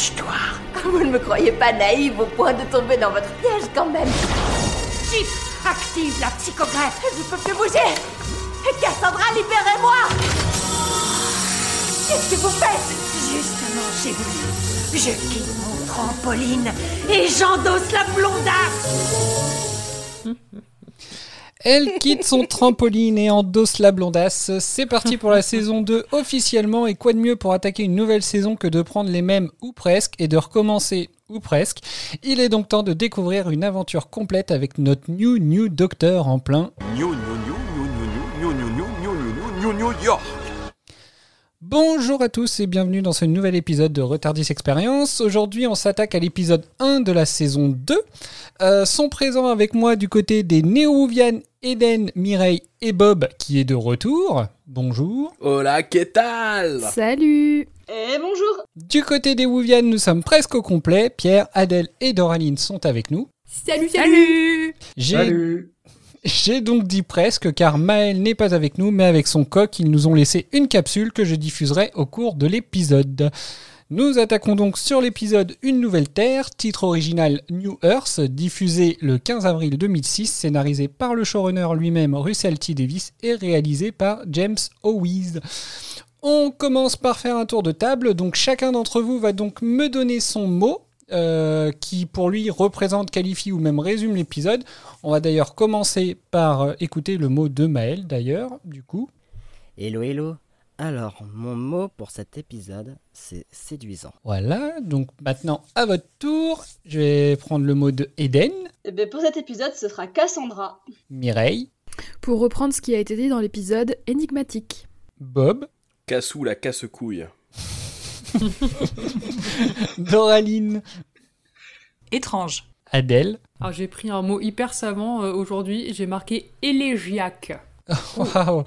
Approche-toi. Vous ne me croyez pas naïve au point de tomber dans votre piège quand même. Chip, active la psychogreffe. Je peux plus bouger. Cassandra, libérez-moi. Qu'est-ce que vous faites? Justement, j'ai voulu. Je quitte mon trampoline et j'endosse la blondasse. Elle quitte son trampoline et endosse la blondasse. C'est parti pour la saison 2 officiellement et quoi de mieux pour attaquer une nouvelle saison que de prendre les mêmes ou presque et de recommencer ou presque. Il est donc temps de découvrir une aventure complète avec notre New New Docteur en plein New, new, new, new, new, new, new, new, new, new, new, new. Bonjour à tous et bienvenue dans ce nouvel épisode de Retardis Experience. Aujourd'hui, on s'attaque à l'épisode 1 de la saison 2. Euh, sont présents avec moi du côté des Néo-Ouvianes, Eden, Mireille et Bob qui est de retour. Bonjour. Hola, ¿qué tal? Salut Et bonjour Du côté des Wouvianes, nous sommes presque au complet. Pierre, Adèle et Doraline sont avec nous. Salut, salut, J'ai J'ai donc dit presque car Maël n'est pas avec nous mais avec son coq ils nous ont laissé une capsule que je diffuserai au cours de l'épisode. Nous attaquons donc sur l'épisode Une nouvelle Terre, titre original New Earth, diffusé le 15 avril 2006, scénarisé par le showrunner lui-même Russell T. Davis et réalisé par James Owies. On commence par faire un tour de table, donc chacun d'entre vous va donc me donner son mot euh, qui pour lui représente, qualifie ou même résume l'épisode. On va d'ailleurs commencer par euh, écouter le mot de Maël d'ailleurs, du coup. Hello, hello. Alors, mon mot pour cet épisode, c'est séduisant. Voilà, donc maintenant à votre tour, je vais prendre le mot de Eden, Eh bien, pour cet épisode, ce sera Cassandra. Mireille, Pour reprendre ce qui a été dit dans l'épisode énigmatique. Bob, Cassou la casse-couille. Doraline, étrange. Adèle. Alors j'ai pris un mot hyper savant euh, aujourd'hui, j'ai marqué élégiaque. Waouh.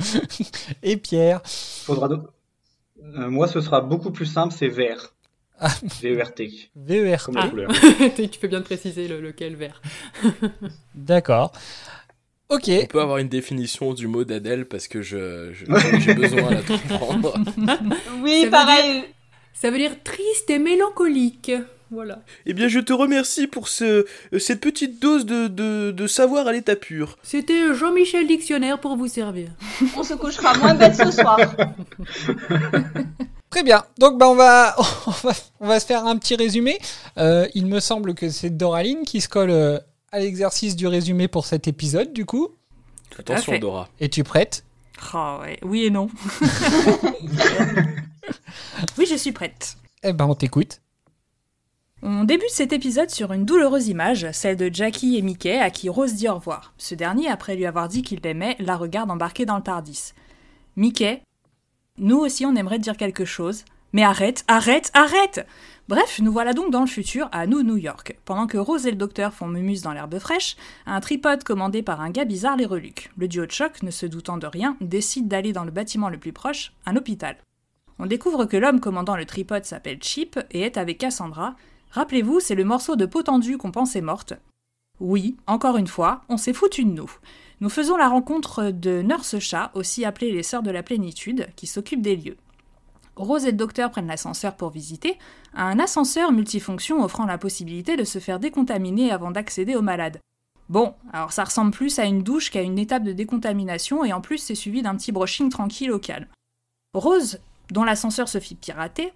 Et Pierre. Faudra donc- Euh, moi, ce sera beaucoup plus simple, c'est vert. Ah. V-E-R-T, VER. comme la Ah. couleur. tu fais bien de préciser le- lequel vert. D'accord. Ok. On peut avoir une définition du mot d'Adèle parce que je, je- j'ai besoin de la comprendre. Oui, Ça veut pareil. Ça veut dire triste et mélancolique. Voilà. eh bien, je te remercie pour ce, cette petite dose de, de, de savoir à l'état pur. C'était Jean-Michel Dictionnaire pour vous servir. On se couchera moins bête ce soir. Très bien. Donc bah, on, va, on, va, on va se faire un petit résumé. Euh, il me semble que c'est Doraline qui se colle euh, à l'exercice du résumé pour cet épisode, du coup. Attention, fait. Dora. Es-tu prête? Ah ouais, oui et non. oui, je suis prête. Eh ben on t'écoute. On débute cet épisode sur une douloureuse image, celle de Jackie et Mickey à qui Rose dit au revoir. Ce dernier, après lui avoir dit qu'il l'aimait, la regarde embarquée dans le Tardis. Mickey, nous aussi on aimerait dire quelque chose, mais arrête, arrête, arrête Bref, nous voilà donc dans le futur, à nous, New York. Pendant que Rose et le docteur font mumuse dans l'herbe fraîche, un tripode commandé par un gars bizarre les reluque. Le duo de choc, ne se doutant de rien, décide d'aller dans le bâtiment le plus proche, un hôpital. On découvre que l'homme commandant le tripode s'appelle Chip et est avec Cassandra. Rappelez-vous, c'est le morceau de peau tendue qu'on pensait morte. Oui, encore une fois, on s'est foutu de nous. Nous faisons la rencontre de Nurse Chat, aussi appelée les Sœurs de la Plénitude, qui s'occupent des lieux. Rose et le docteur prennent l'ascenseur pour visiter, un ascenseur multifonction offrant la possibilité de se faire décontaminer avant d'accéder aux malades. Bon, alors ça ressemble plus à une douche qu'à une étape de décontamination et en plus c'est suivi d'un petit brushing tranquille au calme. Rose, dont l'ascenseur se fit pirater,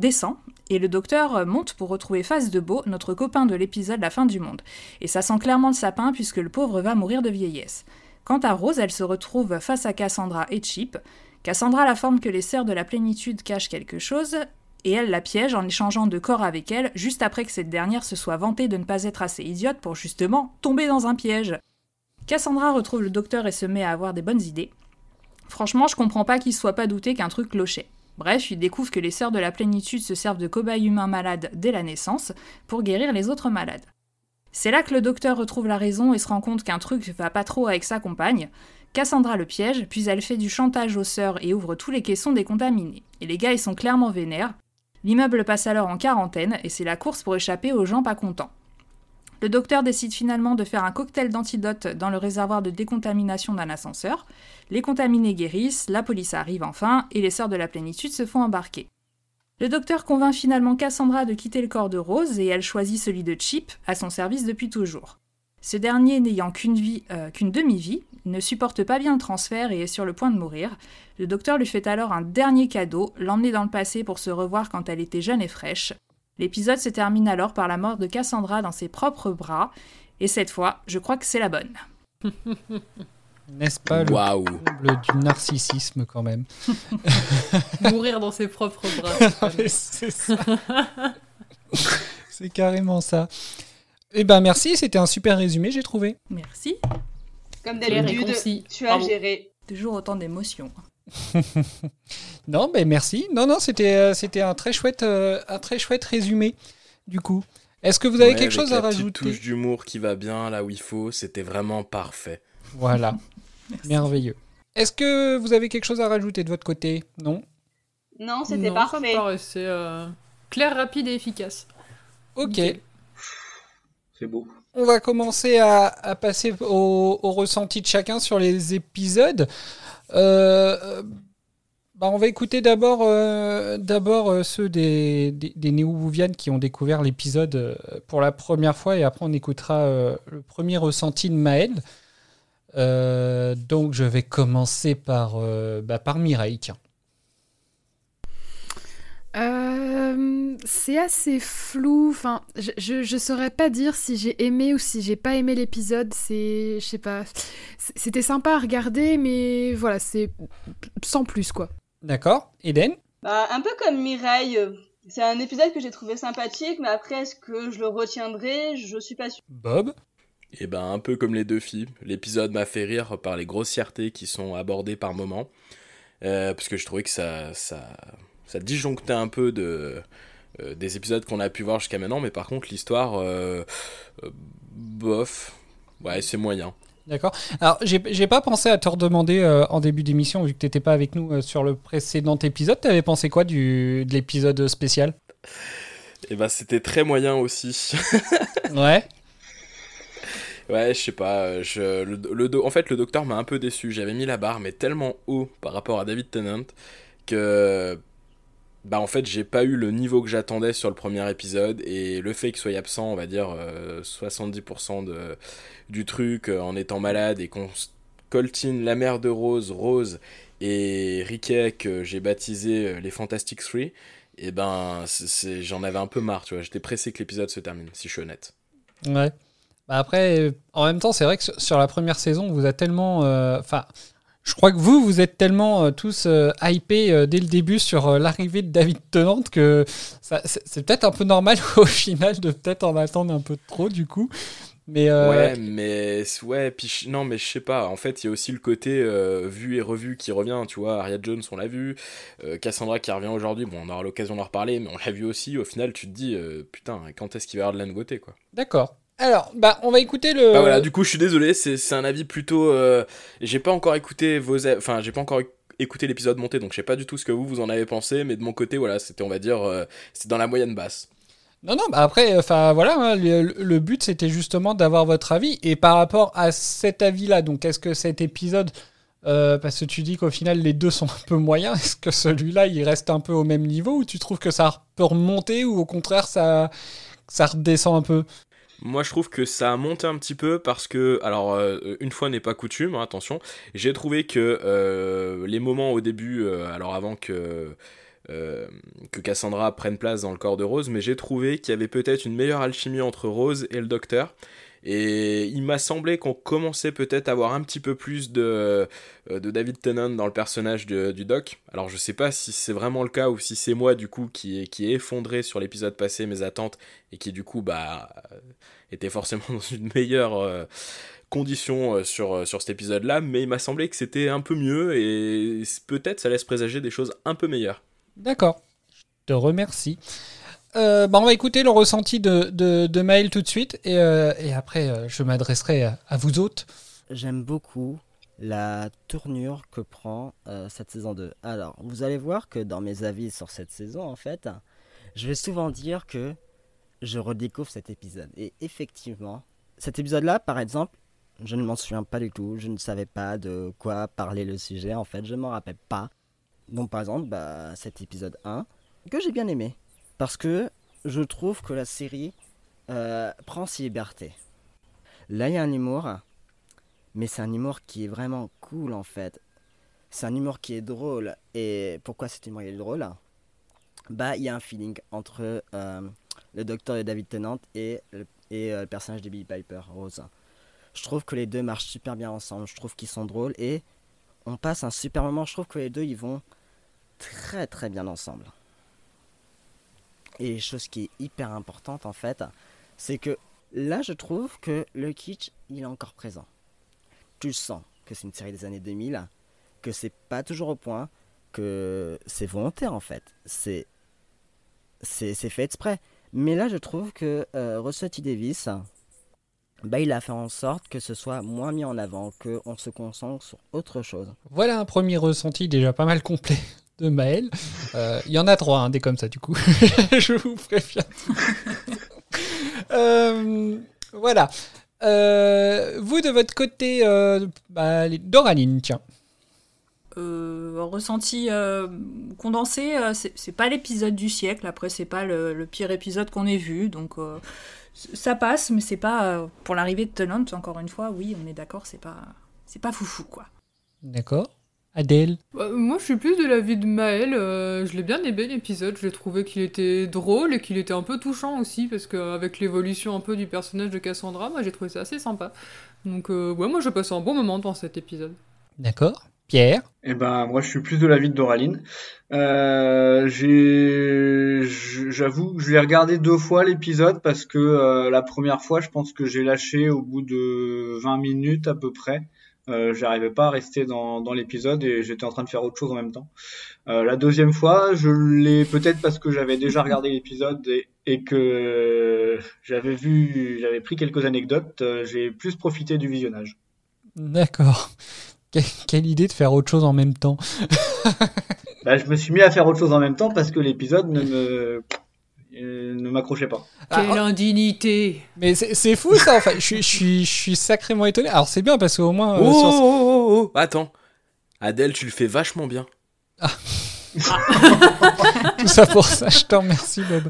descend et le docteur monte pour retrouver Face de Beau, notre copain de l'épisode La fin du monde. Et ça sent clairement le sapin puisque le pauvre va mourir de vieillesse. Quant à Rose, elle se retrouve face à Cassandra et Chip. Cassandra l'informe que les serres de la plénitude cachent quelque chose, et elle la piège en échangeant de corps avec elle, juste après que cette dernière se soit vantée de ne pas être assez idiote pour justement tomber dans un piège. Cassandra retrouve le docteur et se met à avoir des bonnes idées. Franchement, je comprends pas qu'il se soit pas douté qu'un truc clochait. Bref, il découvre que les sœurs de la plénitude se servent de cobayes humains malades dès la naissance pour guérir les autres malades. C'est là que le docteur retrouve la raison et se rend compte qu'un truc va pas trop avec sa compagne. Cassandra le piège, puis elle fait du chantage aux sœurs et ouvre tous les caissons décontaminés. Et les gars, ils sont clairement vénères. L'immeuble passe alors en quarantaine et c'est la course pour échapper aux gens pas contents. Le docteur décide finalement de faire un cocktail d'antidote dans le réservoir de décontamination d'un ascenseur. Les contaminés guérissent, la police arrive enfin et les sœurs de la plénitude se font embarquer. Le docteur convainc finalement Cassandra de quitter le corps de Rose et elle choisit celui de Chip, à son service depuis toujours. Ce dernier n'ayant qu'une euh, qu'une demi-vie, ne supporte pas bien le transfert et est sur le point de mourir. Le docteur lui fait alors un dernier cadeau, l'emmener dans le passé pour se revoir quand elle était jeune et fraîche. L'épisode se termine alors par la mort de Cassandra dans ses propres bras, et cette fois, je crois que c'est la bonne. N'est-ce pas le comble du narcissisme quand même Mourir dans ses propres bras. C'est ça. C'est carrément ça. Eh ben merci, c'était un super résumé, j'ai trouvé. Merci. Comme d'habitude, tu as géré. Toujours autant d'émotions. Non, ben merci. Non, non, c'était euh, c'était un très chouette euh, un très chouette résumé du coup. Est-ce que vous avez Ouais, quelque chose à rajouter? touche d'humour qui va bien là où il faut, c'était vraiment parfait. Voilà, merveilleux. Est-ce que vous avez quelque chose à rajouter de votre côté? Non? Non, c'était Non, Ça me parfait. paraissait euh, clair, rapide et efficace. Ok. C'est beau. On va commencer à, à passer au, au ressenti de chacun sur les épisodes. Euh, bah, on va écouter d'abord euh, euh, ceux des, des, Néo-Bouvianes qui ont découvert l'épisode pour la première fois et après on écoutera le premier ressenti de Maël. Donc je vais commencer par, bah, par Mireille. tiens. Euh, c'est assez flou. Enfin, je, je, je saurais pas dire si j'ai aimé ou si j'ai pas aimé l'épisode. C'est, je sais pas. C'était sympa à regarder, mais voilà, c'est sans plus quoi. D'accord Eden Bah, un peu comme Mireille. C'est un épisode que j'ai trouvé sympathique, mais après, est-ce que je le retiendrai? Je suis pas sûre. Bob? Et ben un peu comme les deux filles, l'épisode m'a fait rire par les grossièretés qui sont abordées par moments, Euh, parce que je trouvais que ça, ça, ça disjonctait un peu de, euh, des épisodes qu'on a pu voir jusqu'à maintenant, mais par contre l'histoire, euh, euh, bof, ouais c'est moyen. D'accord. Alors, j'ai pas pensé à te redemander euh, en début d'émission, vu que t'étais pas avec nous euh, sur le précédent épisode. T'avais pensé quoi du, de l'épisode spécial? Et ben c'était très moyen aussi. Ouais. Ouais, je sais pas. Je, le, le do- en fait, le docteur m'a un peu déçu. J'avais mis la barre, mais tellement haut par rapport à David Tennant que. Bah, en fait, j'ai pas eu le niveau que j'attendais sur le premier épisode. Et le fait qu'il soit absent, on va dire, euh, 70% de, du truc euh, en étant malade et qu'on coltine la mère de Rose, Rose et Riquet que j'ai baptisé euh, les Fantastic Three. Et ben, c'est- c'est- j'en avais un peu marre, tu vois. J'étais pressé que l'épisode se termine, si je suis honnête. Ouais. Bah après, en même temps, c'est vrai que sur- la première saison, on vous a tellement. euh, Enfin, je crois que vous, vous êtes tellement euh, tous euh, hypés euh, dès le début sur euh, l'arrivée de David Tennant que c'est peut-être un peu normal au final de peut-être en attendre un peu trop du coup. Mais Ouais, mais ouais, puis non, mais je sais pas. En fait, il y a aussi le côté vu et revu qui revient. Tu vois, Ariad Jones, on l'a vu. Cassandra qui revient aujourd'hui. Bon, on aura l'occasion d'en reparler, mais on l'a vu aussi. Au final, tu te dis, putain, quand est-ce qu'il va y avoir de la nouveauté, quoi? d'accord. Alors, bah, on va écouter le. Bah voilà, du coup, je suis désolé. C'est c'est un avis plutôt. euh, j'ai pas encore écouté vos, enfin, j'ai pas encore écouté l'épisode monté, donc je sais pas du tout ce que vous vous en avez pensé. Mais de mon côté, voilà, c'était, on va dire, euh, c'était dans la moyenne basse. Non, non, bah après, enfin voilà, hein, le, le but c'était justement d'avoir votre avis. Et par rapport à cet avis-là, donc est-ce que cet épisode, euh, parce que tu dis qu'au final les deux sont un peu moyens, est-ce que celui-là il reste un peu au même niveau ou tu trouves que ça peut remonter ou au contraire ça, ça redescend un peu? Moi, je trouve que ça a monté un petit peu parce que, alors, euh, une fois n'est pas coutume, hein, attention, j'ai trouvé que euh, les moments au début, euh, alors avant que, que Cassandra prenne place dans le corps de Rose, mais j'ai trouvé qu'il y avait peut-être une meilleure alchimie entre Rose et le docteur. Et il m'a semblé qu'on commençait peut-être à avoir un petit peu plus de, euh, de David Tennant dans le personnage de- du doc. Alors je sais pas si c'est vraiment le cas ou si c'est moi du coup qui qui est effondré sur l'épisode passé mes attentes et qui du coup bah était forcément dans une meilleure euh, conditions euh, sur, euh, sur cet épisode-là, mais il m'a semblé que c'était un peu mieux et peut-être ça laisse présager des choses un peu meilleures. D'accord. Je te remercie. Euh, bah, on va écouter le ressenti de, de, de Maël tout de suite et, euh, et après euh, je m'adresserai à, vous autres. J'aime beaucoup la tournure que prend euh, cette saison 2. Alors, vous allez voir que dans mes avis sur cette saison, en fait, je vais souvent dire que je redécouvre cet épisode. Et effectivement, cet épisode-là, par exemple, je ne m'en souviens pas du tout. Je ne savais pas de quoi parler le sujet, en fait, je ne m'en rappelle pas. Donc, par exemple, bah, cet épisode 1, que j'ai bien aimé. Parce que je trouve que la série euh, prend ses libertés. Là, il y a un humour, mais c'est un humour qui est vraiment cool en fait. C'est un humour qui est drôle. Et pourquoi cet humour est drôle? Bah, il y a un feeling entre euh, le docteur de David Tennant et, le, euh, le personnage de Billy Piper, Rose. Je trouve que les deux marchent super bien ensemble. Je trouve qu'ils sont drôles et on passe un super moment. Je trouve que les deux ils vont très très bien ensemble. Et chose qui est hyper importante en fait, c'est que là je trouve que le kitsch il est encore présent. Tu sens que c'est une série des années 2000, que c'est pas toujours au point, que c'est volontaire en fait. C'est c'est c'est fait exprès. Mais là je trouve que euh, Russell T. Davis, bah, il a fait en sorte que ce soit moins mis en avant, qu'on se concentre sur autre chose. Voilà un premier ressenti déjà pas mal complet de Maël. Euh, Il y en a trois, hein, des comme ça du coup. Je vous préviens. Euh, voilà. Euh, vous de votre côté, bah, Doraline, tiens. Euh, ressenti euh, condensé, euh, c'est pas l'épisode du siècle. Après, c'est pas le, le pire épisode qu'on ait vu, donc ça passe, mais c'est pas pour l'arrivée de Tennant. Encore une fois, oui, on est d'accord, c'est pas c'est pas foufou quoi. D'accord. Adèle. Bah, moi, je suis plus de l'avis de Maël. euh, je l'ai bien aimé l'épisode. Je l'ai trouvé qu'il était drôle et qu'il était un peu touchant aussi, parce qu'avec l'évolution un peu du personnage de Cassandra, moi j'ai trouvé ça assez sympa. Donc, euh, ouais, moi j'ai passé un bon moment dans cet épisode. D'accord. Pierre. Eh ben, moi, je suis plus de l'avis de Doraline. Euh, j'ai, j'avoue que je l'ai regardé deux fois l'épisode parce que euh, la première fois, je pense que j'ai lâché au bout de 20 minutes à peu près. Euh, j'arrivais pas à rester dans, dans l'épisode et j'étais en train de faire autre chose en même temps. Euh, la deuxième fois, je l'ai peut-être parce que j'avais déjà regardé l'épisode et, et que j'avais vu, j'avais pris quelques anecdotes. euh, j'ai plus profité du visionnage. D'accord. Que- quelle idée de faire autre chose en même temps? Bah, je me suis mis à faire autre chose en même temps parce que l'épisode ne me euh, ne m'accrochait pas. Ah, Quelle indignité Mais c'est fou ça, enfin, je, suis- je suis, je suis sacrément étonné. Alors c'est bien parce qu'au moins... euh, oh, sur- oh, oh, oh, Attends. Adèle, tu le fais vachement bien. Tout ça pour ça, je te remercie Bob.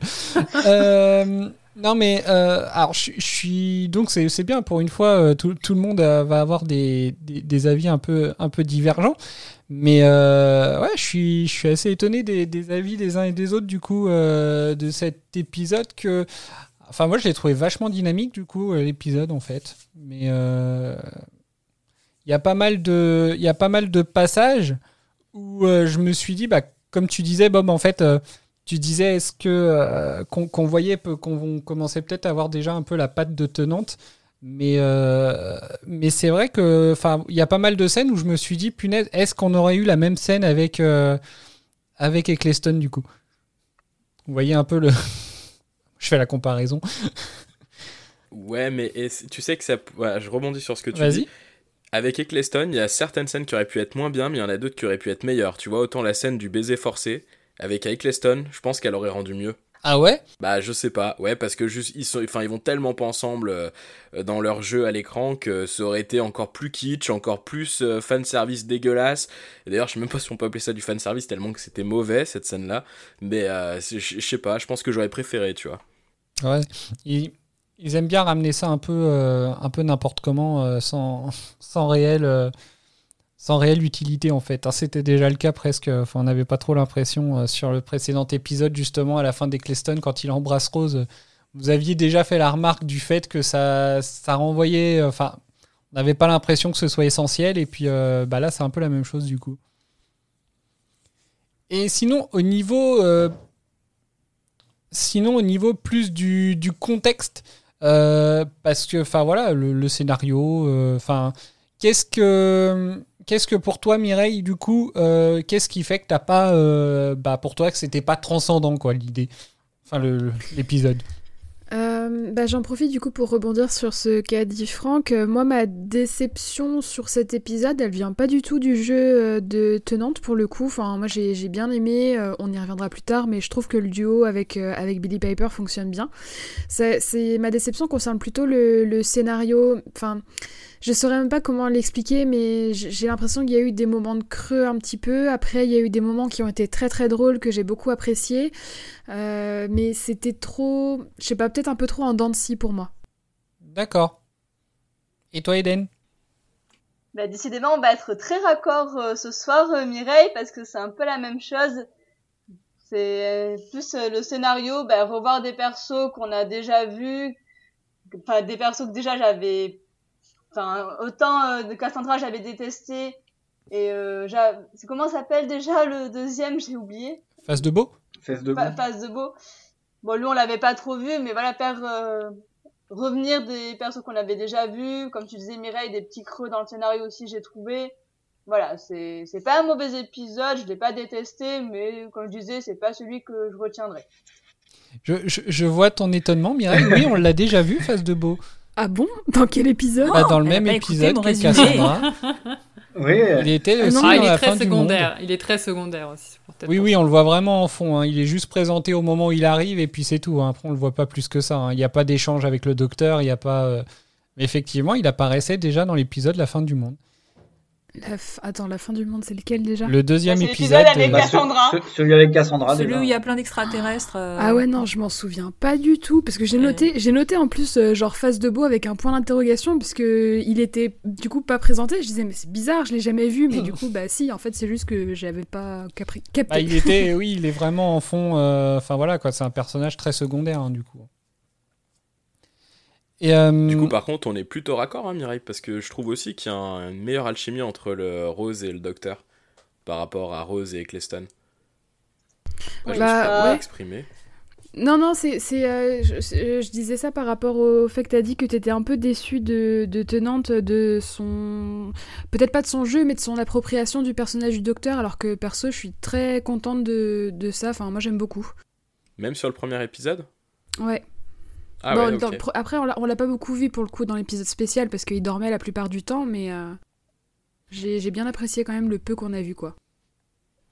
Euh, non mais, euh, alors je, suis... Donc c'est bien, pour une fois, euh, tout, tout le monde euh, va avoir des, des, avis un peu, un peu divergents. Mais ouais, je suis, je suis assez étonné des, des avis des uns et des autres du coup de cet épisode que... Enfin moi je l'ai trouvé vachement dynamique du coup l'épisode en fait. Mais il y a pas mal de, il y a pas mal de passages où je me suis dit, bah, comme tu disais, Bob, en fait, tu disais, est-ce que euh, qu'on qu'on voyait, qu'on commençait peut-être à avoir déjà un peu la patte de tenante, mais euh, mais c'est vrai que, enfin, il y a pas mal de scènes où je me suis dit, punaise, est-ce qu'on aurait eu la même scène avec euh, avec Eccleston du coup? Vous voyez un peu le, je fais la comparaison. Ouais, mais et tu sais que ça. Je rebondis sur ce que tu dis. Avec Eccleston, il y a certaines scènes qui auraient pu être moins bien, mais il y en a d'autres qui auraient pu être meilleures. Tu vois, autant la scène du baiser forcé, avec Eccleston, je pense qu'elle aurait rendu mieux. Ah ouais? Bah, je sais pas, ouais, parce que juste, ils, sont, enfin, ils vont tellement pas ensemble euh, dans leur jeu à l'écran que ça aurait été encore plus kitsch, encore plus euh, fanservice dégueulasse. Et d'ailleurs, je sais même pas si on peut appeler ça du fanservice tellement que c'était mauvais cette scène-là. Mais euh, je sais pas, je pense que j'aurais préféré, tu vois. Ouais. Ils, ils aiment bien ramener ça un peu, euh, un peu n'importe comment, euh, sans, sans euh, sans réelle utilité en fait. hein. C'était déjà le cas presque. Enfin, on n'avait pas trop l'impression euh, sur le précédent épisode justement à la fin d'Eccleston quand il embrasse Rose. Vous aviez déjà fait la remarque du fait que ça, ça renvoyait. Enfin, on n'avait pas l'impression que ce soit essentiel et puis euh, bah là c'est un peu la même chose du coup. Et sinon au niveau euh, Sinon, au niveau plus du, du contexte, Euh, parce que, enfin voilà, le, scénario, euh, enfin, qu'est-ce que, qu'est-ce que pour toi, Mireille, du coup, euh, qu'est-ce qui fait que t'as pas, bah, pour toi, que c'était pas transcendant, quoi, l'idée, enfin, l'épisode? Euh, bah, J'en profite du coup pour rebondir sur ce qu'a dit Franck. Euh, moi, ma déception sur cet épisode, elle vient pas du tout du jeu euh, de Tenante pour le coup. Enfin, moi, j'ai bien aimé. on y reviendra plus tard, mais je trouve que le duo avec, avec Billy Piper fonctionne bien. C'est ma déception concerne plutôt le, le scénario. Enfin je saurais même pas comment l'expliquer, mais j'ai l'impression qu'il y a eu des moments de creux un petit peu. Après, il y a eu des moments qui ont été très très drôles que j'ai beaucoup appréciés. Euh, mais c'était trop, je sais pas, peut-être un peu trop en dents de scie pour moi. D'accord. Et toi, Eden? Bah, décidément, on va être très raccord euh, ce soir, euh, Mireille, parce que c'est un peu la même chose. C'est plus le scénario, bah, revoir des persos qu'on a déjà vus, enfin des persos que déjà j'avais Enfin, autant euh, de Cassandra, j'avais détesté. Et euh, comment s'appelle déjà le deuxième? J'ai oublié. Face de beau? Face de beau. Face de beau. Bon, lui, on l'avait pas trop vu, mais voilà, faire euh, revenir des persos qu'on avait déjà vus. Comme tu disais, Mireille, des petits creux dans le scénario aussi, j'ai trouvé. Voilà, c'est pas un mauvais épisode, je l'ai pas détesté, mais comme je disais, c'est pas celui que je retiendrai. Je, je, je vois ton étonnement, Mireille. Oui, on l'a déjà vu, Face de beau. Ah bon? Dans quel épisode? Bah, Dans le même épisode que Cassandra. oui. Il était aussi ah, dans il la très fin secondaire. Il est très secondaire aussi. Oui, oui, on le voit vraiment en fond. Hein. Il est juste présenté au moment où il arrive et puis c'est tout. Hein. Après, on le voit pas plus que ça. Hein. Il n'y a pas d'échange avec le docteur. Il n'y a pas. Euh, mais effectivement, il apparaissait déjà dans l'épisode La fin du monde. Attends, la fin du monde, c'est lequel déjà? Le deuxième épisode. avec Cassandra. celui avec Cassandra. Celui où il y a plein d'extraterrestres. Euh. Ah ouais, non, je m'en souviens pas du tout. Parce que j'ai noté, j'ai noté en plus, euh, genre face de beau avec un point d'interrogation, parce que il était du coup pas présenté. Je disais, mais c'est bizarre, je l'ai jamais vu. Mais du coup, bah si, en fait, c'est juste que j'avais pas capté. Bah, il était, oui, il est vraiment en fond. Euh, enfin voilà, quoi, c'est un personnage très secondaire, hein, du coup. Euh, du coup, par contre, on est plutôt raccord, hein, Mireille, parce que je trouve aussi qu'il y a une meilleure alchimie entre le Rose et le Docteur par rapport à Rose et Eccleston. je bah, exprimer. Non, non, c'est, euh, je, disais ça par rapport au fait que tu as dit que tu étais un peu déçu de, de, Tenante, de son. Peut-être pas de son jeu, mais de son appropriation du personnage du docteur, alors que perso, je suis très contente de, de ça. Enfin, moi, j'aime beaucoup. Même sur le premier épisode? Ouais. Ah après, on l'a pas beaucoup vu pour le coup dans l'épisode spécial parce qu'il dormait la plupart du temps, mais euh, j'ai bien apprécié quand même le peu qu'on a vu, quoi.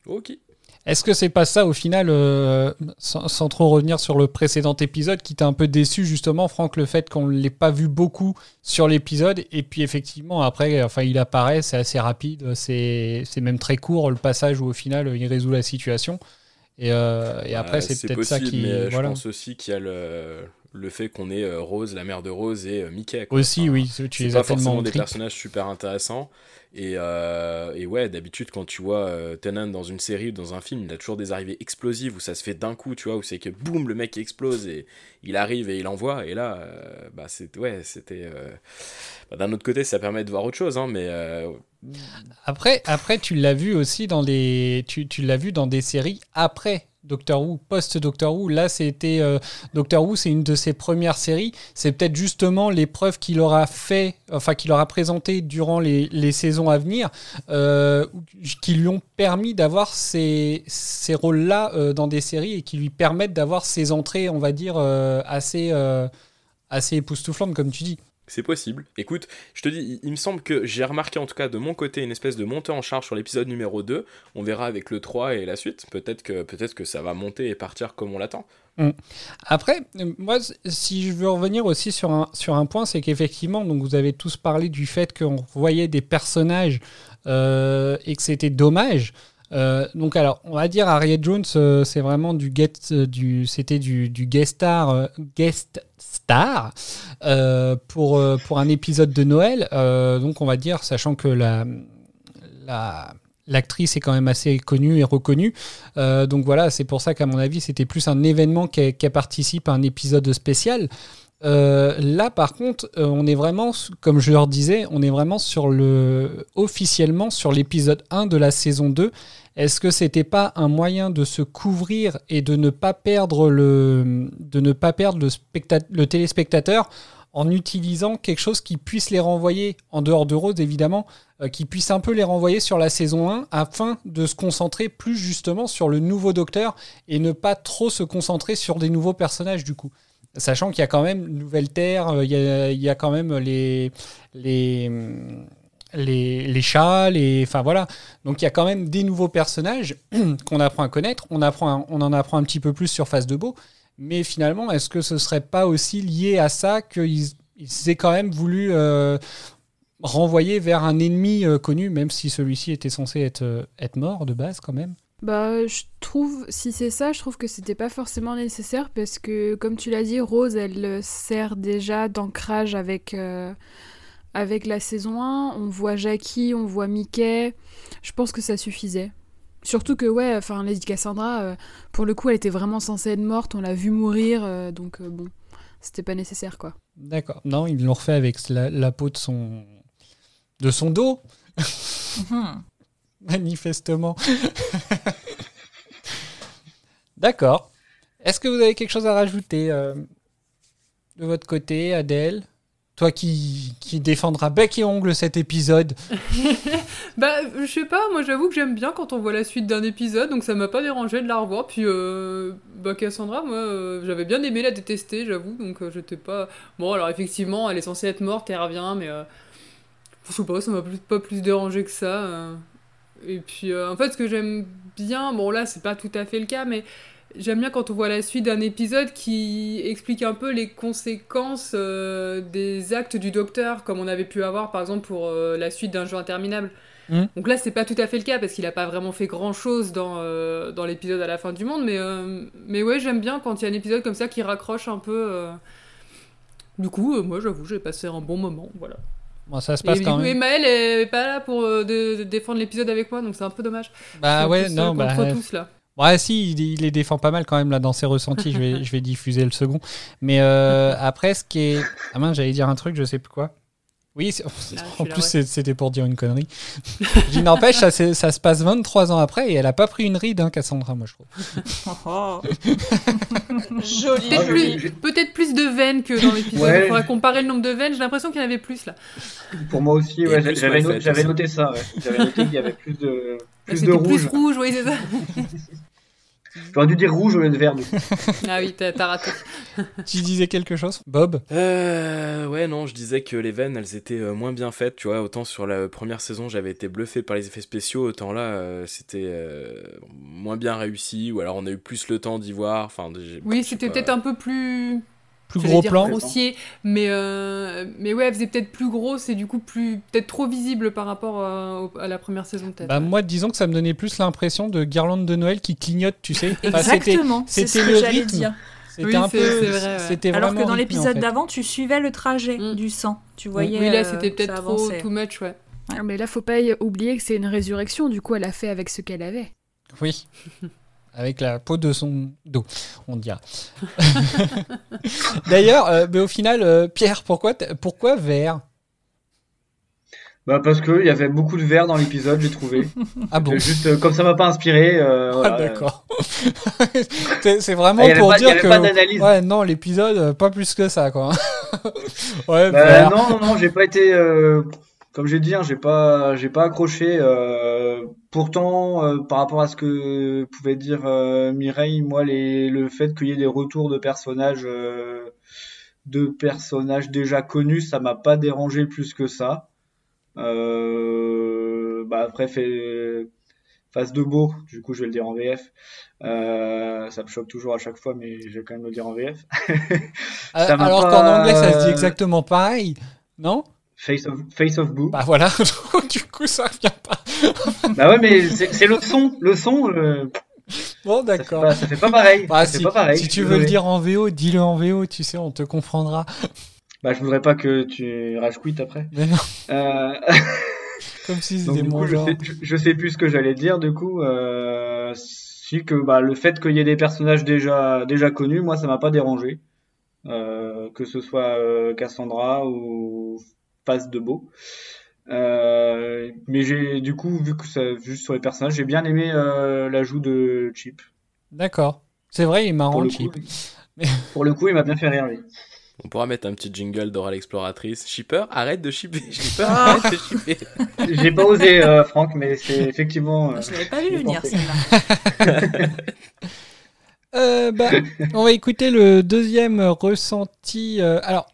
Ok. Est-ce que c'est pas ça au final, euh, sans, trop revenir sur le précédent épisode, qui t'a un peu déçu justement, Franck, le fait qu'on ne l'ait pas vu beaucoup sur l'épisode, et puis effectivement après, enfin il apparaît, c'est assez rapide, c'est même très court le passage où au final il résout la situation. Et, euh, et après, c'est peut-être ça qui. Mais je pense aussi qu'il y a le, le fait qu'on ait euh, Rose, la mère de Rose et euh, Mickey. Aussi, oui, tu les pas forcément des personnages super intéressants. Et, euh, et ouais, d'habitude, quand tu vois Tennant dans une série ou dans un film, il a toujours des arrivées explosives où ça se fait d'un coup, tu vois, où c'est que boum, le mec explose et il arrive et il envoie. Et là, bah, c'est, ouais, c'était. Bah, d'un autre côté, ça permet de voir autre chose, hein, mais. Après, après, tu l'as vu aussi dans les. Tu, tu l'as vu dans des séries après Doctor Who, post-Doctor Who. Là, c'était euh, Doctor Who, c'est une de ses premières séries. C'est peut-être justement l'épreuve qu'il aura fait, enfin qu'il aura présenté durant les, saisons à venir, euh, qui lui ont permis d'avoir ces, ces rôles-là euh, dans des séries et qui lui permettent d'avoir ces entrées, on va dire, assez, assez époustouflantes, comme tu dis. C'est possible. Écoute, je te dis, il, me semble que j'ai remarqué en tout cas de mon côté une espèce de montée en charge sur l'épisode numéro 2. On verra avec le 3 et la suite. Peut-être que, ça va monter et partir comme on l'attend. Mm. Après, moi, si je veux revenir aussi sur un, point, c'est qu'effectivement, vous avez tous parlé du fait qu'on voyait des personnages euh, et que c'était dommage. Euh, donc alors, on va dire Harriet Jones, euh, c'est vraiment du du, c'était du guest star, guest star euh, pour, euh, pour un épisode de Noël. Euh, donc on va dire, sachant que la, la, l'actrice est quand même assez connue et reconnue. donc voilà, c'est pour ça qu'à mon avis, c'était plus un événement qu'elle participe à un épisode spécial. Euh, là, par contre, euh, on est vraiment, comme je leur disais, on est vraiment sur le officiellement sur l'épisode 1 de la saison 2. Est-ce que c'était pas un moyen de se couvrir et de ne pas perdre le, de ne pas perdre le, specta- le téléspectateur en utilisant quelque chose qui puisse les renvoyer, en dehors de Rose évidemment, euh, qui puisse un peu les renvoyer sur la saison 1 afin de se concentrer plus justement sur le nouveau docteur et ne pas trop se concentrer sur des nouveaux personnages du coup? Sachant qu'il y a quand même Nouvelle Terre, euh, il y a, quand même les, les, les, chats, les, enfin voilà. Donc il y a quand même des nouveaux personnages qu'on apprend à connaître. On, en apprend un petit peu plus sur Face de Beau. Mais finalement, est-ce que ce serait pas aussi lié à ça qu'ils ils aient quand même voulu euh, renvoyer vers un ennemi euh, connu, même si celui-ci était censé être mort de base quand même? Bah, je trouve, si c'est ça, je trouve que c'était pas forcément nécessaire parce que, comme tu l'as dit, Rose, elle euh, sert déjà d'ancrage avec, euh, avec la saison 1. On voit Jackie, on voit Mickey. Je pense que ça suffisait. Surtout que, ouais, enfin, Lady Cassandra, euh, pour le coup, elle était vraiment censée être morte. On l'a vue mourir, euh, donc euh, bon, c'était pas nécessaire, quoi. D'accord. Non, ils l'ont refait avec la, la peau de son, de son dos, Mhm. manifestement. D'accord. Est-ce que vous avez quelque chose à rajouter euh, de votre côté, Adèle? Toi qui, qui défendra bec et ongle cet épisode. Bah, je sais pas, moi j'avoue que j'aime bien quand on voit la suite d'un épisode, donc ça m'a pas dérangé de la revoir. Puis, euh, bah, Cassandra, moi euh, j'avais bien aimé la détester, j'avoue, donc euh, j'étais pas. Bon, alors effectivement, elle est censée être morte, elle revient, mais euh, je sais pas, ça m'a pas plus dérangé que ça. Et puis, euh, en fait, ce que j'aime bien, bon là, c'est pas tout à fait le cas, mais j'aime bien quand on voit la suite d'un épisode qui explique un peu les conséquences euh, des actes du docteur, comme on avait pu avoir par exemple pour euh, la suite d'un jeu interminable. Mhm. Donc là, c'est pas tout à fait le cas parce qu'il a pas vraiment fait grand chose dans, euh, dans l'épisode à la fin du monde, mais, mais ouais, j'aime bien quand il y a un épisode comme ça qui raccroche un peu. Du coup, moi j'avoue, j'ai passé un bon moment, voilà. Bon, ça se Et passe du quand coup, même. Emmaël est pas là pour euh, de- de défendre l'épisode avec moi, donc c'est un peu dommage. Bah ouais, non, bah. contre tous là. Ouais, si, il, il les défend pas mal quand même là dans ses ressentis. je, vais, je vais diffuser le second. Mais euh, après, ce qui est. Ah mince, j'allais dire un truc, je sais plus quoi. Oui, c'est- Ah, en plus, ouais. c'était pour dire une connerie. Je dis, n'empêche, ça, se passe 23 ans après et elle a pas pris une ride, hein, Cassandra, moi je trouve. Oh. Joli, Peut-être plus, de veines que dans l'épisode. Ouais. Il faudrait comparer le nombre de veines. J'ai l'impression qu'il y en avait plus là. Pour moi aussi, ouais, j'avais noté ça. Ouais. J'avais noté qu'il y avait plus de, plus de C'était plus rouge. rouge, oui, c'est ça. J'aurais dû dire rouge au lieu de vert. Du coup. Ah oui, t'as t'as raté. Tu disais quelque chose, Bob? Euh, ouais, non, je disais que les veines, elles étaient euh, moins bien faites, tu vois. Autant sur la première saison, j'avais été bluffé par les effets spéciaux, autant là, euh, c'était euh, moins bien réussi, ou alors on a eu plus le temps d'y voir. Enfin, Oui, c'était peut-être un peu plus. Plus gros dire plan grossier, mais, euh, mais ouais, elle faisait peut-être plus grosse et du coup plus peut-être trop visible par rapport à, au- à la première saison peut-être. Bah, moi, disons que ça me donnait plus l'impression de guirlande de Noël qui clignote, tu sais. Enfin, c'était- Exactement, ce c'était que le j'allais dire. C'était Oui, un c'est- peu. c'est vrai, ouais. C'était Alors que dans en l'épisode fait. d'avant, tu suivais le trajet Mm. du sang. Tu voyais. oui, là euh, c'était peut-être trop too much, ouais. Ah, Mais là, faut pas oublier que c'est une résurrection. Du coup, elle a fait avec ce qu'elle avait. Oui. Avec la peau de son dos, on dira. D'ailleurs, euh, mais au final, euh, Pierre, pourquoi, pourquoi vert? Bah parce que il y avait beaucoup de vert dans l'épisode, j'ai trouvé. Ah bon? Juste euh, comme ça m'a pas inspiré. euh, Ah d'accord. c'est c'est vraiment pour pas- dire que pas d'analyse. ouais non l'épisode pas plus que ça quoi. ouais Bah, non, non, non, j'ai pas été. Comme j'ai dit, hein, j'ai pas, j'ai pas accroché. euh, pourtant, euh, par rapport à ce que pouvait dire euh, Mireille, moi, les, le fait qu'il y ait des retours de personnages, de personnages déjà connus, ça m'a pas dérangé plus que ça. Bah après, fait face de beau, du coup, je vais le dire en VF. Ça me choque toujours à chaque fois, mais je vais quand même le dire en VF. Alors pas- qu'en anglais ça se dit exactement pareil, non? Face of, face of Boo. Bah voilà. du coup ça revient pas. Bah ouais, mais c'est le son, le son, euh, Bon ça fait d'accord. pas, ça fait pas pareil. Bah, ça fait si, pas pareil. si je tu veux le dire en VO, dis-le en VO, tu sais, on te comprendra. Bah je voudrais pas que tu rage quit après. Mais non, Euh, comme si c'était mon coup, je genre. sais, je, je sais plus ce que j'allais dire. Du coup, euh, si que bah le fait qu'il y ait des personnages déjà déjà connus, moi ça m'a pas dérangé. Euh, que ce soit Cassandra ou Face de Beau. Euh, mais j'ai du coup vu que ça juste sur les personnages, j'ai bien aimé euh, l'ajout de Chip. D'accord. C'est vrai, il est marrant Pour le, Chip. coup, pour le coup, il m'a bien fait rire lui. On pourra mettre un petit jingle d'Oral Exploratrice. Shipper, arrête de shipper. Shipper, arrête de shipper. J'ai pas osé euh, Franck, mais c'est effectivement. euh, Je l'avais pas vu venir celle-là. Euh, bah, on va écouter le deuxième ressenti. euh, alors,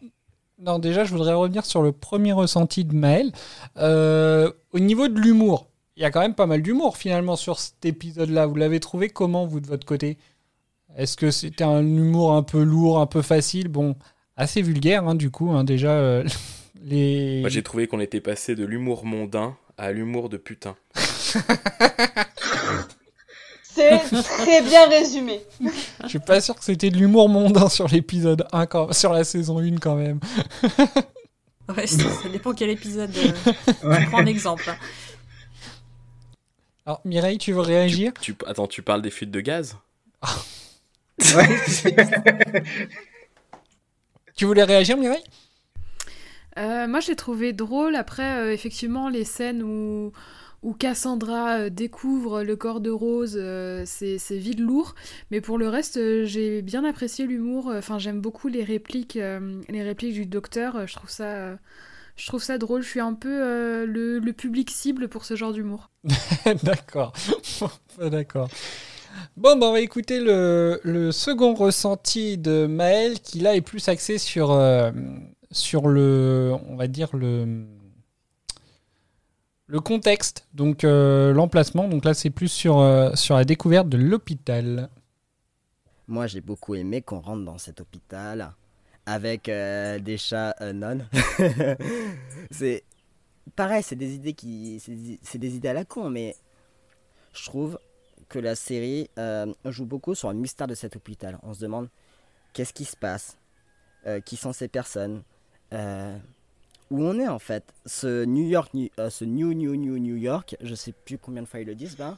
non, déjà, je voudrais revenir sur le premier ressenti de Maël. Euh, au niveau de l'humour, il y a quand même pas mal d'humour finalement sur cet épisode-là. Vous l'avez trouvé comment, vous, de votre côté? Est-ce que c'était un humour un peu lourd, un peu facile? Bon, assez vulgaire, hein, du coup, hein, déjà. euh, les... Moi, j'ai trouvé qu'on était passé de l'humour mondain à l'humour de putain. C'est très bien résumé. Je suis pas sûr que c'était de l'humour mondain sur l'épisode 1, quand- sur la saison 1 quand même. Ouais, ça, ça dépend quel épisode euh, Ouais. tu prends en exemple. hein. Alors, Mireille, tu veux réagir? Tu, attends, tu parles des fuites de gaz? Ouais. Tu voulais réagir, Mireille? Euh, moi, j'ai trouvé drôle. Après, euh, effectivement, les scènes où, où Cassandra euh, découvre le corps de Rose, euh, c'est vide lourd. Mais pour le reste, euh, j'ai bien apprécié l'humour. Enfin, j'aime beaucoup les répliques, les répliques du docteur. Je trouve ça, drôle. Je suis un peu le, public cible pour ce genre d'humour. D'accord. D'accord. Bon, bah, on va écouter le, second ressenti de Maël, qui là est plus axé sur, sur le, on va dire le, le contexte, donc euh, l'emplacement. Donc là, c'est plus sur, euh, sur la découverte de l'hôpital. Moi, j'ai beaucoup aimé qu'on rentre dans cet hôpital avec euh, des chats non. c'est pareil, c'est des idées qui, c'est des- idées à la con, mais je trouve que la série joue beaucoup sur le mystère de cet hôpital. On se demande qu'est-ce qui se passe, qui sont ces personnes, où on est en fait. Ce New York, New- euh, ce New New New New York, je sais plus combien de fois ils le disent, ben,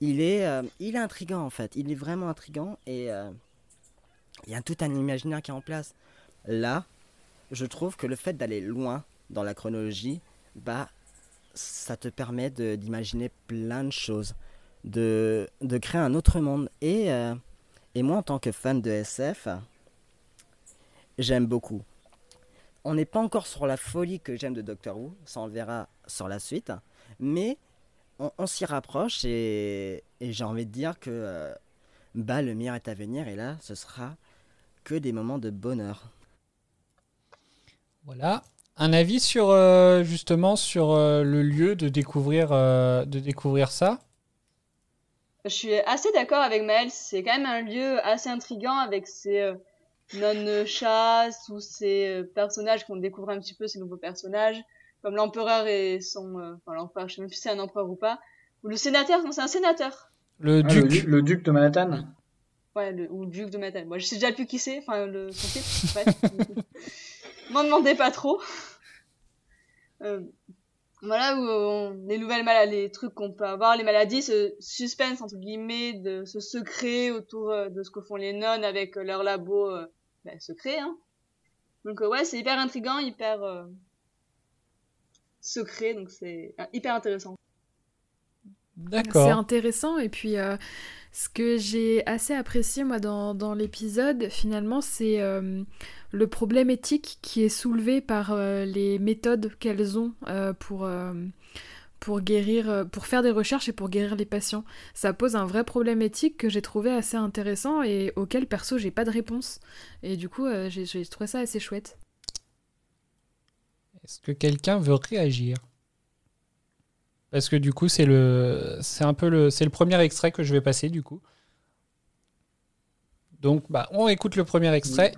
il est, euh, il est intrigant en fait. Il est vraiment intrigant et euh, il y a tout un imaginaire qui est en place. Là, je trouve que le fait d'aller loin dans la chronologie, bah, ça te permet d'imaginer plein de choses, de, de créer un autre monde. Et, euh, et moi, en tant que fan de SF, j'aime beaucoup. On n'est pas encore sur la folie que j'aime de Doctor Who, ça on le verra sur la suite, mais on, on s'y rapproche et, et j'ai envie de dire que euh, bah, le meilleur est à venir et là, ce sera que des moments de bonheur. Voilà. Un avis sur euh, justement sur euh, le lieu de découvrir, euh, de découvrir ça? Je suis assez d'accord avec Maël, c'est quand même un lieu assez intriguant avec ses non-chasses ou ces euh, personnages qu'on découvre un petit peu, ces nouveaux personnages, comme l'empereur et son... euh, Enfin, l'empereur, je sais même plus si c'est un empereur ou pas. Ou le sénateur, non, c'est un sénateur. Le Ah, duc. du- le duc de Manhattan. Ouais, le, ou le duc de Manhattan. Moi, je sais déjà plus qui c'est, enfin, le, son titre. Ouais. M'en demandez pas trop. Euh, voilà, où on- les nouvelles maladies, les trucs qu'on peut avoir, les maladies, ce suspense, entre guillemets, de ce secret autour euh, de ce que font les nonnes avec leur labo euh, ben, secret, hein. Donc, euh, ouais, c'est hyper intriguant, hyper euh, secret, donc c'est euh, hyper intéressant. C'est D'accord. intéressant et puis euh, ce que j'ai assez apprécié moi dans, dans l'épisode finalement c'est euh, le problème éthique qui est soulevé par euh, les méthodes qu'elles ont euh, pour, euh, pour guérir, pour faire des recherches et pour guérir les patients. Ça pose un vrai problème éthique que j'ai trouvé assez intéressant et auquel perso j'ai pas de réponse. Et du coup euh, j'ai j'ai trouvé ça assez chouette. Est-ce que quelqu'un veut réagir? Parce que du coup, c'est le, c'est un peu le, c'est le premier extrait que je vais passer du coup. Donc, bah, on écoute le premier extrait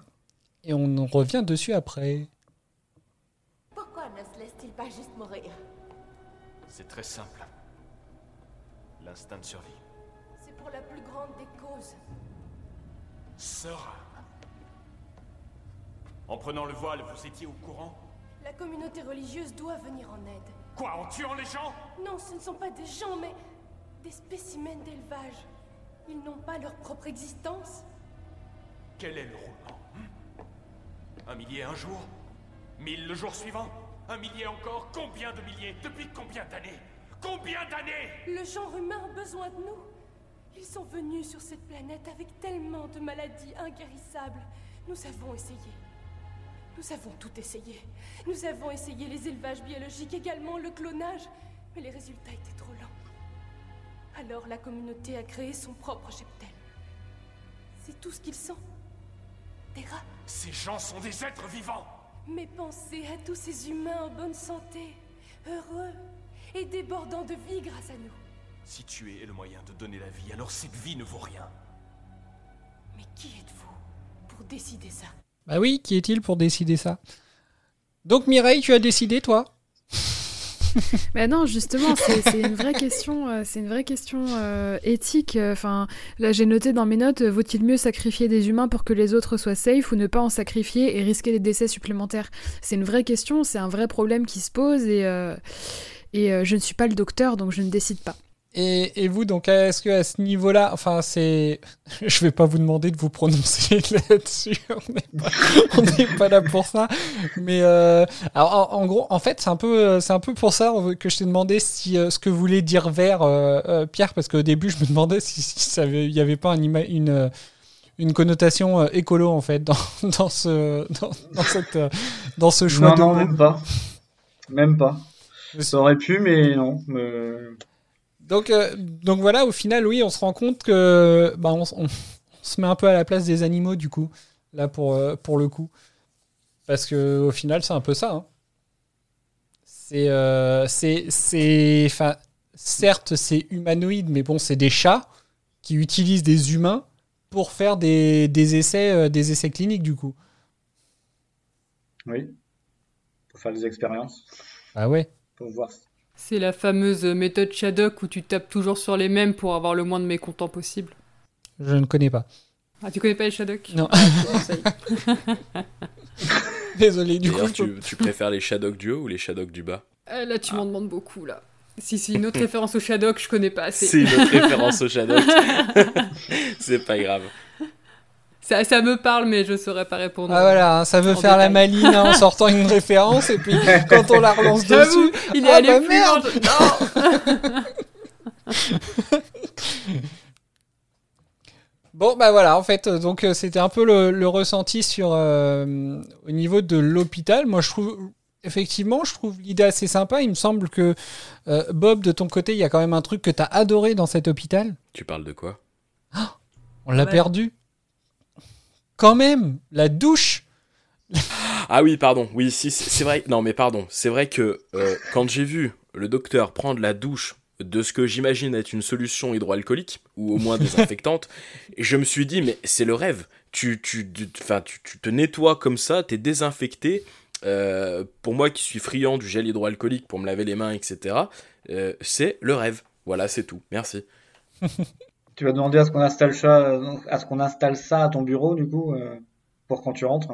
et on en revient dessus après. Pourquoi ne se laisse-t-il pas juste mourir? C'est très simple. L'instinct de survie. C'est pour la plus grande des causes. Sœur. En prenant le voile, vous étiez au courant? La communauté religieuse doit venir en aide. Quoi, en tuant les gens? Non, ce ne sont pas des gens, mais des spécimens d'élevage. Ils n'ont pas leur propre existence. Quel est le roulement Un millier un jour Mille le jour suivant Un millier encore Combien de milliers? Depuis combien d'années? Combien d'années? Le genre humain a besoin de nous. Ils sont venus sur cette planète avec tellement de maladies inguérissables. Nous avons essayé. Nous avons tout essayé. Nous avons essayé les élevages biologiques, également le clonage. Mais les résultats étaient trop lents. Alors la communauté a créé son propre cheptel. C'est tout ce qu'ils sont. Des rats. Ces gens sont des êtres vivants Mais pensez à tous ces humains en bonne santé, heureux et débordant de vie grâce à nous. Si tuer est le moyen de donner la vie, alors cette vie ne vaut rien. Mais qui êtes-vous pour décider ça? Bah oui, qui est-il pour décider ça? Donc Mireille, tu as décidé toi? Mais non, justement, c'est une vraie question. euh, c'est une vraie question euh, éthique. Enfin, là, j'ai noté dans mes notes euh, vaut-il mieux sacrifier des humains pour que les autres soient safe ou ne pas en sacrifier et risquer des décès supplémentaires? C'est une vraie question. C'est un vrai problème qui se pose et euh, et euh, je ne suis pas le docteur, donc je ne décide pas. Et, et vous, donc, est-ce que à ce niveau-là, enfin, c'est, je vais pas vous demander de vous prononcer là-dessus. On n'est pas, là pour ça. Mais euh, alors, en, en gros, en fait, c'est un peu, c'est un peu pour ça que je t'ai demandé si euh, ce que voulait dire vert, euh, Pierre, parce qu'au début, je me demandais si, si ça avait- il y avait pas un ima- une une connotation écolo en fait dans, dans ce dans, dans cette dans ce choix Non, de non, même pas. Même pas. Ça aurait pu, mais non. Donc, euh, donc voilà, au final, oui, on se rend compte que bah, on, s- on- on se met un peu à la place des animaux, du coup, là, pour, euh, pour le coup. Parce que au final, c'est un peu ça. hein. C'est. euh, c'est. c'est- Enfin, certes, c'est humanoïde, mais bon, c'est des chats qui utilisent des humains pour faire des, des essais, des essais cliniques, du coup. oui. Pour faire des expériences. Ah ouais. Pour voir. C'est la fameuse méthode Shadok où tu tapes toujours sur les mêmes pour avoir le moins de mécontents possible. Je ne connais pas. Ah, tu connais pas les Shadok? Non. Ah. Désolé, du coup. Tu, tu préfères les Shadok du haut ou les Shadok du bas? Ah, là, tu m'en demandes beaucoup, là. Si c'est une autre référence au Shadok, je connais pas assez. C'est une autre référence au Shadok. C'est pas grave. Ça, ça me parle, mais je saurais pas répondre. Ah voilà, hein, ça veut faire la maline hein, en sortant une référence et puis quand on la relance dessus, il est ah allé bah plus merde. Non Bon bah voilà, en fait, euh, donc euh, c'était un peu le, le ressenti sur euh, au niveau de l'hôpital. Moi je trouve effectivement, je trouve l'idée assez sympa. Il me semble que euh, Bob, de ton côté, il y a quand même un truc que t'as adoré dans cet hôpital. Tu parles de quoi? On l'a Ouais. perdu. Quand même, la douche. Ah oui, pardon. Oui, si, c'est vrai. Non, mais pardon. C'est vrai que euh, quand j'ai vu le docteur prendre la douche de ce que j'imagine être une solution hydroalcoolique, ou au moins désinfectante, je me suis dit, mais c'est le rêve. Tu, tu, tu, tu te nettoies comme ça, t'es désinfecté. Euh, pour moi qui suis friand du gel hydroalcoolique pour me laver les mains, etc., euh, c'est le rêve. Voilà, c'est tout. Merci. Tu vas demander à ce qu'on installe ça, à ce qu'on installe ça à ton bureau, du coup, euh, pour quand tu rentres,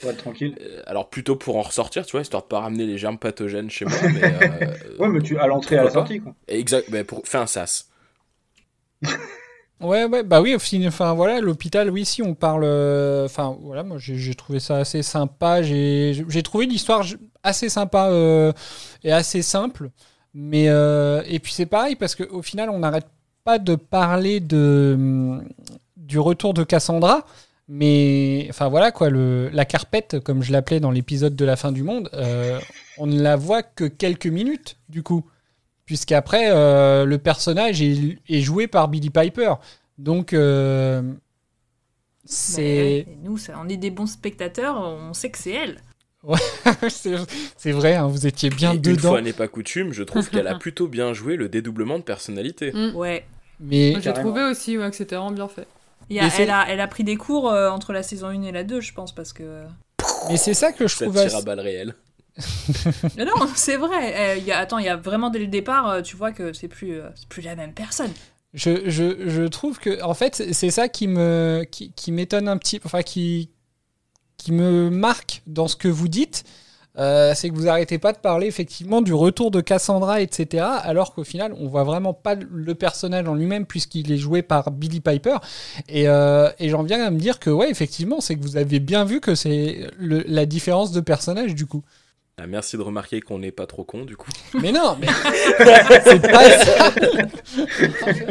pour être tranquille. Euh, alors plutôt pour en ressortir, tu vois, histoire de pas ramener les germes pathogènes chez moi, mais... euh, Ouais, mais tu à l'entrée et à la sortie, quoi. Exact, mais pour... fais un sas. Ouais, ouais, bah oui, enfin voilà, l'hôpital, oui, si on parle. euh, Enfin voilà, moi j'ai j'ai trouvé ça assez sympa. J'ai j'ai trouvé l'histoire assez sympa euh, et assez simple. Mais euh, et puis c'est pareil parce qu'au final, on n'arrête pas de parler de hum, du retour de Cassandra. Mais enfin voilà quoi, le, la carpette, comme je l'appelais dans l'épisode de la fin du monde, euh, on ne la voit que quelques minutes du coup puisqu'après euh, le personnage est, est joué par Billy Piper. Donc euh, c'est Ouais, et nous, ça, on est des bons spectateurs, on sait que c'est elle. c'est c'est vrai, hein, vous étiez bien Et Une dedans. fois n'est pas coutume, je trouve qu'elle a plutôt bien joué le dédoublement de personnalité. Mm. Ouais. Mais Moi, J'ai trouvé aussi ouais, que c'était vraiment bien fait. Il a- elle, a, elle a pris des cours euh, entre la saison 1 et la 2, je pense, parce que. mais c'est ça que je Ça trouve tire assez- à balles réelles. Mais non, c'est vrai. euh, il y a, attends, il y a vraiment dès le départ, euh, tu vois que c'est plus, euh, c'est plus la même personne. Je, je, je trouve que en fait c'est- c'est ça qui me qui, qui m'étonne un petit enfin qui qui me marque dans ce que vous dites euh, c'est que vous arrêtez pas de parler effectivement du retour de Cassandra, etc. Alors qu'au final, on voit vraiment pas le personnage en lui-même puisqu'il est joué par Billy Piper. Et, euh, et j'en viens à me dire que ouais, effectivement, c'est que vous avez bien vu que c'est la différence de personnage du coup. Ah, merci de remarquer qu'on n'est pas trop con du coup. Mais non, mais c'est pas ça.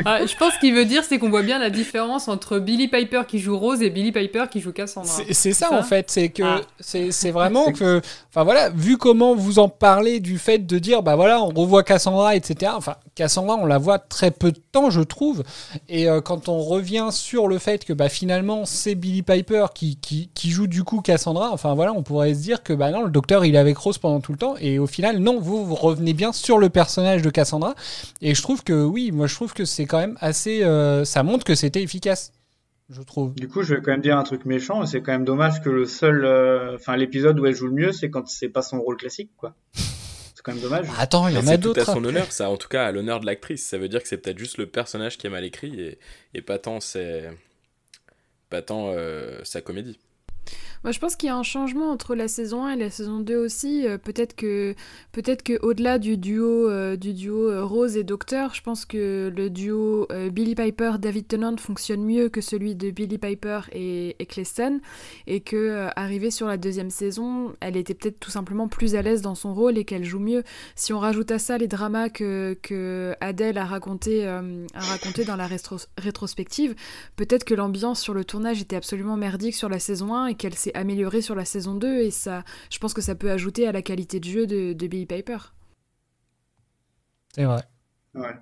Ah, je pense qu'il veut dire, c'est qu'on voit bien la différence entre Billy Piper qui joue Rose et Billy Piper qui joue Cassandra. C'est c'est ça, Ça en fait, c'est que Ah. c'est c'est vraiment que, enfin voilà, vu comment vous en parlez du fait de dire, bah voilà, on revoit Cassandra, etc. Enfin, Cassandra, on la voit très peu de temps, je trouve. Et euh, quand on revient sur le fait que bah finalement c'est Billy Piper qui, qui, qui joue du coup Cassandra, enfin voilà, on pourrait se dire que bah non, le docteur il est avec Rose pendant tout le temps. Et au final, non, vous, vous revenez bien sur le personnage de Cassandra. Et je trouve que oui, moi je trouve que c'est quand même assez, euh, ça montre que c'était efficace, je trouve. Du coup, je vais quand même dire un truc méchant. C'est quand même dommage que le seul, euh, enfin, l'épisode où elle joue le mieux, c'est quand c'est pas son rôle classique, quoi. C'est quand même dommage. Attends, il y en a c'est tout d'autres. à son après. honneur, ça en tout cas à l'honneur de l'actrice. Ça veut dire que c'est peut-être juste le personnage qui est mal écrit et, et pas tant c'est pas tant euh, sa comédie. Moi, je pense qu'il y a un changement entre la saison 1 et la saison 2 aussi. Euh, peut-être que, peut-être que au-delà du duo, euh, du duo euh, Rose et Docteur, je pense que le duo euh, Billy Piper David Tennant fonctionne mieux que celui de Billy Piper et, et et que arrivée sur la deuxième saison, elle était peut-être tout simplement plus à l'aise dans son rôle et qu'elle joue mieux. Si on rajoute à ça les dramas que, que Adèle a raconté, a raconté dans la rétro- rétrospective, peut-être que l'ambiance sur le tournage était absolument merdique sur la saison 1 et qu'elle s'est améliorée sur la saison 2 et ça, je pense que ça peut ajouter à la qualité de jeu de, de Billy Piper. C'est vrai. Ouais.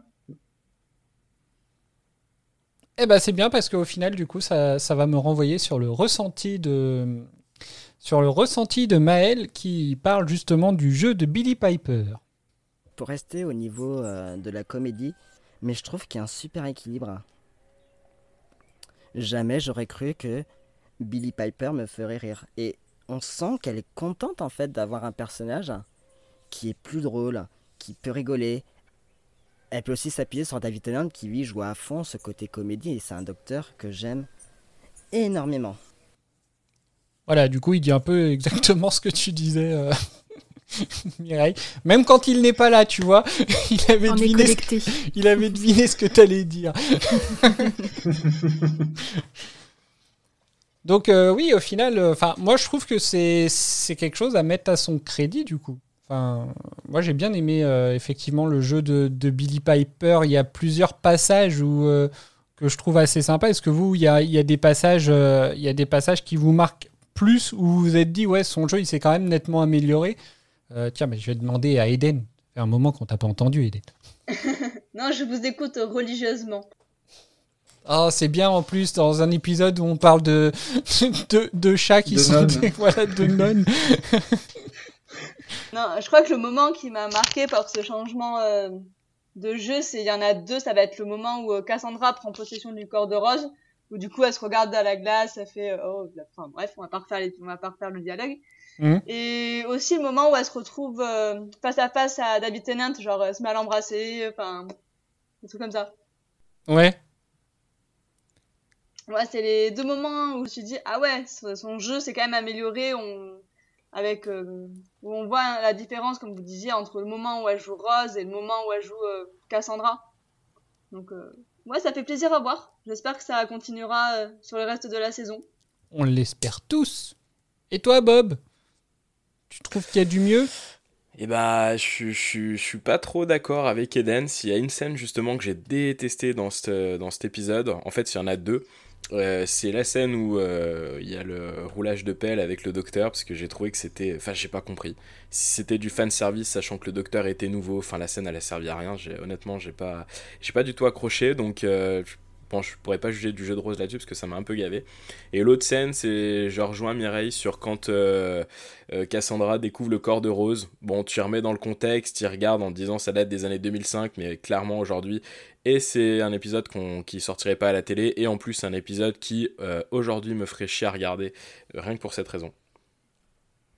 Eh ben c'est bien parce qu'au final du coup ça, ça va me renvoyer sur le ressenti de sur le ressenti de Maël qui parle justement du jeu de Billy Piper. Pour rester au niveau euh, de la comédie, mais je trouve qu'il y a un super équilibre. Jamais j'aurais cru que Billy Piper me ferait rire. Et on sent qu'elle est contente en fait d'avoir un personnage qui est plus drôle, qui peut rigoler. Elle peut aussi s'appuyer sur David Tennant qui lui joue à fond ce côté comédie et c'est un docteur que j'aime énormément. Voilà, du coup il dit un peu exactement ce que tu disais euh, Mireille. Même quand il n'est pas là, tu vois, il avait On deviné ce, il avait deviné ce que tu allais dire. Donc euh, oui, au final, euh, enfin moi je trouve que c'est quelque chose à mettre à son crédit du coup. Enfin, moi j'ai bien aimé euh, effectivement le jeu de, de Billy Piper. Il y a plusieurs passages où que je trouve assez sympa. Est-ce que vous, il y a, il y a des passages, il y a des passages qui vous marquent plus où vous vous êtes dit ouais son jeu il s'est quand même nettement amélioré? Tiens, mais je vais demander à Eden. Ça fait un moment qu'on t'a pas entendu, Eden. Non, je vous écoute religieusement. Oh, c'est bien en plus dans un épisode où on parle de, de, de chats qui De sont nonnes. des, voilà, de nonnes. Non, je crois que le moment qui m'a marqué par ce changement euh, de jeu, c'est il y en a deux. Ça va être le moment où euh, Cassandra prend possession du corps de Rose, où du coup elle se regarde dans la glace, elle fait euh, oh, la- enfin bref, on va pas refaire les- on va pas refaire le dialogue. Mhm. Et aussi le moment où elle se retrouve euh, face à face à David Tennant, genre elle se met à l'embrasser, enfin des trucs comme ça. Ouais. Ouais, c'est les deux moments où je me suis dit ah ouais, son jeu s'est quand même amélioré, on avec euh, où on voit la différence comme vous disiez entre le moment où elle joue Rose et le moment où elle joue euh, Cassandra. Donc euh, ouais, ça fait plaisir à voir. J'espère que ça continuera euh, sur le reste de la saison. On l'espère tous. Et toi, Bob? Tu trouves qu'il y a du mieux? Et bah, je, suis- je, suis- je suis pas trop d'accord avec Eden. S'il y a une scène justement que j'ai détestée dans, cette, dans cet épisode, en fait, il y en a deux. Euh, c'est la scène où euh, il y a le roulage de pelle avec le docteur, parce que j'ai trouvé que c'était. Enfin, j'ai pas compris. Si c'était du fan service, sachant que le docteur était nouveau, enfin, la scène elle a servi à rien. Honnêtement, j'ai pas, j'ai pas du tout accroché, donc euh, bon, je pourrais pas juger du jeu de rose là-dessus, parce que ça m'a un peu gavé. Et l'autre scène, c'est. Je rejoins Mireille sur quand. euh, euh, Cassandra découvre le corps de Rose. Bon, tu remets dans le contexte, tu regardes en te disant ça date des années 2005, mais clairement aujourd'hui. Et c'est un épisode qu'on, qui sortirait pas à la télé, et en plus un épisode qui euh, aujourd'hui me ferait chier à regarder, rien que pour cette raison.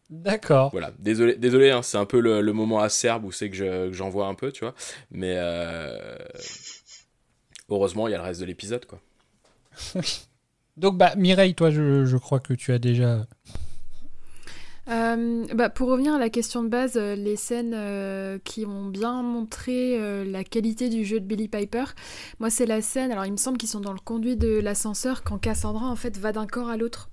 D'accord. Voilà, désolé, désolé hein, c'est un peu le, le moment acerbe où c'est que, je- que j'en vois un peu, tu vois. Mais euh, heureusement, il y a le reste de l'épisode, quoi. Donc, bah, Mireille, toi, je, je crois que tu as déjà. Euh, bah, pour revenir à la question de base, euh, les scènes euh, qui ont bien montré euh, la qualité du jeu de Billy Piper, moi c'est la scène, alors il me semble qu'ils sont dans le conduit de l'ascenseur quand Cassandra en fait va d'un corps à l'autre.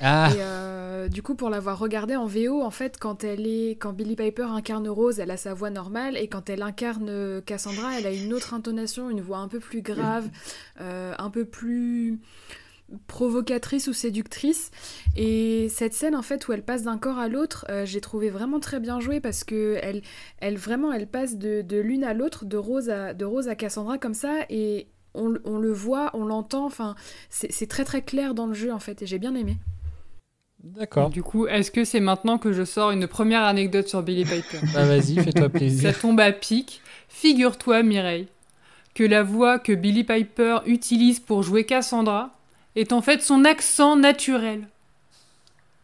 Ah, Et euh, du coup, pour l'avoir regardé en VO, en fait, quand elle est, quand Billy Piper incarne Rose, elle a sa voix normale, et quand elle incarne Cassandra, elle a une autre intonation, une voix un peu plus grave, euh, un peu plus provocatrice ou séductrice. Et cette scène, en fait, où elle passe d'un corps à l'autre, euh, j'ai trouvé vraiment très bien jouée parce que elle, elle vraiment, elle passe de, de l'une à l'autre, de Rose à, de Rose à Cassandra comme ça, et on, on le voit, on l'entend. Enfin, c'est c'est très très clair dans le jeu, en fait, et j'ai bien aimé. D'accord. Du coup, est-ce que c'est maintenant que je sors une première anecdote sur Billy Piper? Bah vas-y, fais-toi Ça plaisir. tombe à pic. Figure-toi, Mireille, que la voix que Billy Piper utilise pour jouer Cassandra est en fait son accent naturel.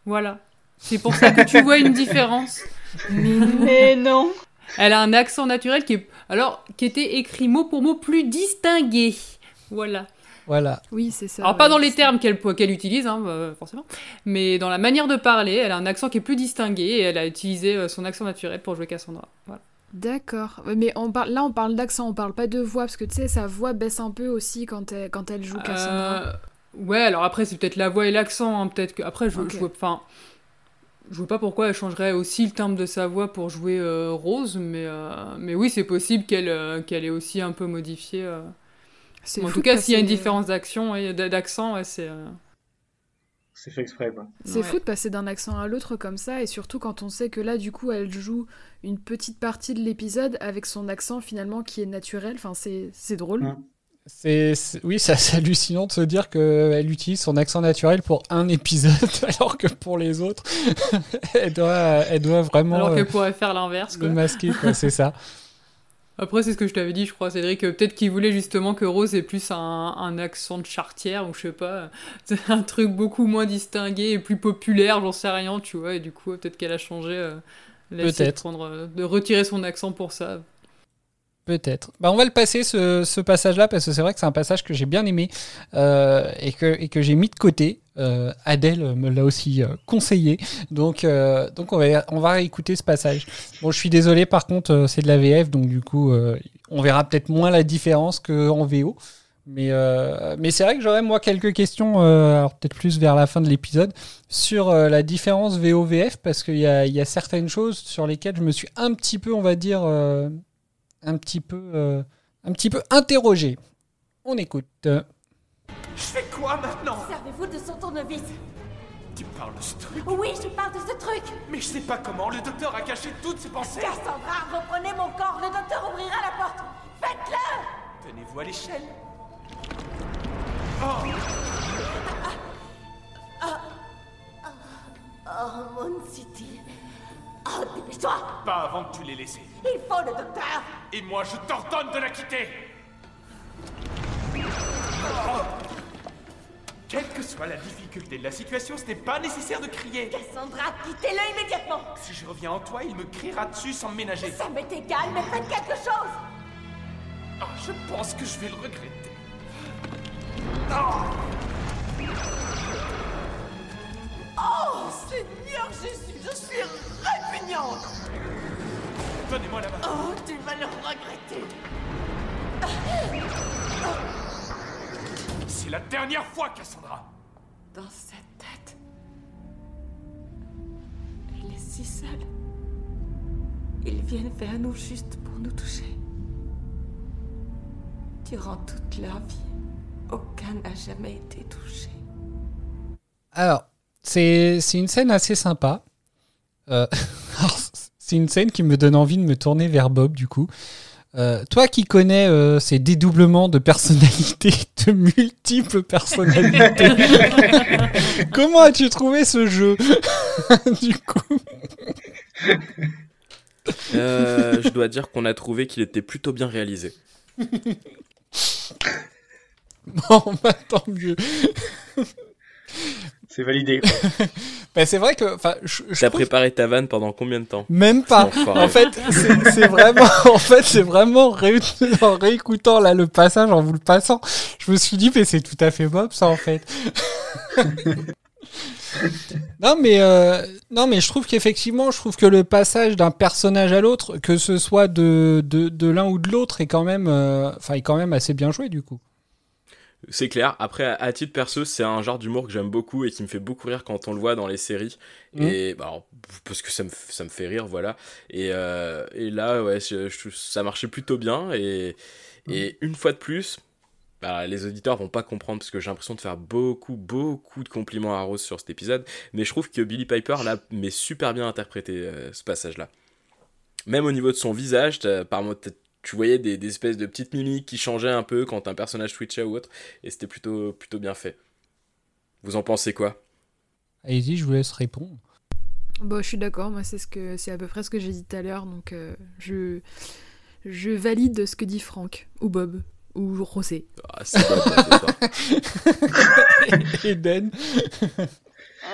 Voilà. C'est pour ça que tu vois une différence. Mais non. Elle a un accent naturel qui est, alors, qui était écrit mot pour mot plus distingué. Voilà. Voilà. Oui, c'est ça. Alors, pas dans les termes qu'elle qu'elle utilise, hein, euh, forcément, mais dans la manière de parler, elle a un accent qui est plus distingué et elle a utilisé euh, son accent naturel pour jouer Cassandra. Voilà. D'accord. Mais on parle, là, on parle d'accent, on parle pas de voix, parce que tu sais, sa voix baisse un peu aussi quand elle, quand elle joue Cassandra. Euh, ouais, alors après, c'est peut-être la voix et l'accent. hein, peut-être que. Après, je, Ok. je vois. Enfin. Je vois pas pourquoi elle changerait aussi le timbre de sa voix pour jouer euh, Rose, mais, euh, mais oui, c'est possible qu'elle euh, qu'elle ait aussi un peu modifié. Euh. C'est En tout cas, s'il y a une passer- différence d'action et d'accent, ouais, c'est. euh, C'est fait exprès, quoi. C'est Ouais. fou de passer d'un accent à l'autre comme ça, et surtout quand on sait que là, du coup, elle joue une petite partie de l'épisode avec son accent finalement qui est naturel. Enfin, c'est drôle. Ouais. C'est, oui, c'est hallucinant de se dire qu'elle utilise son accent naturel pour un épisode, alors que pour les autres, elle, doit, elle doit vraiment Alors euh, qu'elle pourrait faire l'inverse, le quoi. masquer, quoi, c'est ça. Après, c'est ce que je t'avais dit, je crois, Cédric, que peut-être qu'il voulait justement que Rose ait plus un, un accent de chartière, ou je sais pas, c'est un truc beaucoup moins distingué et plus populaire, j'en sais rien, tu vois, et du coup, peut-être qu'elle a changé, euh, de, Peut-être. prendre, euh, de retirer son accent pour ça. Peut-être. Bah, on va le passer, ce, ce passage-là, parce que c'est vrai que c'est un passage que j'ai bien aimé euh, et que, et que j'ai mis de côté. Euh, Adèle me l'a aussi euh, conseillé. Donc, euh, donc on, va, on va écouter ce passage. Bon, je suis désolé, par contre, euh, c'est de la VF, donc du coup, on verra peut-être moins la différence qu'en VO. Mais, mais c'est vrai que j'aurais, moi, quelques questions, peut-être plus vers la fin de l'épisode, sur la différence VO-VF, parce qu'il y a, y a certaines choses sur lesquelles je me suis un petit peu, on va dire, un petit peu, un petit peu interrogé. On écoute. Je fais quoi maintenant? De son tournevis. Tu parles de ce truc Oui, je parle de ce truc. Mais je sais pas comment, le docteur a caché toutes ses pensées Cassandra, reprenez mon corps. Le docteur ouvrira la porte. Faites-le Tenez-vous à l'échelle Oh, Moon City. Oh, dépêche-toi. Pas avant que tu l'aies laissé. Il faut le docteur. Et moi, je t'ordonne de la quitter Quelle que soit la difficulté de la situation, ce n'est pas nécessaire de crier. Cassandra, quittez-le immédiatement. Si je reviens en toi, il me criera dessus sans me ménager. Ça m'est égal, mais faites quelque chose. Ah, je pense que je vais le regretter. Oh, Seigneur Jésus, je suis répugnante. Donnez-moi la main. Oh, tu vas le regretter. C'est la dernière fois, Cassandra. Dans cette tête. Elle est si seule. Ils viennent vers nous juste pour nous toucher. Durant toute leur vie, aucun n'a jamais été touché. Alors, c'est c'est une scène assez sympa. Euh, c'est une scène qui me donne envie de me tourner vers Bob, du coup. Euh, toi qui connais euh, ces dédoublements de personnalités, de multiples personnalités, comment as-tu trouvé ce jeu Du coup, Euh, je dois dire qu'on a trouvé qu'il était plutôt bien réalisé. bon, bah, tant mieux. C'est validé. quoi. C'est vrai que, enfin, je, je T'as trouve- préparé ta vanne pendant combien de temps Même pas. En fait, c'est c'est vraiment, en fait, c'est vraiment ré- en réécoutant là le passage, en vous le passant, je me suis dit, mais c'est tout à fait Bob, ça, en fait. non mais euh, non mais je trouve qu'effectivement, je trouve que le passage d'un personnage à l'autre, que ce soit de, de, de l'un ou de l'autre, est quand même, euh, enfin, est quand même assez bien joué du coup. C'est clair. Après, à titre perso, c'est un genre d'humour que j'aime beaucoup et qui me fait beaucoup rire quand on le voit dans les séries. Mhm. Et bah, alors, parce que ça me, ça me fait rire, voilà. Et, euh, et là, ouais, je- je- ça marchait plutôt bien. Et, et une fois de plus, bah, les auditeurs vont pas comprendre parce que j'ai l'impression de faire beaucoup, beaucoup de compliments à Rose sur cet épisode. Mais je trouve que Billy Piper l'a mais super bien interprété euh, ce passage-là. Même au niveau de son visage, par tu voyais des, des espèces de petites mimiques qui changeaient un peu quand un personnage switchait ou autre, et c'était plutôt, plutôt bien fait. Vous en pensez quoi? Allez-y, je vous laisse répondre. Bon, je suis d'accord, moi c'est ce que c'est à peu près ce que j'ai dit tout à l'heure, donc euh, je je valide ce que dit Franck ou Bob ou Rosé. ah, C'est. Eden.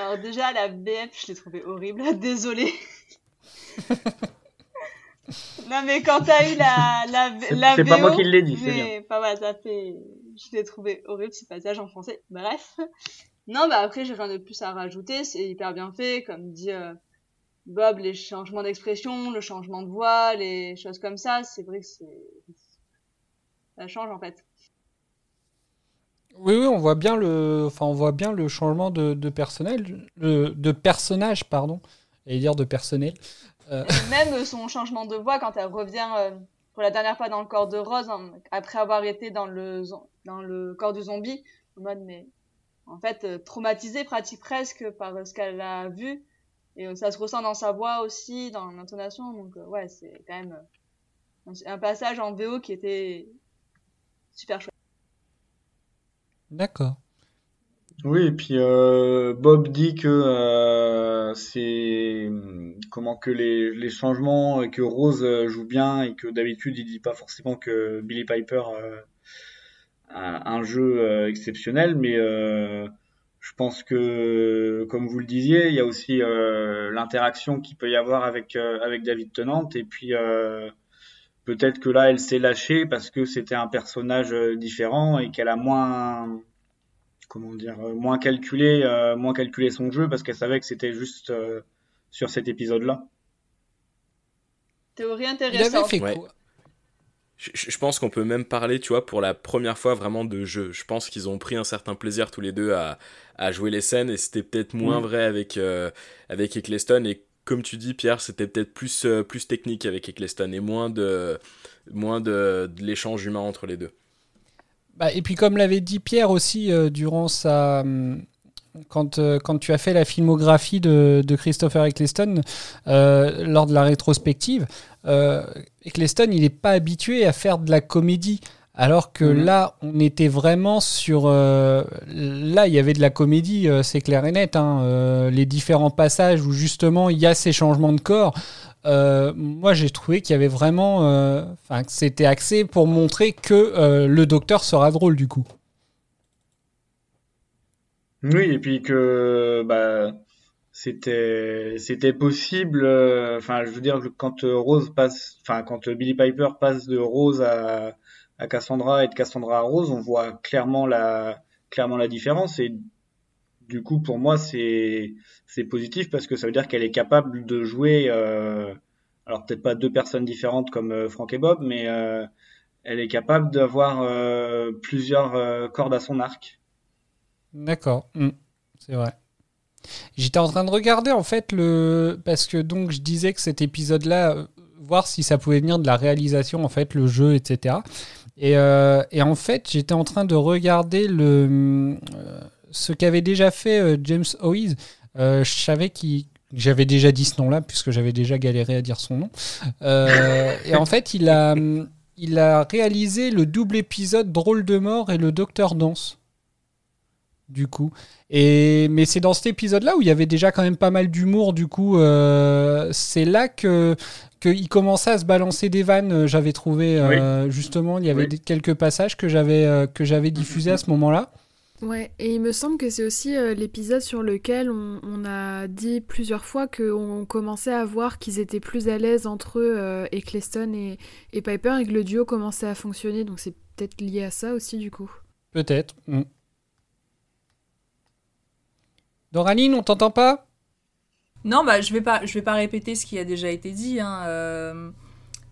Alors déjà, la BF, je l'ai trouvée horrible. Désolée. non mais quand t'as eu la la, C'est- la c'est pas moi qui l'ai dit, c'est pas mal, ça fait. Je l'ai trouvé horrible ce passage en français. Bref. Non, bah après j'ai rien de plus à rajouter. C'est hyper bien fait, comme dit euh, Bob, les changements d'expression, le changement de voix, les choses comme ça. C'est vrai que c'est ça change en fait. Oui, oui, on voit bien le, enfin, on voit bien le changement de, de personnel, le- de personnage, pardon, et dire de personnel. Euh, Et même son changement de voix quand elle revient euh, pour la dernière fois dans le corps de Rose, en- après avoir été dans le, dans le corps du zombie, en mode, mais en fait, euh, traumatisée pratique presque par euh, ce qu'elle a vu. Et ça se ressent dans sa voix aussi, dans l'intonation. Donc, ouais, c'est quand même un passage en VO qui était super chouette. D'accord. Oui, et puis euh, Bob dit que euh, c'est comment que les, les changements et que Rose euh, joue bien et que d'habitude il dit pas forcément que Billy Piper euh, a un jeu euh, exceptionnel, mais euh, je pense que comme vous le disiez, il y a aussi euh, l'interaction qu'il peut y avoir avec euh, avec David Tennant et puis euh, peut-être que là elle s'est lâchée parce que c'était un personnage euh, différent et qu'elle a moins comment dire, euh, moins calculé, euh, moins calculé son jeu parce qu'elle savait que c'était juste euh, sur cet épisode-là. Théorie Il intéressante. avait fait Ouais. quoi? Je, je pense qu'on peut même parler, tu vois, pour la première fois vraiment de jeu. Je pense qu'ils ont pris un certain plaisir tous les deux à, à jouer les scènes et c'était peut-être moins vrai avec, euh, avec Eccleston. Et comme tu dis, Pierre, c'était peut-être plus, euh, plus technique avec Eccleston et moins de, moins de, de l'échange humain entre les deux. Bah, et puis comme l'avait dit Pierre aussi euh, durant sa hum, quand, euh, quand tu as fait la filmographie de, de Christopher Eccleston euh, lors de la rétrospective, euh, Eccleston il n'est pas habitué à faire de la comédie. Alors que Mhm. là, on était vraiment sur. euh, là, il y avait de la comédie, euh, c'est clair et net. hein, euh, les différents passages où justement il y a ces changements de corps. Euh, moi, j'ai trouvé qu'il y avait vraiment. euh, Enfin, c'était axé pour montrer que euh, le docteur sera drôle du coup. Oui, et puis que bah c'était c'était possible. Enfin, je veux dire que quand Rose passe, enfin quand Billy Piper passe de Rose à à Cassandra et de Cassandra à Rose, on voit clairement la clairement la différence et du coup pour moi c'est positif parce que ça veut dire qu'elle est capable de jouer. euh, alors peut-être pas deux personnes différentes comme euh, Frank et Bob, mais euh, elle est capable d'avoir plusieurs cordes à son arc. D'accord, Hmm, c'est vrai. J'étais en train de regarder en fait le parce que donc je disais que cet épisode-là, voir si ça pouvait venir de la réalisation en fait, le jeu, etc. Et, et en fait, j'étais en train de regarder le euh, ce qu'avait déjà fait euh, James Hoyes. Euh, je savais qu'il j'avais déjà dit ce nom-là puisque j'avais déjà galéré à dire son nom. Euh, et en fait, il a il a réalisé le double épisode Drôle de mort et le Docteur Danse du coup. Et mais c'est dans cet épisode-là où il y avait déjà quand même pas mal d'humour. Du coup, euh, c'est là que qu'il commençait à se balancer des vannes. J'avais trouvé euh, justement, il y avait Oui. quelques passages que j'avais que j'avais diffusés à ce moment-là. Ouais, et il me semble que c'est aussi euh, l'épisode sur lequel on, on a dit plusieurs fois qu'on commençait à voir qu'ils étaient plus à l'aise entre eux, euh, Eccleston et, et Piper, et que le duo commençait à fonctionner, donc c'est peut-être lié à ça aussi du coup. Peut-être. Mm. Doraline, on t'entend pas? Non, bah je vais pas, je vais pas répéter ce qui a déjà été dit. Hein. euh,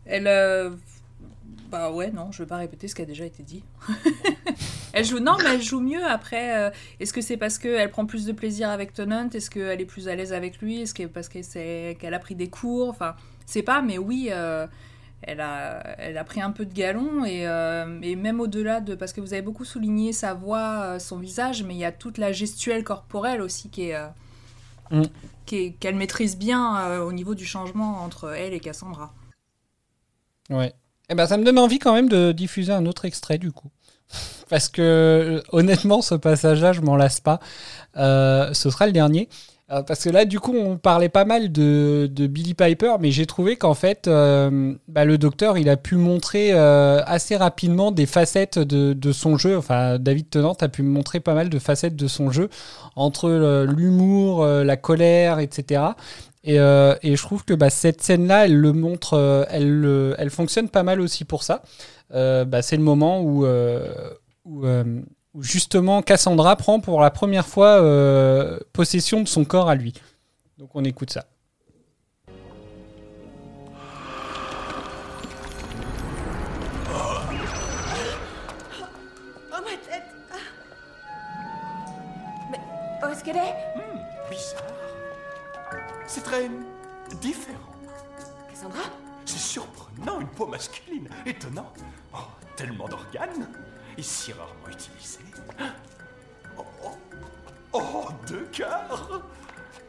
elle, euh, bah ouais, non, je vais pas répéter ce qui a déjà été dit. elle joue, non, mais elle joue mieux. Après, euh, est-ce que c'est parce qu'elle prend plus de plaisir avec Tennant Est-ce qu'elle est plus à l'aise avec lui Est-ce que parce qu'elle a pris des cours Enfin, c'est pas, mais oui. euh, elle a, elle a pris un peu de galon et, euh, et même au-delà de parce que vous avez beaucoup souligné sa voix, son visage, mais il y a toute la gestuelle corporelle aussi qui est, euh, Mm. qu'elle maîtrise bien au niveau du changement entre elle et Cassandra. Ouais. Eh ben, ça me donne envie quand même de diffuser un autre extrait du coup. Parce que euh, honnêtement, ce passage-là, je m'en lasse pas. Euh, ce sera le dernier. Euh, parce que là, du coup, on parlait pas mal de, de Billy Piper, mais j'ai trouvé qu'en fait, bah, le docteur, il a pu montrer assez rapidement des facettes de, de son jeu. Enfin, David Tennant a pu montrer pas mal de facettes de son jeu, entre l'humour, la colère, etc. Et, euh, et je trouve que bah, cette scène-là, elle le montre, euh, elle, le- elle fonctionne pas mal aussi pour ça. Euh, bah, c'est le moment où, justement Cassandra prend pour la première fois possession de son corps à lui. Donc on écoute ça. C'est très différent. Cassandra C'est surprenant, une peau masculine. Étonnant. Oh, tellement d'organes. Et si rarement utilisés. Oh, oh, oh, deux cœurs.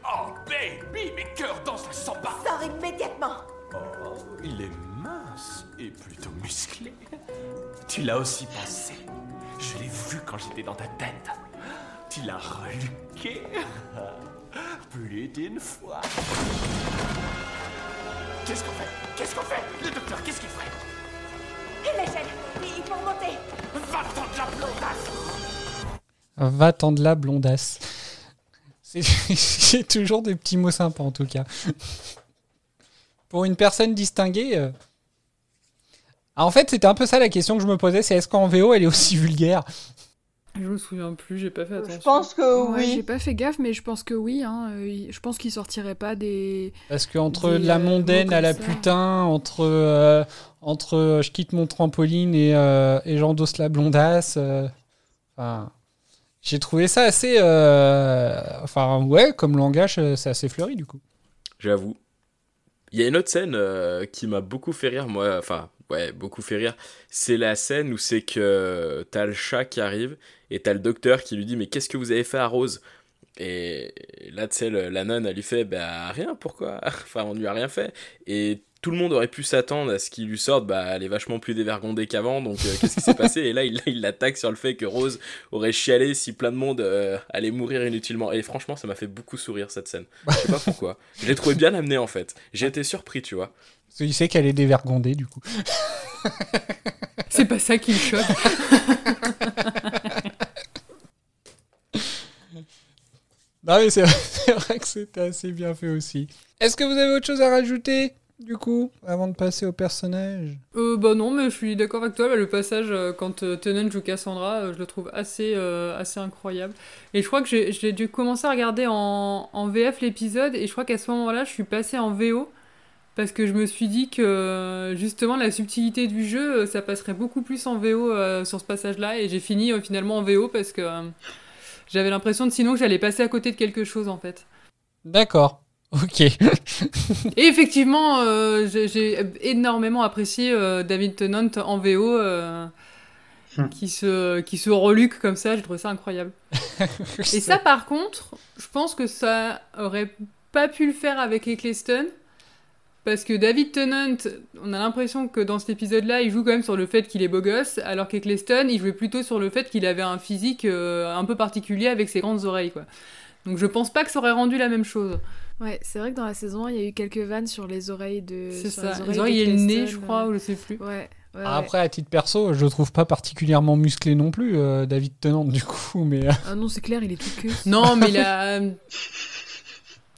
Oh, baby, mes cœurs dansent la samba. Sors immédiatement Oh, il est mince et plutôt musclé. Tu l'as aussi pensé. Je l'ai vu quand j'étais dans ta tête. Tu l'as reluqué. Plus d'une fois. Qu'est-ce qu'on fait? Qu'est-ce qu'on fait? Le docteur, qu'est-ce qu'il ferait? L'échelle Il faut remonter Va-t'en de la blondasse Va tendre la blondasse. C'est c'est toujours des petits mots sympas en tout cas. Pour une personne distinguée. euh, ah, en fait, c'était un peu ça la question que je me posais, c'est est-ce qu'en VO elle est aussi vulgaire? Je me souviens plus, j'ai pas fait attention. Je pense que Ouais, J'ai oui. pas fait gaffe, mais je pense que oui. Hein. euh, Je pense qu'il sortirait pas des. Parce que entre Des, la euh, mondaine à la ça. putain, entre, euh, entre euh, je quitte mon trampoline et, euh, et j'endosse la blondasse, euh, enfin, j'ai trouvé ça assez. euh, enfin, ouais, comme langage, c'est assez fleuri du coup. J'avoue. Il y a une autre scène euh, qui m'a beaucoup fait rire, moi, enfin, ouais, beaucoup fait rire. C'est la scène où c'est que t'as le chat qui arrive et t'as le docteur qui lui dit Mais qu'est-ce que vous avez fait à Rose? Et là, tu sais, la nonne, elle lui fait Bah, rien, pourquoi? Enfin, on lui a rien fait. Et tout le monde aurait pu s'attendre à ce qu'il lui sorte Bah, elle est vachement plus dévergondée qu'avant, donc euh, qu'est-ce qui s'est passé? Et là, il l'attaque sur le fait que Rose aurait chialé si plein de monde euh, allait mourir inutilement. Et franchement, ça m'a fait beaucoup sourire cette scène. Je sais pas pourquoi. Je l'ai trouvé bien amené en fait. J'ai été surpris, tu vois. Parce qu'il sait qu'elle est dévergondée du coup. C'est pas ça qui me choque. Non, mais c'est vrai, c'est vrai que c'était assez bien fait aussi. Est-ce que vous avez autre chose à rajouter? Du coup, avant de passer au personnage? Euh, bah non, mais je suis d'accord avec toi. bah, le passage euh, quand euh, Tennant joue Cassandra, euh, je le trouve assez, euh, assez incroyable. Et je crois que j'ai dû commencer à regarder en, en VF l'épisode, et je crois qu'à ce moment-là, je suis passée en VO. Parce que je me suis dit que justement la subtilité du jeu, ça passerait beaucoup plus en VO euh, sur ce passage-là. Et j'ai fini finalement en VO parce que j'avais l'impression de sinon que j'allais passer à côté de quelque chose en fait. D'accord. Ok. Et effectivement, euh, j'ai énormément apprécié euh, David Tennant en VO, euh, Hmm. qui, se, qui se reluque comme ça, j'ai trouvé ça incroyable. Et ça, par contre, je pense que ça aurait pas pu le faire avec Eccleston, parce que David Tennant, on a l'impression que dans cet épisode-là, il joue quand même sur le fait qu'il est beau gosse, alors qu'Eccleston, il jouait plutôt sur le fait qu'il avait un physique euh, un peu particulier avec ses grandes oreilles, quoi. Donc je pense pas que ça aurait rendu la même chose. Ouais, c'est vrai que dans la saison 1, il y a eu quelques vannes sur les oreilles de. C'est ça. Les Les oreilles et le nez, je crois, euh, ou je sais plus. Ouais. ouais, ouais. Après, à titre perso, je le trouve pas particulièrement musclé non plus, euh, David Tennant, du coup, mais. euh, Ah non, c'est clair, il est tout que. Non, mais il a.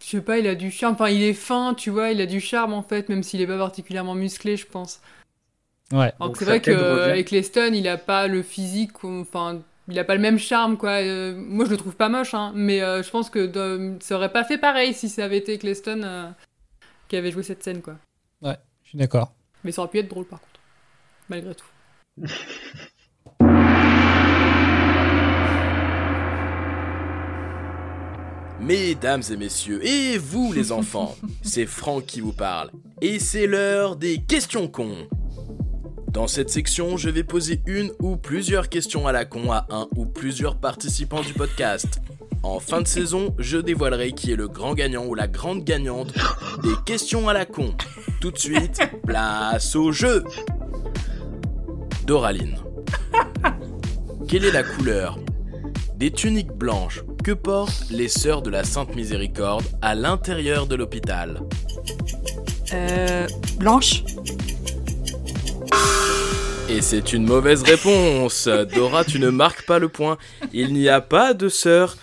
Je sais pas, il a du charme. Enfin, il est fin, tu vois, il a du charme en fait, même s'il est pas particulièrement musclé, je pense. Ouais. Donc c'est vrai qu'avec Leston, il a pas le physique, enfin, il a pas le même charme, quoi. Euh, moi, je le trouve pas moche, hein, mais euh, je pense que de, ça aurait pas fait pareil si ça avait été Cleston euh, qui avait joué cette scène, quoi. Ouais, je suis d'accord. Mais ça aurait pu être drôle, par contre, malgré tout. Mesdames et messieurs, et vous les enfants, c'est Franck qui vous parle. Et c'est l'heure des questions cons. Dans cette section, je vais poser une ou plusieurs questions à la con à un ou plusieurs participants du podcast. En fin de saison, je dévoilerai qui est le grand gagnant ou la grande gagnante des questions à la con. Tout de suite, place au jeu Doraline. Quelle est la couleur des tuniques blanches que portent les sœurs de la Sainte Miséricorde à l'intérieur de l'hôpital? Euh. Blanche Et c'est une mauvaise réponse. Dora, tu ne marques pas le point. Il n'y a pas de sœur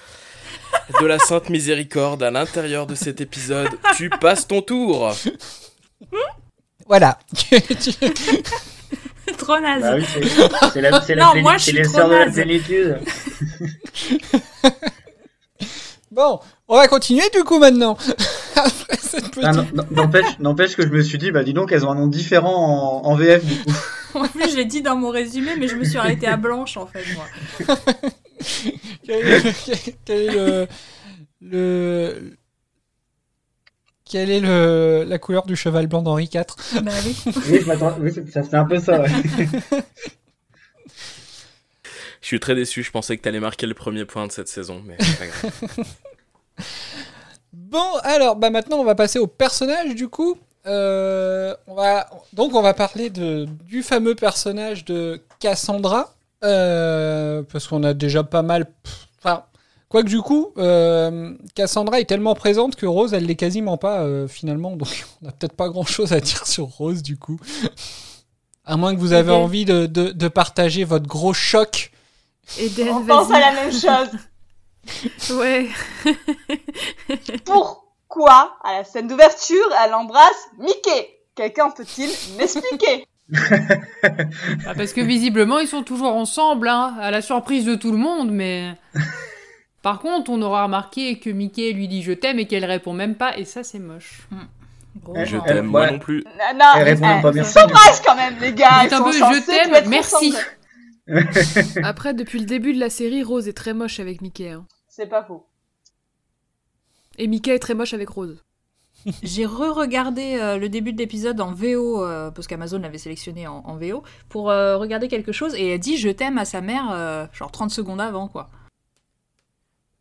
de la Sainte Miséricorde à l'intérieur de cet épisode. Tu passes ton tour. Voilà. Trop naze. Bah oui, c'est la- la Non, moi, je c'est suis les trop sœurs de la plénitude. bon, on va continuer du coup maintenant. Petite... Ah, N'empêche que je me suis dit, bah dis donc, elles ont un nom différent en, en VF du coup. En plus, je l'ai dit dans mon résumé, mais je me suis arrêtée à blanche en fait, moi. quel est, quel est le, le- quelle est le, la couleur du cheval blanc d'Henri IV Bah oui. Oui, oui, c'est- ça c'est un peu ça. ouais. Je suis très déçu. Je pensais que t'allais marquer le premier point de cette saison, mais c'est pas grave. Bon, alors, bah maintenant, on va passer au personnage, du coup. Euh, on va, donc, on va parler de, du fameux personnage de Cassandra. euh, parce qu'on a déjà pas mal... Enfin, quoique du coup, euh, Cassandra est tellement présente que Rose, elle l'est quasiment pas, euh, finalement. Donc, on n'a peut-être pas grand-chose à dire sur Rose, du coup. À moins que vous avez envie de, de- de partager votre gros choc. Eden, On pense à la même chose. Ouais. Pourquoi, à la scène d'ouverture, elle embrasse Mickey? Quelqu'un peut-il m'expliquer? Ah, parce que visiblement, ils sont toujours ensemble, hein, à la surprise de tout le monde, mais. Par contre, on aura remarqué que Mickey lui dit je t'aime et qu'elle répond même pas, et ça, c'est moche. Gros Eh, Je t'aime, moi Ouais. non plus. Non, non, Elle répond même pas merci. Ils s'embrassent quand même, les gars. Un peu, je t'aime, merci. Après, depuis le début de la série, Rose est très moche avec Mickey. hein. C'est pas faux. Et Mickey est très moche avec Rose. J'ai re-regardé euh, le début de l'épisode en VO, euh, parce qu'Amazon l'avait sélectionné en, en VO, pour euh, regarder quelque chose, et elle dit je t'aime à sa mère, euh, genre 30 secondes avant, quoi.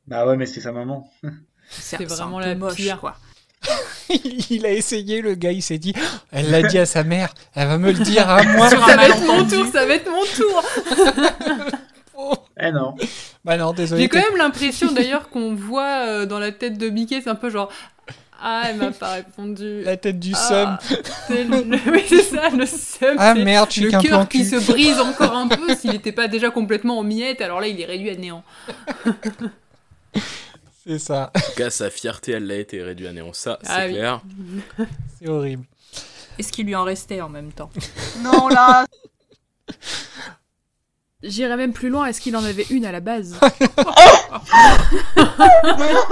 Bah ouais, mais c'est sa maman. C'est vraiment la moche, pire. quoi. il a essayé, le gars, il s'est dit, elle l'a dit à sa mère, elle va me le dire à moi. Ça va être mon tour, ça va être mon tour. Eh non. Bah non, désolé. J'ai quand même l'impression d'ailleurs qu'on voit euh, dans la tête de Mickey, c'est un peu genre Ah, elle m'a pas répondu. La tête du Ah, seum. c'est le- Oui, c'est ça, le seum. Ah c'est merde, je suis le cœur qui se brise encore un peu s'il n'était pas déjà complètement en miettes, alors là il est réduit à néant. C'est ça. En tout cas, sa fierté, elle l'a été réduite à néant. Ça, c'est Ah oui. clair. C'est horrible. Et ce qui lui en restait en même temps? Non, là, J'irais même plus loin, est-ce qu'il en avait une à la base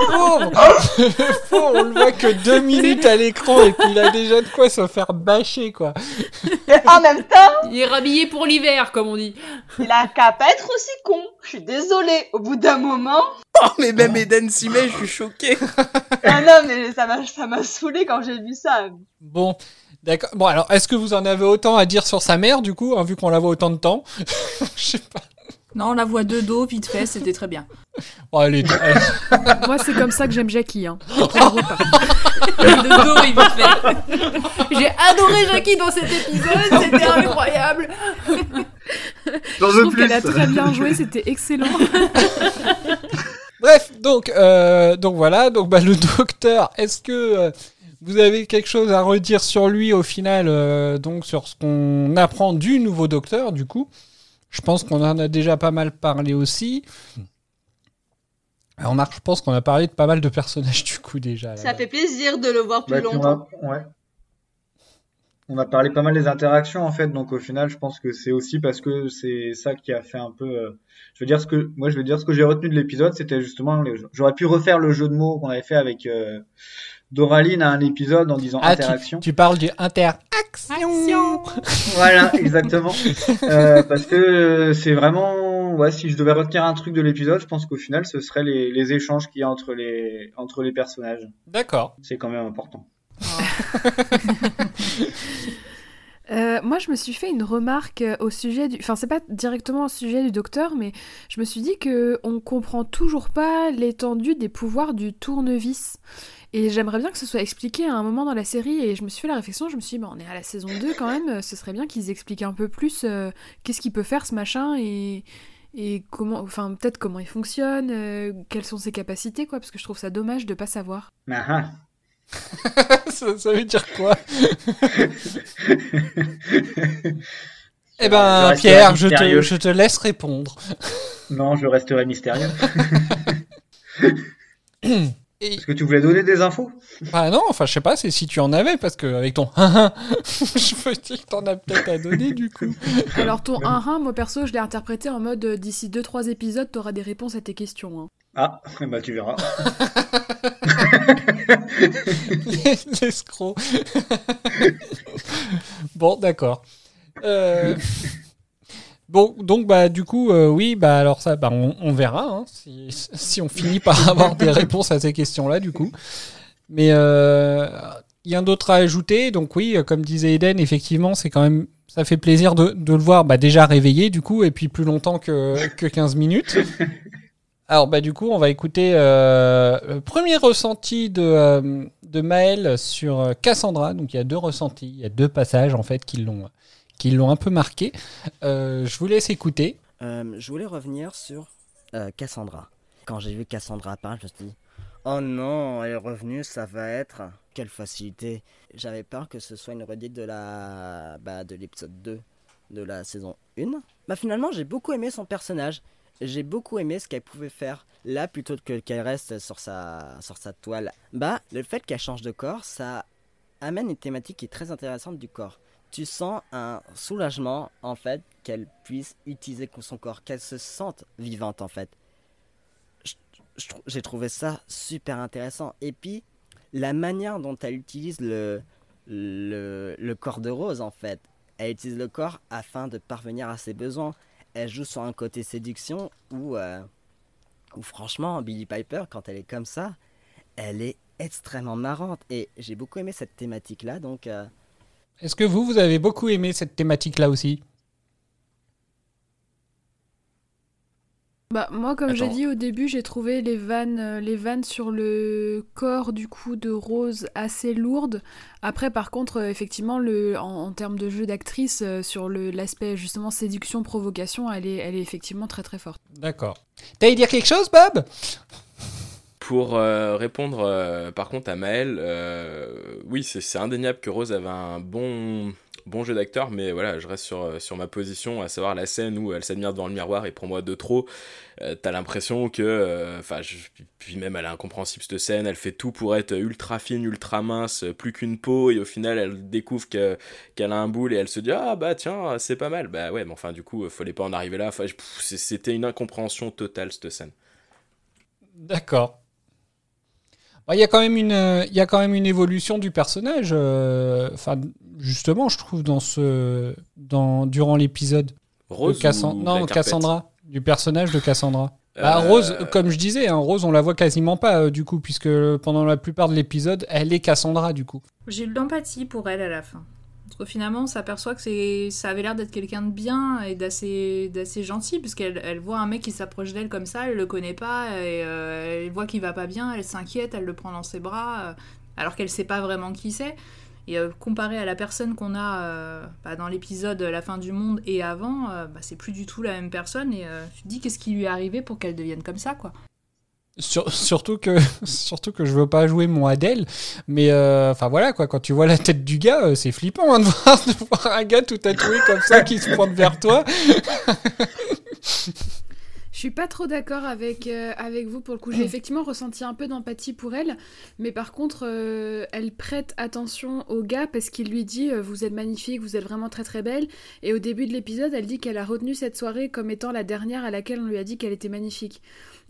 Pauvre Pauvre, on le voit que deux minutes à l'écran et puis il a déjà de quoi se faire bâcher, quoi. en même temps, Il est rhabillé pour l'hiver, comme on dit. il a qu'à pas être aussi con. Je suis désolée. Au bout d'un moment, Oh, mais même Eden s'y met, je suis choqué. ah non, mais ça m'a, ça m'a saoulé quand j'ai vu ça. Bon, d'accord. Bon, alors, est-ce que vous en avez autant à dire sur sa mère, du coup, hein, vu qu'on la voit autant de temps? Je sais pas. Non, on la voit de dos, vite fait, c'était très bien. Bon, allez, allez. Moi, c'est comme ça que j'aime Jackie. Hein. De dos, il vite fait. J'ai adoré Jackie dans cet épisode, c'était incroyable. J'en Je trouve plus. qu'elle a très bien joué, c'était excellent. Bref, donc, euh, donc voilà, donc bah, le docteur, est-ce que euh, vous avez quelque chose à redire sur lui au final, euh, donc sur ce qu'on apprend du nouveau docteur, du coup? Je pense qu'on en a déjà pas mal parlé aussi. Alors, Marc, je pense qu'on a parlé de pas mal de personnages du coup déjà. là. Ça fait plaisir de le voir plus Bah, on longtemps. ouais. On a parlé pas mal des interactions en fait, donc au final, je pense que c'est aussi parce que c'est ça qui a fait un peu. euh, je veux dire ce que moi, je veux dire ce que j'ai retenu de l'épisode, c'était justement, les- j'aurais pu refaire le jeu de mots qu'on avait fait avec euh, Doraline à un épisode en disant Ah, tu, interaction. tu parles du interaction. Voilà, exactement. Euh, parce que euh, c'est vraiment, ouais, si je devais retenir un truc de l'épisode, je pense qu'au final, ce serait les, les échanges qu'il y a entre les entre les personnages. D'accord. C'est quand même important. Euh, moi, je me suis fait une remarque euh, au sujet du. Enfin, c'est pas directement au sujet du docteur, mais je me suis dit que on comprend toujours pas l'étendue des pouvoirs du tournevis. Et j'aimerais bien que ce soit expliqué à un moment dans la série. Et je me suis fait la réflexion, je me suis dit, bah, on est à la saison 2 quand même, ce serait bien qu'ils expliquent un peu plus euh, qu'est-ce qu'il peut faire ce machin et. Et comment, enfin peut-être comment il fonctionne, quelles sont ses capacités, quoi, parce que je trouve ça dommage de pas savoir. Ah, ah. ça, ça veut dire quoi Eh ben, Pierre, je te, je te laisse répondre. Non, je resterai mystérieux. Et- Est-ce que tu voulais donner des infos? Bah non, enfin, je sais pas, c'est si tu en avais, parce que avec ton je me dis que t'en as peut-être à donner du coup. Alors ton 1-1, moi perso, je l'ai interprété en mode euh, d'ici 2-3 épisodes, t'auras des réponses à tes questions. hein. Ah, bah tu verras. L'escroc. bon, d'accord. Euh, Bon, donc bah du coup, euh, oui, bah alors ça, bah, on, verra hein, si, on finit par avoir des réponses à ces questions-là, du coup. Mais euh, il y a d'autres à ajouter? Donc oui, euh, comme disait Eden, effectivement, c'est quand même, ça fait plaisir de, de le voir, bah, déjà réveillé, du coup, et puis plus longtemps que, que 15 minutes. Alors bah du coup, on va écouter euh, le premier ressenti de, euh, de Maël sur euh, Cassandra. Donc il y a deux ressentis, il y a deux passages en fait qui l'ont qui l'ont un peu marqué. Je vous laisse écouter. Je voulais revenir sur Cassandra. Quand j'ai vu Cassandra apparaître, je me suis dit Oh non, elle est revenue, ça va être. Quelle facilité. J'avais peur que ce soit une redite de la bah, de l'épisode 2 de la saison 1. Bah finalement, j'ai beaucoup aimé son personnage. J'ai beaucoup aimé ce qu'elle pouvait faire là plutôt que qu'elle reste sur sa sur sa toile. Bah, le fait qu'elle change de corps, ça amène une thématique qui est très intéressante du corps tu sens un soulagement en fait qu'elle puisse utiliser son corps, qu'elle se sente vivante en fait. J'ai trouvé ça super intéressant. Et puis la manière dont elle utilise le, le, le corps de Rose en fait. Elle utilise le corps afin de parvenir à ses besoins. Elle joue sur un côté séduction euh, où franchement Billy Piper quand elle est comme ça, elle est extrêmement marrante. Et j'ai beaucoup aimé cette thématique là donc... euh, Est-ce que vous, vous avez beaucoup aimé cette thématique-là aussi? Bah moi comme j'ai dit au début j'ai trouvé les vannes euh, les vannes sur le corps du coup de Rose assez lourdes. Après par contre euh, effectivement le en, en termes de jeu d'actrice euh, sur le l'aspect justement séduction provocation elle est elle est effectivement très très forte. D'accord. T'allais dire quelque chose, Bob? Pour euh, répondre euh, par contre à Maël, euh, oui, c'est c'est indéniable que Rose avait un bon, bon jeu d'acteur, mais voilà, je reste sur, euh, sur ma position, à savoir la scène où elle s'admire devant le miroir et pour moi de trop. Euh, T'as l'impression que, euh, enfin, puis même elle est incompréhensible cette scène, elle fait tout pour être ultra fine, ultra mince, plus qu'une peau, et au final elle découvre que- qu'elle a un boule et elle se dit ah bah tiens c'est pas mal, bah ouais, mais enfin du coup fallait pas en arriver là. Enfin, c'était une incompréhension totale cette scène. D'accord. Bah, Il y a quand même une, il y a quand même une évolution du personnage. euh, Enfin, justement, je trouve dans ce, dans durant l'épisode. de Rose Cassan- ou non, Cassandra, du personnage de Cassandra. Bah, Euh, Rose, comme je disais, hein, Rose, on la voit quasiment pas euh, du coup, puisque pendant la plupart de l'épisode, elle est Cassandra du coup. J'ai eu de l'empathie pour elle à la fin. Parce que finalement, on s'aperçoit que ça avait l'air d'être quelqu'un de bien et d'assez, gentil, puisqu'elle elle voit un mec qui s'approche d'elle comme ça, elle le connaît pas, et euh, elle voit qu'il va pas bien, elle s'inquiète, elle le prend dans ses bras, euh, alors qu'elle sait pas vraiment qui c'est. Et euh, comparé à la personne qu'on a bah, dans l'épisode La fin du monde et avant, bah, c'est plus du tout la même personne, et tu te dis qu'est-ce qui lui est arrivé pour qu'elle devienne comme ça, quoi. Sur- surtout que, surtout que je veux pas jouer mon Adèle, mais euh, enfin voilà quoi. Quand tu vois la tête du gars, euh, c'est flippant hein, de, voir, un gars tout tatoué comme ça qui se pointe vers toi. Je suis pas trop d'accord avec, euh, avec vous pour le coup. J'ai effectivement ressenti un peu d'empathie pour elle, mais par contre, elle prête attention au gars parce qu'il lui dit Vous êtes magnifique, vous êtes vraiment très très belle. Et au début de l'épisode, elle dit qu'elle a retenu cette soirée comme étant la dernière à laquelle on lui a dit qu'elle était magnifique.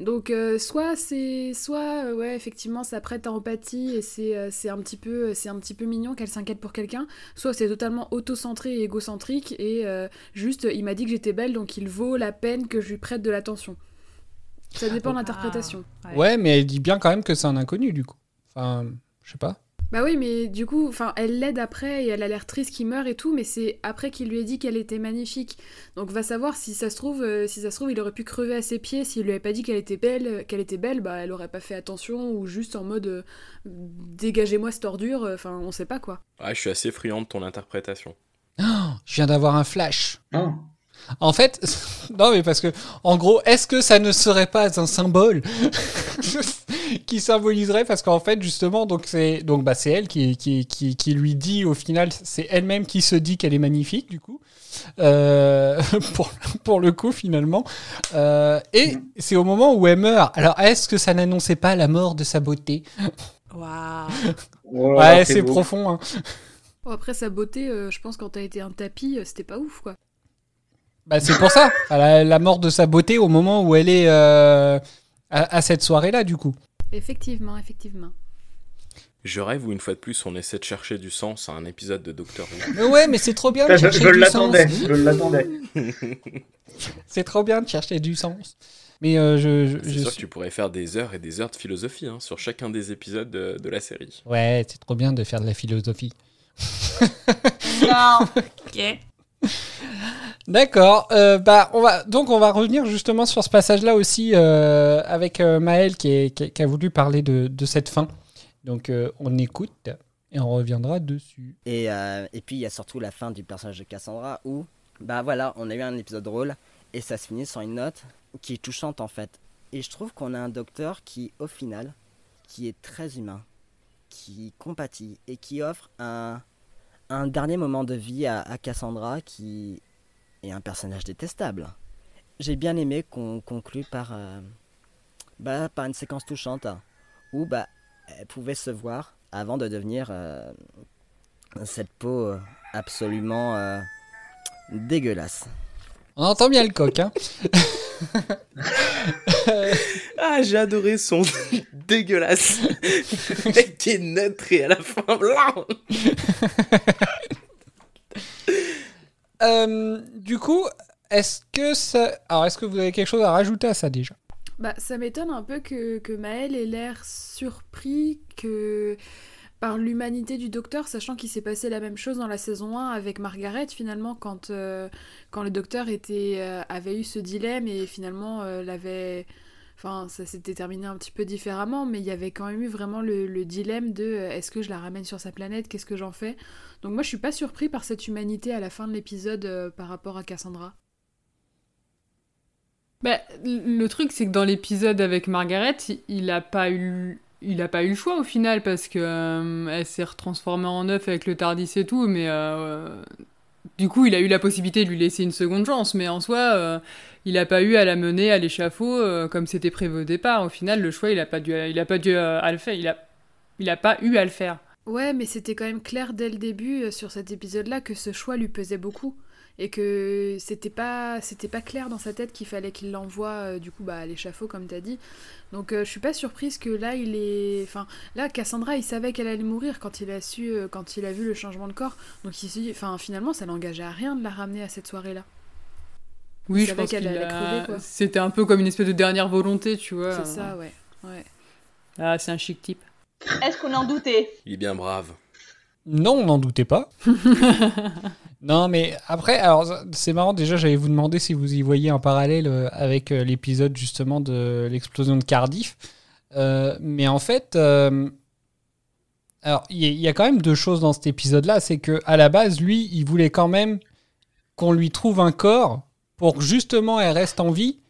Donc, euh, soit c'est. Soit, euh, ouais, effectivement, ça prête à empathie et c'est euh, c'est un, petit peu- c'est un petit peu mignon qu'elle s'inquiète pour quelqu'un. Soit c'est totalement auto-centré et égocentrique et juste, il m'a dit que j'étais belle donc il vaut la peine que je lui prête de l'attention. Ça dépend de l'interprétation. Ah, Ouais, mais elle dit bien quand même que c'est un inconnu, du coup. Enfin, je sais pas. Bah oui, mais du coup, enfin, elle l'aide après et elle a l'air triste qu'il meurt et tout, mais c'est après qu'il lui a dit qu'elle était magnifique. Donc va savoir si ça se trouve, euh, si ça se trouve, il aurait pu crever à ses pieds s'il lui avait pas dit qu'elle était belle, qu'elle était belle, bah elle aurait pas fait attention ou juste en mode euh, dégagez-moi cette ordure. euh, Enfin, on sait pas quoi. Ouais, je suis assez friand de ton interprétation. Je viens d'avoir un flash. Ah. En fait, non mais parce que, en gros, est-ce que ça ne serait pas un symbole? qui symboliserait parce qu'en fait justement donc c'est donc bah c'est elle qui, qui, qui, qui lui dit au final c'est elle-même qui se dit qu'elle est magnifique du coup euh, pour pour le coup finalement Euh, et c'est au moment où elle meurt. Alors est-ce que ça n'annonçait pas la mort de sa beauté? Waouh. Ouais, c'est profond. Hein. Bon, après sa beauté, euh, je pense quand t'as été un tapis, c'était pas ouf quoi. Bah, c'est pour ça. La, la mort de sa beauté au moment où elle est euh, à, à cette soirée-là, du coup. Effectivement, effectivement. Je rêve où une fois de plus on essaie de chercher du sens à un épisode de Doctor Who. Mais ouais, mais c'est trop bien de Je, chercher je du l'attendais, sens. je l'attendais. C'est trop bien de chercher du sens. Mais euh, je, je, sûr suis- que tu pourrais faire des heures et des heures de philosophie hein, sur chacun des épisodes de, de la série. Ouais, c'est trop bien de faire de la philosophie. Non. Ok. D'accord. euh, bah, on va donc on va revenir justement sur ce passage-là aussi euh, avec euh, Maël qui, a voulu parler de, de cette fin. Donc euh, on écoute et on reviendra dessus. Et, et puis il y a surtout la fin du personnage de Cassandra où, bah voilà, on a eu un épisode drôle et ça se finit sur une note qui est touchante en fait. Et je trouve qu'on a un docteur qui, au final, qui est très humain, qui compatit et qui offre un, un dernier moment de vie à, à Cassandra qui est un personnage détestable. J'ai bien aimé qu'on conclue par, euh, bah, par une séquence touchante où bah, elle pouvait se voir avant de devenir euh, cette peau euh, absolument euh, dégueulasse. On entend bien le coq, hein Ah, j'ai adoré son dégueulasse. Le mec qui est neutré à la fin. blanc. Euh, du coup, est-ce que ça... Alors, est-ce que vous avez quelque chose à rajouter à ça déjà? Bah, ça m'étonne un peu que, que Maël ait l'air surpris que par l'humanité du docteur, sachant qu'il s'est passé la même chose dans la saison 1 avec Margaret, finalement, quand, euh, quand le docteur était, euh, avait eu ce dilemme et finalement euh, l'avait... Enfin, ça s'était terminé un petit peu différemment, mais il y avait quand même eu vraiment le, le dilemme de euh, est-ce que je la ramène sur sa planète, qu'est-ce que j'en fais? Donc moi, je suis pas surpris par cette humanité à la fin de l'épisode euh, par rapport à Cassandra. Bah, le truc, c'est que dans l'épisode avec Margaret, il- a pas eu, il pas eu le choix au final parce que euh, elle s'est retransformée en œuf avec le Tardis et tout, mais euh, du coup, il a eu la possibilité de lui laisser une seconde chance, mais en soi, euh, il a pas eu à la mener à l'échafaud euh, comme c'était prévu au départ. Au final, le choix, il a pas dû, il a pas dû euh, à le faire, il a, il pas eu à le faire. Ouais, mais c'était quand même clair dès le début sur cet épisode-là que ce choix lui pesait beaucoup et que c'était pas c'était pas clair dans sa tête qu'il fallait qu'il l'envoie euh, du coup bah, à l'échafaud comme t'as dit. Donc euh, je suis pas surprise que là il est enfin là Cassandra il savait qu'elle allait mourir quand il a su euh, quand il a vu le changement de corps. Donc il dit enfin finalement ça l'engageait à rien de la ramener à cette soirée-là. Oui, Il je pense qu'elle qu'il allait a- crever, quoi. C'était un peu comme une espèce de dernière volonté, tu vois. C'est ça ouais. Ouais. Ah, c'est un chic type. Est-ce qu'on en doutait? Il est bien brave. Non, on n'en doutait pas. non, mais après, alors c'est marrant, déjà j'allais vous demander si vous y voyez un parallèle euh, avec euh, l'épisode justement de l'explosion de Cardiff. Euh, mais en fait, euh, alors il y, a- il y a quand même deux choses dans cet épisode-là. C'est que à la base, lui, il voulait quand même qu'on lui trouve un corps pour que justement elle reste en vie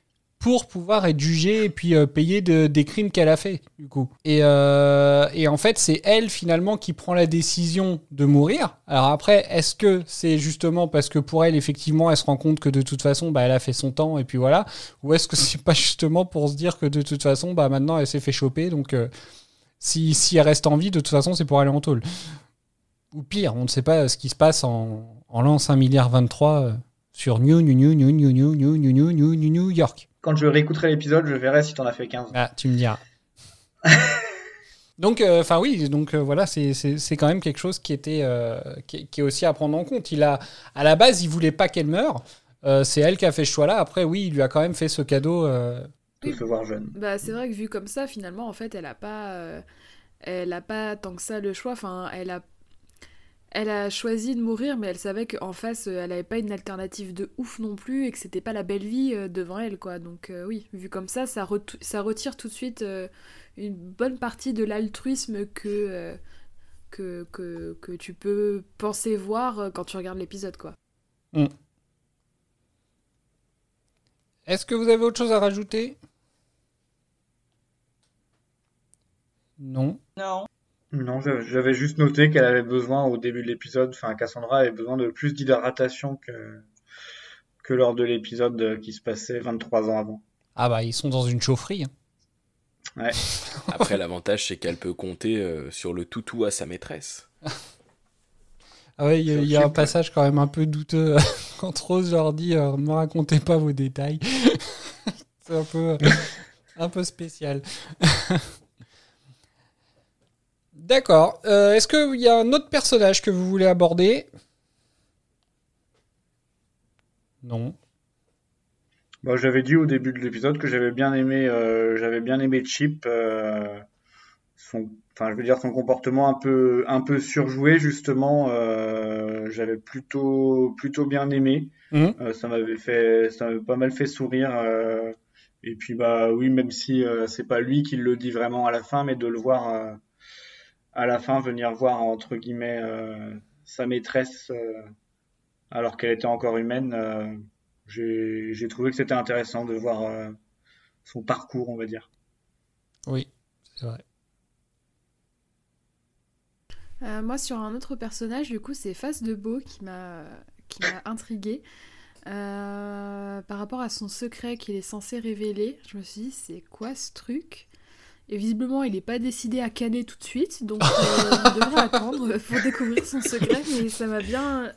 pour pouvoir être jugée et puis euh, payer de- des crimes qu'elle a fait, du coup. Et, euh, et en fait, c'est elle finalement qui prend la décision de mourir. Alors après, est-ce que c'est justement parce que pour elle, effectivement, elle se rend compte que de toute façon, bah, elle a fait son temps et puis voilà, ou est-ce que c'est pas justement pour se dire que de toute façon, bah maintenant, elle s'est fait choper, donc euh, si, si elle reste en vie, de toute façon, c'est pour aller en tôle. Ou pire, on ne sait pas ce qui se passe en, en l'an 5 milliard 23 euh, sur New New New New New New New New New New New York. Quand je réécouterai l'épisode, je verrai si t'en as fait 15. Ah, tu me diras. donc, enfin oui, donc euh, voilà, c'est c'est- c'est quand même quelque chose qui était euh, qui, est- qui est aussi à prendre en compte. Il a, à la base, il voulait pas qu'elle meure. Euh, c'est elle qui a fait ce choix-là. Après, oui, il lui a quand même fait ce cadeau. euh, De se voir jeune. Bah, c'est vrai que vu comme ça, finalement, en fait, elle a pas, euh, elle a pas tant que ça le choix. Enfin, elle a, elle a choisi de mourir, mais elle savait qu'en face, euh, elle avait pas une alternative de ouf non plus et que c'était pas la belle vie euh, devant elle, quoi. Donc euh, oui, vu comme ça, ça, retire tout de suite euh, une bonne partie de l'altruisme que, euh, que, que que tu peux penser voir quand tu regardes l'épisode, quoi. Est-ce que vous avez autre chose à rajouter? Non. Non. Non, j'avais juste noté qu'elle avait besoin au début de l'épisode, enfin Cassandra avait besoin de plus d'hydratation que, que lors de l'épisode euh, qui se passait 23 ans avant. Ah bah ils sont dans une chaufferie. hein. Ouais. Après, l'avantage, c'est qu'elle peut compter euh, sur le toutou à sa maîtresse. Ah ouais, il y a, un passage quand même un peu douteux quand Rose leur dit euh, ne me racontez pas vos détails. C'est un peu, un peu spécial. D'accord. Euh, Est-ce qu'il y a un autre personnage que vous voulez aborder? Non. Bon, j'avais dit au début de l'épisode que j'avais bien aimé, euh, j'avais bien aimé Chip, euh, son, enfin, je veux dire son comportement un peu, un peu surjoué justement. euh, j'avais plutôt, plutôt bien aimé. Euh, ça m'avait fait, ça m'avait pas mal fait sourire. euh, et puis bah oui, même si euh, c'est pas lui qui le dit vraiment à la fin, mais de le voir euh, à la fin venir voir entre guillemets euh, sa maîtresse euh, alors qu'elle était encore humaine. euh, j'ai trouvé que c'était intéressant de voir euh, son parcours, on va dire. Oui, c'est vrai. Euh, moi, sur un autre personnage, du coup, c'est Face de Beau qui m'a qui m'a intriguée. Euh, par rapport à son secret qu'il est censé révéler, je me suis dit, c'est quoi ce truc? Et visiblement, il n'est pas décidé à canner tout de suite, donc euh, on devrait attendre pour découvrir son secret, mais ça m'a bien...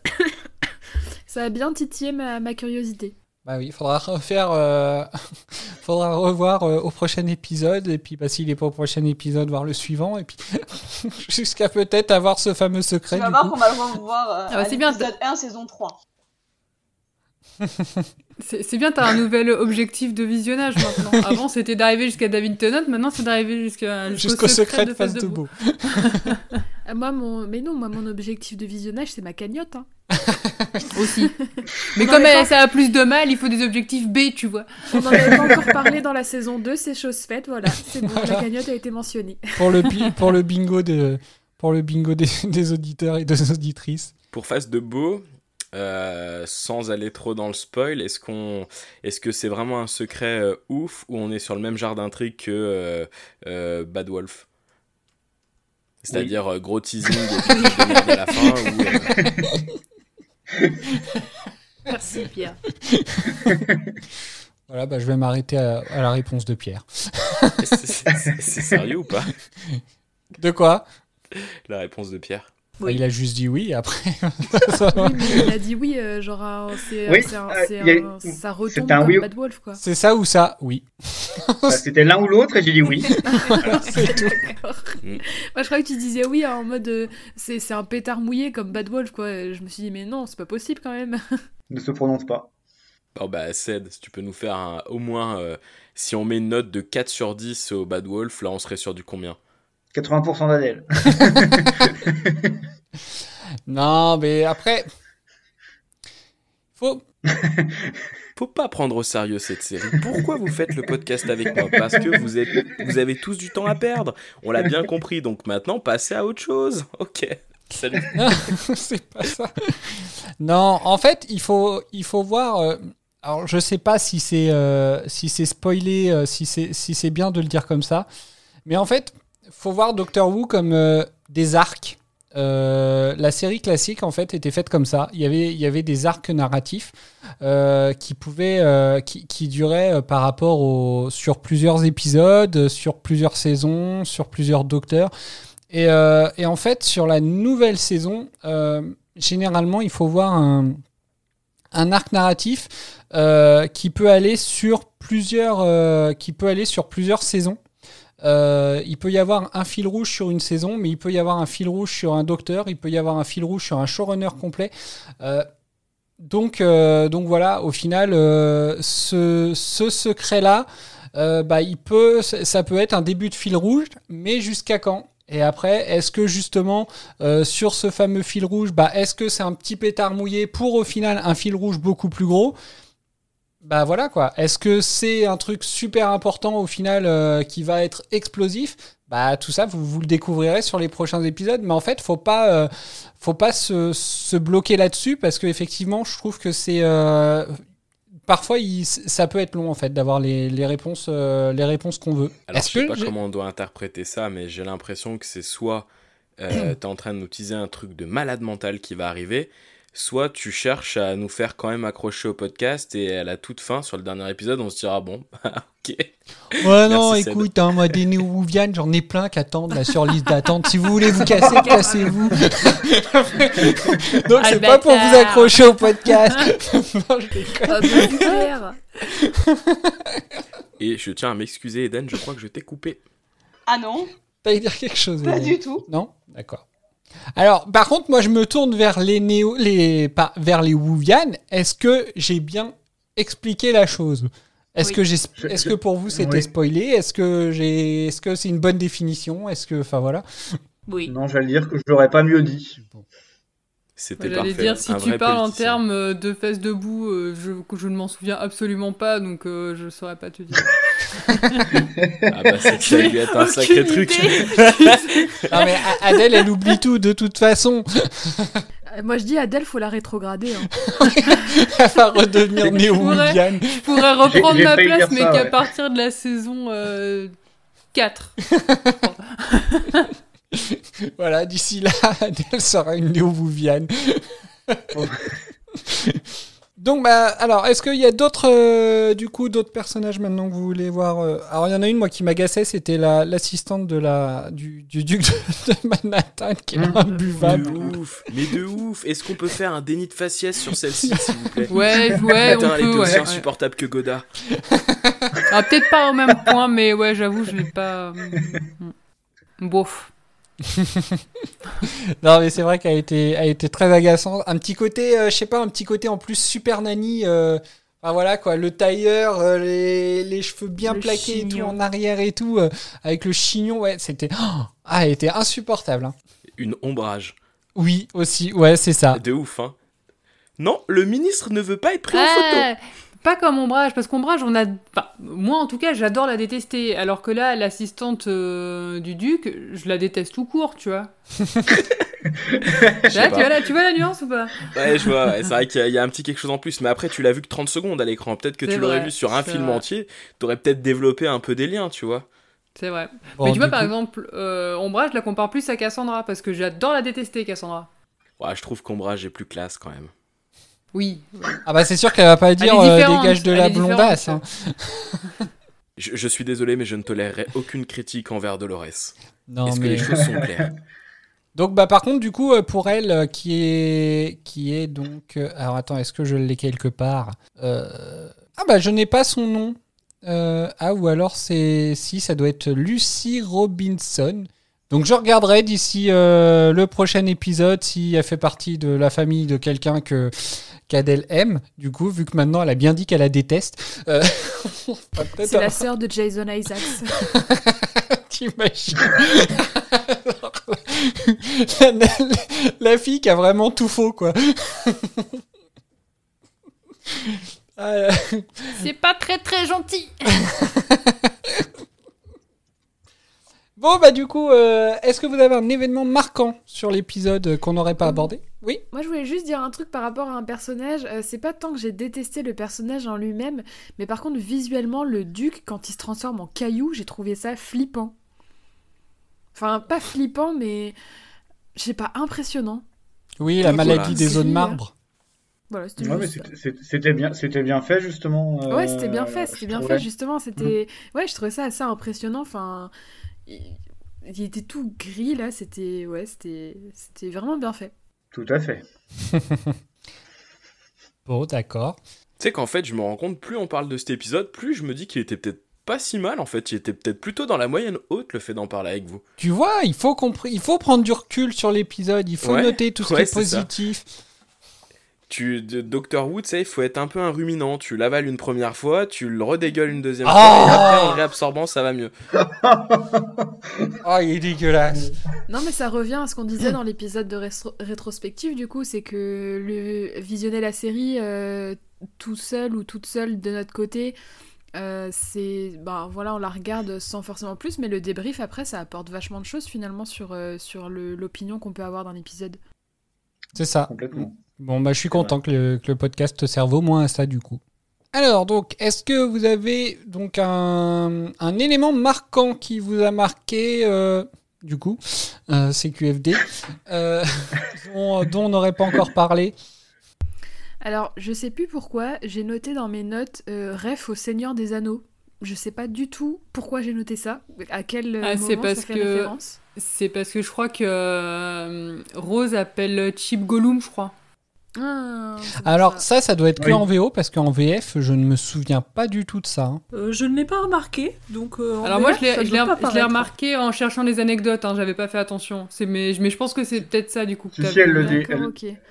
ça a bien titillé ma, ma curiosité. Bah oui, faudra refaire, euh, faudra revoir euh, au prochain épisode et puis bah, s'il n'est pas au prochain épisode, voir le suivant et puis jusqu'à peut-être avoir ce fameux secret. Tu vas du voir qu'on va le revoir euh, Ah bah, c'est bien, l'épisode 1, saison 3. C'est bien, t'as un nouvel objectif de visionnage maintenant. Avant, c'était d'arriver jusqu'à David Tennant, maintenant, c'est d'arriver jusqu'à Jusqu'au secret de face de Beau. beau. Ah, moi, mon... Mais non, moi, mon objectif de visionnage, c'est ma cagnotte. hein. Aussi. Mais On comme est elle- pas- ça a plus de mal, il faut des objectifs B, tu vois. On n'en avait pas encore parlé dans la saison 2, c'est chose faite, voilà. C'est bon, Voilà. la cagnotte a été mentionnée. pour le bi- pour le bingo de pour le bingo des, des auditeurs et des auditrices. Pour face de beau, euh, sans aller trop dans le spoil, est-ce qu'on, est-ce que c'est vraiment un secret euh, ouf ou on est sur le même genre d'intrigue que euh, euh, Bad Wolf? C'est-à-dire euh, gros teasing et à la fin ou, euh, Merci, Pierre. Voilà, bah, je vais m'arrêter à, à la réponse de Pierre. c'est sérieux ou pas? De quoi? La réponse de Pierre. Il a juste dit oui, après. Oui, mais il a dit oui, euh, genre, un- c'est, Oui, euh, ça retombe c'est un comme oui. Bad Wolf, quoi. C'est ça ou ça Oui. Bah, C'était l'un ou l'autre et j'ai dit oui. C'est tout. D'accord. Mm. Moi, je croyais que tu disais oui en mode euh, c'est, c'est un pétard mouillé comme Bad Wolf, quoi. Et Je me suis dit, mais non, c'est pas possible quand même. ne se prononce pas. Oh bah Ced, si tu peux nous faire un- au moins, euh, si on met une note de 4 sur 10 au Bad Wolf, là on serait sur du combien? 80% d'Adèle. Non, mais après. Faut. Faut pas prendre au sérieux cette série. Pourquoi vous faites le podcast avec moi? Parce que vous, êtes, vous avez tous du temps à perdre. On l'a bien compris, donc maintenant passez à autre chose. Ok. Salut. c'est pas ça. Non, en fait, il faut, il faut voir. euh, alors je sais pas si c'est euh, si c'est spoilé, euh, si c'est si c'est bien de le dire comme ça, mais en fait, faut voir Doctor Who comme euh, des arcs. Euh, la série classique en fait était faite comme ça. Il y avait il y avait des arcs narratifs euh, qui pouvaient euh, qui, qui duraient euh, par rapport au sur plusieurs épisodes, sur plusieurs saisons, sur plusieurs docteurs. Et, euh, et en fait sur la nouvelle saison, généralement il faut voir un un arc narratif qui peut aller sur plusieurs qui peut aller sur plusieurs saisons. Euh, il peut y avoir un fil rouge sur une saison, mais il peut y avoir un fil rouge sur un docteur, il peut y avoir un fil rouge sur un showrunner complet. Euh, donc, euh, donc voilà, au final, ce, secret-là, bah, il peut, ça peut être un début de fil rouge, mais jusqu'à quand? Et après, est-ce que justement, sur ce fameux fil rouge, bah, est-ce que c'est un petit pétard mouillé pour au final un fil rouge beaucoup plus gros? Bah voilà quoi. Est-ce que c'est un truc super important au final euh, qui va être explosif? Bah tout ça, vous, vous le découvrirez sur les prochains épisodes. Mais en fait, faut pas, euh, faut pas se, se bloquer là-dessus parce que effectivement, je trouve que c'est euh, parfois il- ça peut être long en fait d'avoir les, les réponses, les réponses qu'on veut. Alors, je sais que pas comment on doit interpréter ça, mais j'ai l'impression que c'est soit euh, t'es en train de nous teaser un truc de malade mental qui va arriver, soit tu cherches à nous faire quand même accrocher au podcast et à la toute fin, sur le dernier épisode, on se dira bon, ok. Ouais, non, Merci, écoute, hein, moi, des Néo-Wouvian, j'en ai plein qui attendent là sur liste d'attente. Si vous voulez vous casser, cassez-vous. Donc, c'est pas pour vous accrocher au podcast. non, je déconne. Ah, bah, super. Et je tiens à m'excuser, Eden, je crois que je t'ai coupé. Ah non, T'allais dire quelque chose pas du tout. Non? D'accord. Alors, par contre, moi, je me tourne vers les Néo, les, pas, vers les Wouvian. Est-ce que j'ai bien expliqué la chose? Est-ce Oui. que j'ai, est-ce que pour vous c'était oui. spoilé? Est-ce que j'ai, est-ce que c'est une bonne définition? Est-ce que, enfin voilà. Oui. Non, j'allais dire que je l'aurais pas mieux dit. C'était J'allais parfait. dire, si un tu parles en termes euh, de fesses debout, euh, je, ne m'en souviens absolument pas, donc euh, je saurais pas te dire. Ah bah, ça dû être un sacré truc. Non mais Adèle, elle oublie tout de toute façon. Moi, je dis Adèle, faut la rétrograder. hein. Elle va redevenir néo-Wouvian. Je pourrais reprendre ma place, mais qu'à ouais. partir de la saison euh, 4. Voilà, d'ici là, Adèle sera une néo-Wouvian. Donc, bah, alors, est-ce qu'il y a d'autres, euh, du coup, d'autres personnages maintenant que vous voulez voir euh, Alors, il y en a une, moi, qui m'agaçait, c'était la, l'assistante de la, du, du duc de, de Manhattan, qui est Mmh. imbuvable. De ouf, mais de ouf. Est-ce qu'on peut faire un déni de faciès sur celle-ci, s'il vous plaît? Ouais, ouais, on Putain, elle est aussi ouais. insupportable que Godard. Ah, peut-être pas au même point, mais ouais, j'avoue, je l'ai pas. mm, Bof. Non, mais c'est vrai qu'elle a été, elle a été très agaçante. Un petit côté, euh, je sais pas, un petit côté en plus super nanny. euh, Enfin voilà quoi, le tailleur, euh, les, les cheveux bien Le plaqués et tout en arrière et tout, euh, avec le chignon, ouais, c'était. Oh ah, elle était insupportable. hein. Une ombrage. Oui, aussi, ouais, c'est ça. De ouf, hein. Non, le ministre ne veut pas être pris en photo. Pas comme Ombrage, parce qu'Ombrage, on a. Enfin, moi en tout cas, j'adore la détester. Alors que là, l'assistante euh, du duc, je la déteste tout court, tu vois. Là, tu vois, la, tu vois la nuance ou pas? Ouais, je vois, ouais, c'est vrai qu'il y a- il y, a un petit quelque chose en plus, mais après tu l'as vu que 30 secondes à l'écran. Peut-être que tu l'aurais vu sur un film vrai. entier, t'aurais peut-être développé un peu des liens, tu vois. C'est vrai. Bon, Mais tu vois, par exemple, euh, Ombrage, je la compare plus à Cassandra, parce que j'adore la détester, Cassandra. Ouais, je trouve qu'Ombrage est plus classe quand même. Oui. Ah bah c'est sûr qu'elle va pas dire euh, dégage de la blondasse. hein. Je, je suis désolé, mais je ne tolérerai aucune critique envers Dolores. Non, Est-ce que mais... les choses sont claires Donc bah par contre du coup euh, pour elle euh, qui est qui est donc euh, alors attends est-ce que je l'ai quelque part Euh, ah bah je n'ai pas son nom Euh, ah ou alors c'est si ça doit être Lucy Robinson donc je regarderai d'ici euh, le prochain épisode si elle fait partie de la famille de quelqu'un que qu'Adèle aime du coup vu que maintenant elle a bien dit qu'elle la déteste euh, C'est la sœur de Jason Isaacs. T'imagines Alors, la, la- la fille qui a vraiment tout faux, quoi. Ah, euh, C'est pas très très gentil. Bon, bah du coup, euh, est-ce que vous avez un événement marquant sur l'épisode qu'on n'aurait pas abordé? Oui Moi, je voulais juste dire un truc par rapport à un personnage. Euh, c'est pas tant que j'ai détesté le personnage en lui-même, mais par contre, visuellement, le duc, quand il se transforme en caillou, j'ai trouvé ça flippant. Enfin, pas flippant, mais je sais pas, impressionnant. Oui, la Voilà. maladie des zones marbre. Voilà, c'était Ouais, bien, c'était bien fait justement. euh, Ouais, c'était bien fait, c'était bien trouvais. fait, justement. C'était. Ouais, je trouvais ça assez impressionnant. Enfin. Il... il était tout gris, là. C'était. Ouais, c'était. C'était vraiment bien fait. Tout à fait. Bon, d'accord. Tu sais qu'en fait, je me rends compte, plus on parle de cet épisode, plus je me dis qu'il était peut-être pas si mal en fait. Il était peut-être plutôt dans la moyenne haute le fait d'en parler avec vous. Tu vois, il faut, il faut prendre du recul sur l'épisode, il faut Ouais, noter tout ce ouais, qui est ça. Tu, de- Dr. Who, tu sais, il faut être un peu un ruminant. Tu l'avales une première fois, tu le redégueules une deuxième Ah fois, et après en le réabsorbant, ça va mieux. Oh, il est dégueulasse. Non, mais ça revient à ce qu'on disait dans l'épisode de rétro- rétrospective, du coup, c'est que le visionner la série euh, tout seul ou toute seule de notre côté, euh, c'est. Ben voilà, on la regarde sans forcément plus, mais le débrief après, ça apporte vachement de choses finalement sur, euh, sur l'opinion qu'on peut avoir d'un épisode. C'est ça. Complètement. Bon, bah, je suis content que le, que le podcast te serve au moins à ça, du coup. Alors, donc, est-ce que vous avez donc un, un élément marquant qui vous a marqué, euh, du coup, euh, CQFD, euh, dont, dont on n'aurait pas encore parlé? Alors, je sais plus pourquoi, j'ai noté dans mes notes euh, ref au Seigneur des Anneaux. Je sais pas du tout pourquoi j'ai noté ça, à quel Ah, moment c'est parce ça fait que- référence. C'est parce que je crois que Rose appelle Chip Gollum, je crois. Ah, Alors, ça. ça, ça doit être que Oui. en VO, parce qu'en VF, je ne me souviens pas du tout de ça. hein. Euh, je ne l'ai pas remarqué, donc. euh, en Alors moi, VF, je l'ai- je remarqué en cherchant des anecdotes, hein, j'avais pas fait attention. C'est- Mais, mais je pense que c'est peut-être ça du coup. que Si, si, elle le dit.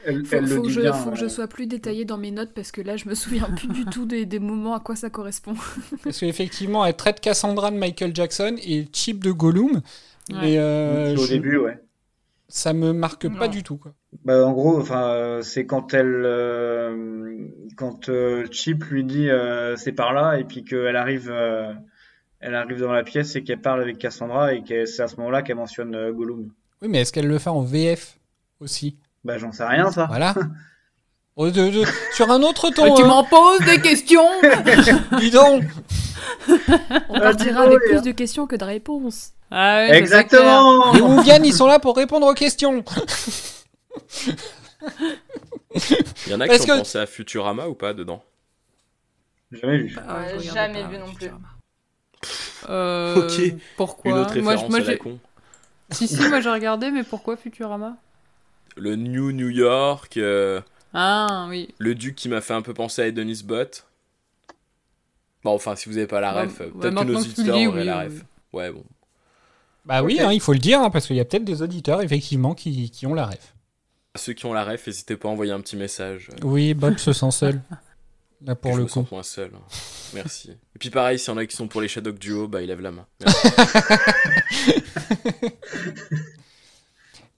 Elle- Faut, elle faut le que dit je, bien. faut que je euh, sois plus détaillée dans mes notes parce que là, je me souviens plus du tout des, des moments à quoi ça correspond. Parce qu'effectivement, elle traite Cassandra de Michael Jackson et Chip de Gollum. Ouais. Euh, au je- début, ouais. Ça me marque pas du tout. Quoi. Bah, en gros, enfin, c'est quand elle, euh, quand euh, Chip lui dit euh, c'est par là, et puis qu'elle arrive, euh, elle arrive dans la pièce et qu'elle parle avec Cassandra, et que c'est à ce moment-là qu'elle mentionne euh, Gollum. Oui, mais est-ce qu'elle le fait en VF aussi? Bah, j'en sais rien, ça. Voilà. Oh, de- de- sur un autre ton. Ah, tu hein. m'en poses des questions Dis donc On partira avec plus de questions que de réponses. Ah ouais, Exactement. Les Wouvian, ils sont là pour répondre aux questions. Il y en a Parce qui ont que- pensé à Futurama ou pas dedans Jamais vu. Ah, Ouais, regardais jamais pas, vu non plus. Euh, Ok. Pourquoi Une autre Moi, référence je- moi, à la j'ai- con. Si, si, moi j'ai regardé, mais pourquoi Futurama? Le New New York, euh, Ah oui. le duc qui m'a fait un peu penser à Adonis Bot. Bon, enfin, si vous avez pas la ref, euh, ouais, peut-être que nos auditeurs auraient oui, la oui. ref. Ouais, bon. Bah oui, hein, il faut le dire, hein, parce qu'il y a peut-être des auditeurs, effectivement, qui, qui ont la ref. Ceux qui ont la ref, n'hésitez pas à envoyer un petit message. euh, Oui, Bob se sent seul. Là, pour je le me coup. sens moins seul. hein. Merci. Et puis pareil, s'il y en a qui sont pour les Shadow Duo, bah ils lèvent la main.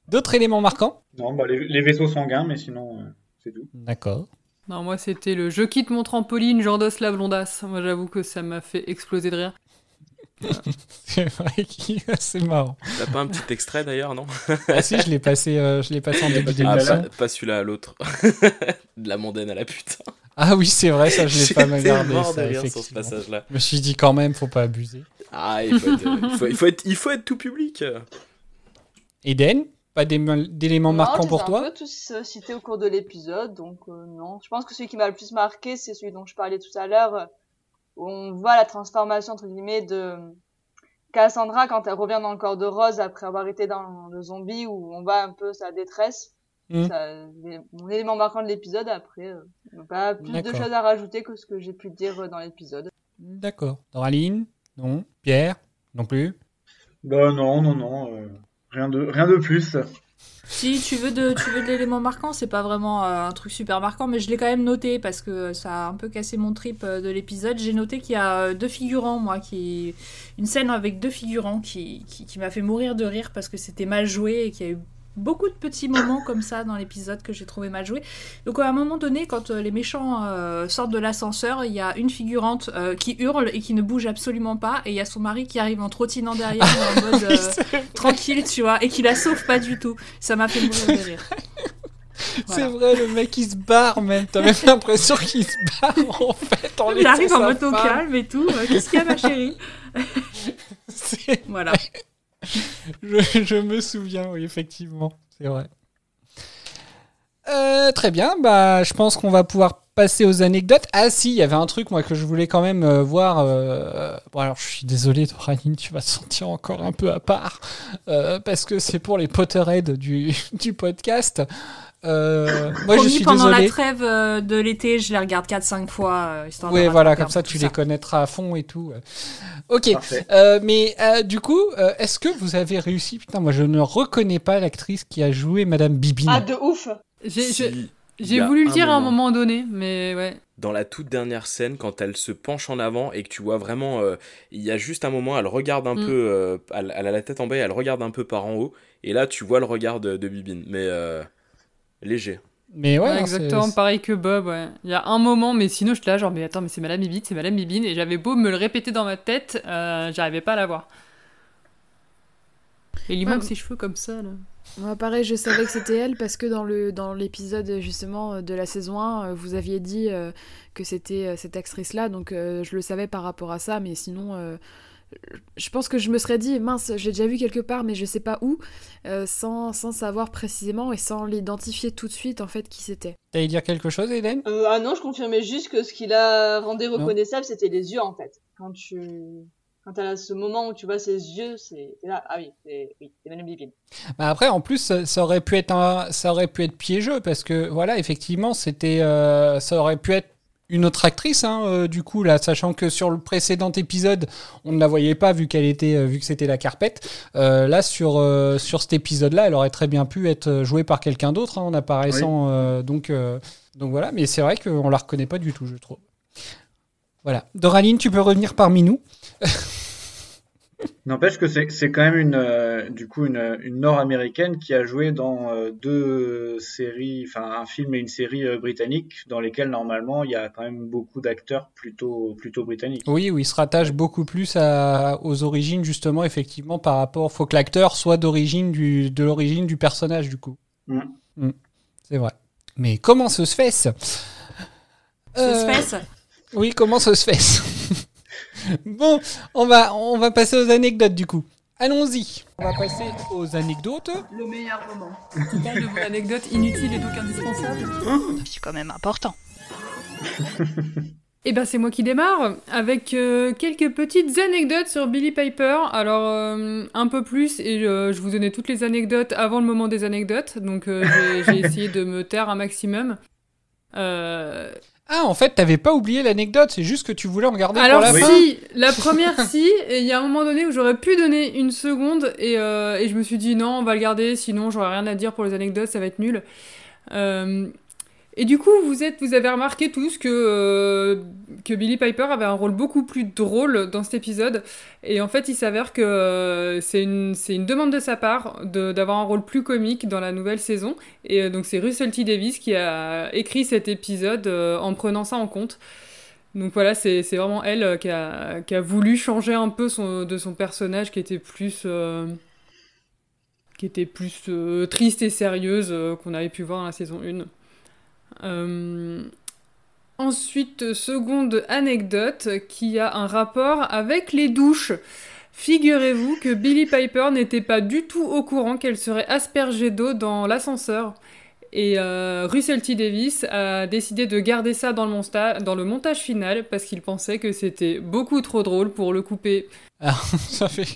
D'autres éléments marquants? Non, bah, les, les vaisseaux sanguins, mais sinon, euh, c'est tout. D'accord. Non, moi c'était le je quitte mon trampoline, j'endosse la blondasse. Moi j'avoue que ça m'a fait exploser de rire. C'est vrai qu'il c'est marrant. T'as pas un petit extrait d'ailleurs, non? Ah si, je l'ai passé, euh, je l'ai passé en début Ah, d'émission. pas, pas celui-là, l'autre. de la mondaine à la putain. Ah oui, c'est vrai, ça, je l'ai pas mal gardé, ça, ce effectivement. passage-là. Je me suis dit quand même, faut pas abuser. Ah, il faut, être, euh, il, faut, il faut être, il faut être tout public. Eden, pas d'éléments marquants pour toi un peu tous cités au cours de l'épisode, donc euh, non. Je pense que celui qui m'a le plus marqué, c'est celui dont je parlais tout à l'heure, euh, où on voit la transformation entre guillemets de Cassandra quand elle revient dans le corps de Rose après avoir été dans le zombie, où on voit un peu sa détresse. Mm. Ça, c'est mon élément marquant de l'épisode. Après, euh, il n'y a pas plus de D'accord. choses à rajouter que ce que j'ai pu dire euh, dans l'épisode. D'accord. Doraline? Non. Pierre? Non plus? Bah, non, non, non. euh, rien, de, rien de plus. Si tu veux de, tu veux de l'élément marquant, c'est pas vraiment euh, un truc super marquant, mais je l'ai quand même noté parce que ça a un peu cassé mon trip euh, de l'épisode. J'ai noté qu'il y a euh, deux figurants, moi, qui une scène avec deux figurants qui, qui, qui m'a fait mourir de rire parce que c'était mal joué et qu'il y a eu beaucoup de petits moments comme ça dans l'épisode que j'ai trouvé mal joué. Donc à un moment donné, quand euh, les méchants euh, sortent de l'ascenseur, il y a une figurante euh, qui hurle et qui ne bouge absolument pas, et il y a son mari qui arrive en trottinant derrière en mode tranquille, tu vois, et qui la sauve pas du tout. Ça m'a fait mourir de rire. C'est vrai, le mec il se barre même. T'as même l'impression qu'il se barre en fait en Il arrive en femme. calme et tout. Qu'est-ce qu'il y a, ma chérie? Voilà. Je, me souviens, oui, effectivement. C'est vrai. Euh, très bien, bah, je pense qu'on va pouvoir passer aux anecdotes. Ah si, il y avait un truc moi que je voulais quand même euh, voir. euh, Bon alors je suis désolé, Doraline, tu vas te sentir encore un peu à part parce que c'est pour les Potterheads du, du podcast. Euh, moi je suis pendant désolé. la trêve euh, de l'été, je les regarde 4-5 fois. euh, histoire Oui, voilà, comme ça tu les connaîtras à fond et tout. Ok. Euh, mais euh, du coup, euh, est-ce que vous avez réussi Putain, moi je ne reconnais pas l'actrice qui a joué Madame Bibine. Ah, de ouf J'ai Si, voulu le dire à un moment. donné, mais ouais. dans la toute dernière scène, quand elle se penche en avant et que tu vois vraiment, euh, il y a juste un moment, elle regarde un Mm. peu, euh, elle, elle a la tête en bas, et elle regarde un peu par en haut, et là tu vois le regard de, de Bibine, mais euh, léger. Mais ouais, exactement, pareil que Bob, ouais. Il y a un moment, mais sinon je suis là, genre, mais attends, mais c'est Madame Bibine, c'est Madame Bibine, et j'avais beau me le répéter dans ma tête, euh, j'arrivais pas à la voir. Et il lui Ouais. manque ses cheveux comme ça, là. Moi, pareil, je savais que c'était elle parce que dans le dans l'épisode justement de la saison 1, euh, vous aviez dit euh, que c'était euh, cette actrice-là, donc euh, je le savais par rapport à ça, mais sinon, euh, je pense que je me serais dit, mince, j'ai déjà vu quelque part, mais je sais pas où, euh, sans, sans savoir précisément et sans l'identifier tout de suite en fait qui c'était. T'allais dire quelque chose, Eden Euh, ah non, je confirmais juste que ce qui la rendait reconnaissable, c'était les yeux, en fait. Quand tu... Quand t'as ce moment où tu vois ses yeux, c'est là. Ah oui, c'est oui, Madame. Bah après, en plus, ça, ça aurait pu être un, ça aurait pu être piégeux parce que voilà, effectivement, c'était, euh, ça aurait pu être une autre actrice, hein, euh, du coup là, sachant que sur le précédent épisode, on ne la voyait pas vu qu'elle était, euh, vu que c'était la carpette. Euh, là, sur euh, sur cet épisode-là, elle aurait très bien pu être euh, jouée par quelqu'un d'autre hein, en apparaissant. euh, donc euh, donc voilà, mais c'est vrai qu'on la reconnaît pas du tout, je trouve. Voilà, Doraline, tu peux revenir parmi nous? N'empêche que c'est c'est quand même une euh, du coup une, une Nord-américaine qui a joué dans euh, deux séries, enfin un film et une série euh, britannique dans lesquelles normalement il y a quand même beaucoup d'acteurs plutôt plutôt britanniques. Oui, où il se rattache beaucoup plus à- aux origines, justement, effectivement, par rapport. faut que l'acteur soit d'origine du, de l'origine du personnage, du coup. Mm. Mm. C'est vrai. Mais comment se se fait Ce Euh, se fait Oui, comment se se fait Bon, on va, on va passer aux anecdotes, du coup. Allons-y. On va passer aux anecdotes. Le meilleur moment. Tu parles de vos anecdotes inutiles et donc indispensables C'est quand même important. Eh ben c'est moi qui démarre avec euh, quelques petites anecdotes sur Billy Piper. Alors euh, un peu plus et euh, je vous donnais toutes les anecdotes avant le moment des anecdotes, donc euh, j'ai- j'ai essayé de me taire un maximum. Ah, en fait, t'avais pas oublié l'anecdote, c'est juste que tu voulais en garder Alors pour la fin. si, la première si, et il y a un moment donné où j'aurais pu donner une seconde et, euh, et je me suis dit non, on va le garder, sinon j'aurais rien à dire pour les anecdotes, ça va être nul. Euh, et du coup, vous avez remarqué tous que euh, que Billy Piper avait un rôle beaucoup plus drôle dans cet épisode. Et en fait, il s'avère que euh, c'est une demande de sa part d'avoir un rôle plus comique dans la nouvelle saison. Et euh, donc c'est Russell T Davis qui a écrit cet épisode en prenant ça en compte. Donc voilà, c'est vraiment elle qui a, voulu changer un peu de son personnage qui était plus, triste et sérieuse qu'on avait pu voir dans la saison 1. Euh, ensuite, seconde anecdote qui a un rapport avec les douches. Figurez-vous que Billy Piper n'était pas du tout au courant qu'elle serait aspergée d'eau dans l'ascenseur. Et euh, Russell T. Davis a décidé de garder ça dans le, monsta- dans le montage final parce qu'il pensait que c'était beaucoup trop drôle pour le couper. Alors, ça fait...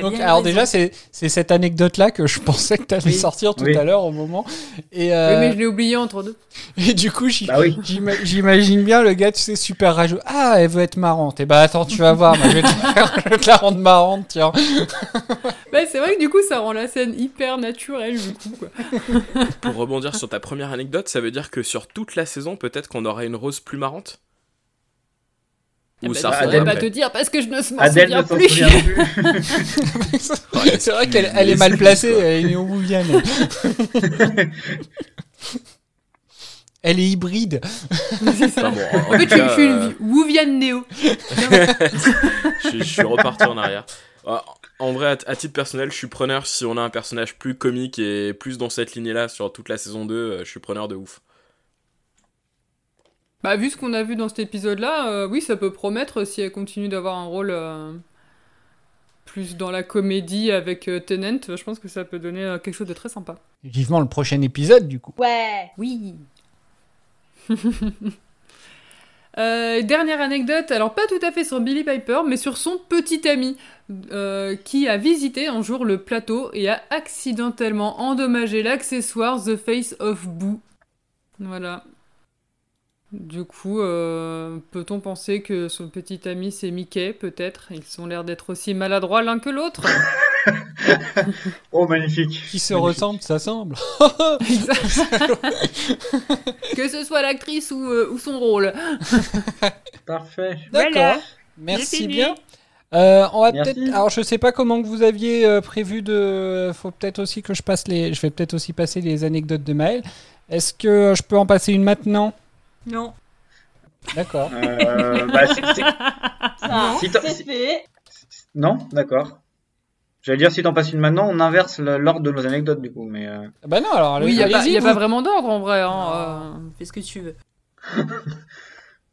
Donc, déjà, c'est cette anecdote-là que je pensais que t'allais Oui. sortir tout Oui. à l'heure au moment. Et, Oui, euh, mais je l'ai oublié entre deux. et du coup, Bah j'imagine bien le gars, tu sais, super rageux. Ah, elle veut être marrante. Et bah attends, tu vas voir, moi, je, vais te faire- je vais te la rendre marrante, tiens. Bah, c'est vrai que du coup, ça rend la scène hyper naturelle, du coup. Quoi. Pour rebondir sur ta première anecdote, ça veut dire que sur toute la saison, peut-être qu'on aura une rose plus marrante? Eh Ou ben, ça pas te dire parce que je ne m'en souviens ne plus. souvient plus. c'est vrai qu'elle elle est mal placée, elle est néo-wouvienne. Elle est hybride. Enfin, bon, en, fait, je, cas, je suis euh, une Wouviane Néo. je, je suis reparti en arrière. Euh, En vrai, à, à titre personnel, je suis preneur si on a un personnage plus comique et plus dans cette lignée-là sur toute la saison 2, euh, je suis preneur de ouf. Bah, vu ce qu'on a vu dans cet épisode-là, euh, oui, ça peut promettre si elle continue d'avoir un rôle euh, plus dans la comédie avec euh, Tennant. Je pense que ça peut donner euh, quelque chose de très sympa. Vivement le prochain épisode, du coup. Ouais. Oui. Euh, dernière anecdote, alors pas tout à fait sur Billy Piper, mais sur son petit ami, euh, qui a visité un jour le plateau et a accidentellement endommagé l'accessoire The Face of Boo. Voilà. Du coup, euh, peut-on penser que son petit ami c'est Mickey, peut-être? Ils ont l'air d'être aussi maladroits l'un que l'autre. Oh, magnifique. Qui se Magnifique. ressemble, ça semble. que ce soit l'actrice ou, euh, ou son rôle. Parfait. D'accord. Voilà. Merci bien. Euh, on va peut-être. Alors, je sais pas comment que vous aviez euh, prévu de. Faut peut-être aussi que je passe les. Je vais peut-être aussi passer les anecdotes de Maël. Est-ce que je peux en passer une maintenant? Non. D'accord. Euh, bah, c'est- c'est- Ça, Si t'as- c'est si- fait. Non, d'accord. J'allais dire si t'en passes une maintenant, on inverse le- l'ordre de nos anecdotes du coup, mais euh, Bah non, alors Oui, il n'y a, pas- allez-y, y a vous. pas vraiment d'ordre en vrai. Hein, euh. Fais ce que tu veux.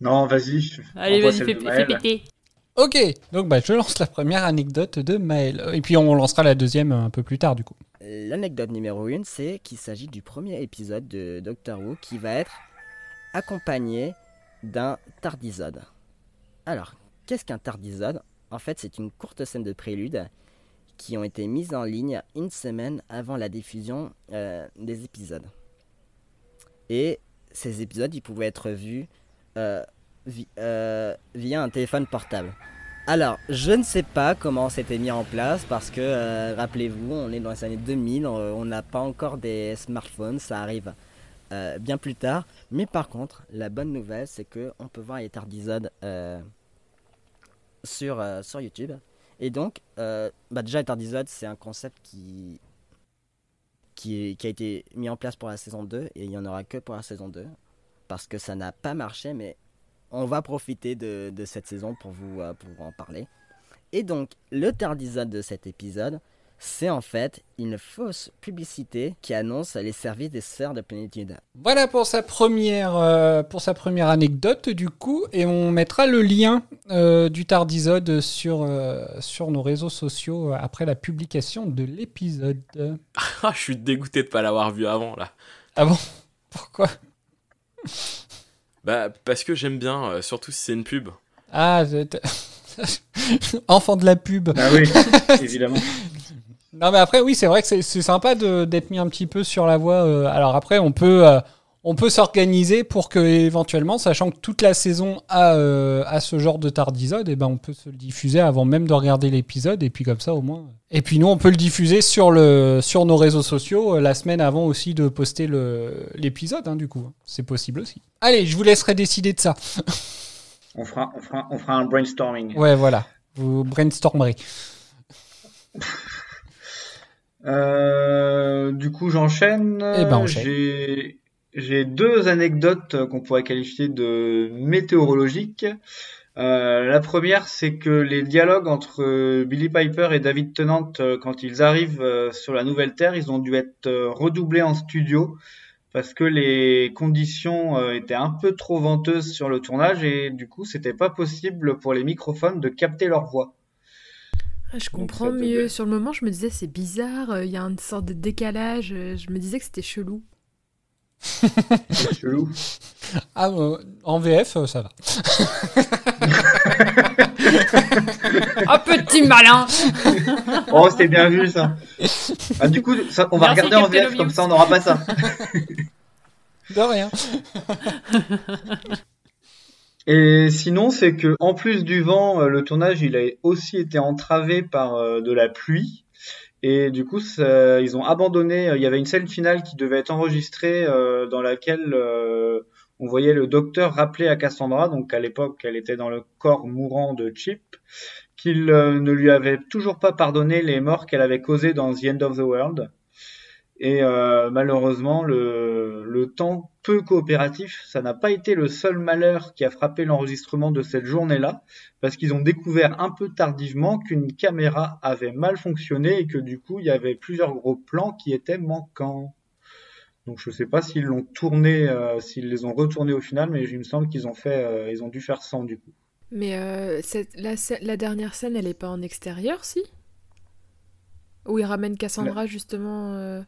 non, vas-y. je- Allez, envoie vas-y, celle fais, de fais péter. Ok, donc bah, je lance la première anecdote de Maël. Et puis on lancera la deuxième un peu plus tard, du coup. L'anecdote numéro 1, c'est qu'il s'agit du premier épisode de Doctor Who qui va être accompagné d'un tardisode. Alors, qu'est-ce qu'un tardisode En fait, c'est une courte scène de prélude qui ont été mises en ligne une semaine avant la diffusion euh, des épisodes. Et ces épisodes, ils pouvaient être vus euh, euh, via un téléphone portable. Alors, je ne sais pas comment c'était mis en place parce que, rappelez-vous, on est dans les années 2000, euh, on n'a pas encore des smartphones, ça arrive euh, bien plus tard. Mais par contre, la bonne nouvelle, c'est que on peut voir les tardisodes euh, sur, euh, sur YouTube. Et donc, euh, bah déjà, les c'est un concept qui, qui, a été mis en place pour la saison 2 et il n'y en aura que pour la saison 2 parce que ça n'a pas marché, mais on va profiter de, de cette saison pour vous, pour vous en parler. Et donc, le tardisode de cet épisode, c'est en fait une fausse publicité qui annonce les services des sœurs de plénitude. Voilà pour sa première, euh, pour sa première anecdote, du coup. Et on mettra le lien euh, du Tardisode sur, euh, sur nos réseaux sociaux après la publication de l'épisode. Ah, je suis dégoûté de pas l'avoir vu avant là. Ah bon? Pourquoi? Bah, parce que j'aime bien, euh, surtout si c'est une pub. Ah, enfant de la pub. Ah oui, évidemment. Non mais après oui c'est vrai que c'est- sympa d'être mis un petit peu sur la voie. euh, alors après on peut euh, on peut s'organiser pour que éventuellement sachant que toute la saison a, euh, a ce genre de tardisode et ben on peut se le diffuser avant même de regarder l'épisode et puis comme ça au moins. Et puis nous on peut le diffuser sur le sur nos réseaux sociaux la semaine avant aussi de poster l'épisode hein, du coup c'est possible aussi. Allez je vous laisserai décider de ça. On fera, on fera, on fera un brainstorming. Ouais voilà vous brainstormerez. Euh, du coup, j'enchaîne. Eh ben. J'ai, deux anecdotes qu'on pourrait qualifier de météorologiques. Euh, la première, c'est que les dialogues entre Billy Piper et David Tennant, euh, quand ils arrivent euh, sur la nouvelle Terre, ils ont dû être redoublés en studio parce que les conditions étaient un peu trop venteuses sur le tournage et du coup, c'était pas possible pour les microphones de capter leur voix. Ah, Je comprends mieux. Sur le moment, je me disais c'est bizarre, euh, il y a une sorte de décalage. euh, Je me disais que c'était chelou. C'est chelou. Ah euh, en VF euh, ça va. Ah, petit malin Oh, c'était bien vu ça. Ah, du coup, ça, on va Merci, regarder en VF, comme ça on n'aura pas ça. De rien. Et sinon, c'est que en plus du vent, euh, le tournage il a aussi été entravé par euh, de la pluie. Et du coup, ils ont abandonné. euh, Il y avait une scène finale qui devait être enregistrée dans laquelle on voyait le docteur rappeler à Cassandra, donc à l'époque elle était dans le corps mourant de Chip, qu'il ne lui avait toujours pas pardonné les morts qu'elle avait causées dans The End of the World. Et euh, malheureusement, le, le, temps peu coopératif, ça n'a pas été le seul malheur qui a frappé l'enregistrement de cette journée-là, parce qu'ils ont découvert un peu tardivement qu'une caméra avait mal fonctionné et que du coup, il y avait plusieurs gros plans qui étaient manquants. Donc je sais pas s'ils l'ont tourné, euh, s'ils les ont retournés au final, mais il me semble qu'ils ont fait, euh, ils ont dû faire 100 du coup. Mais euh, cette, la, la, dernière scène, elle est pas en extérieur, si? Où il ramène Cassandra justement.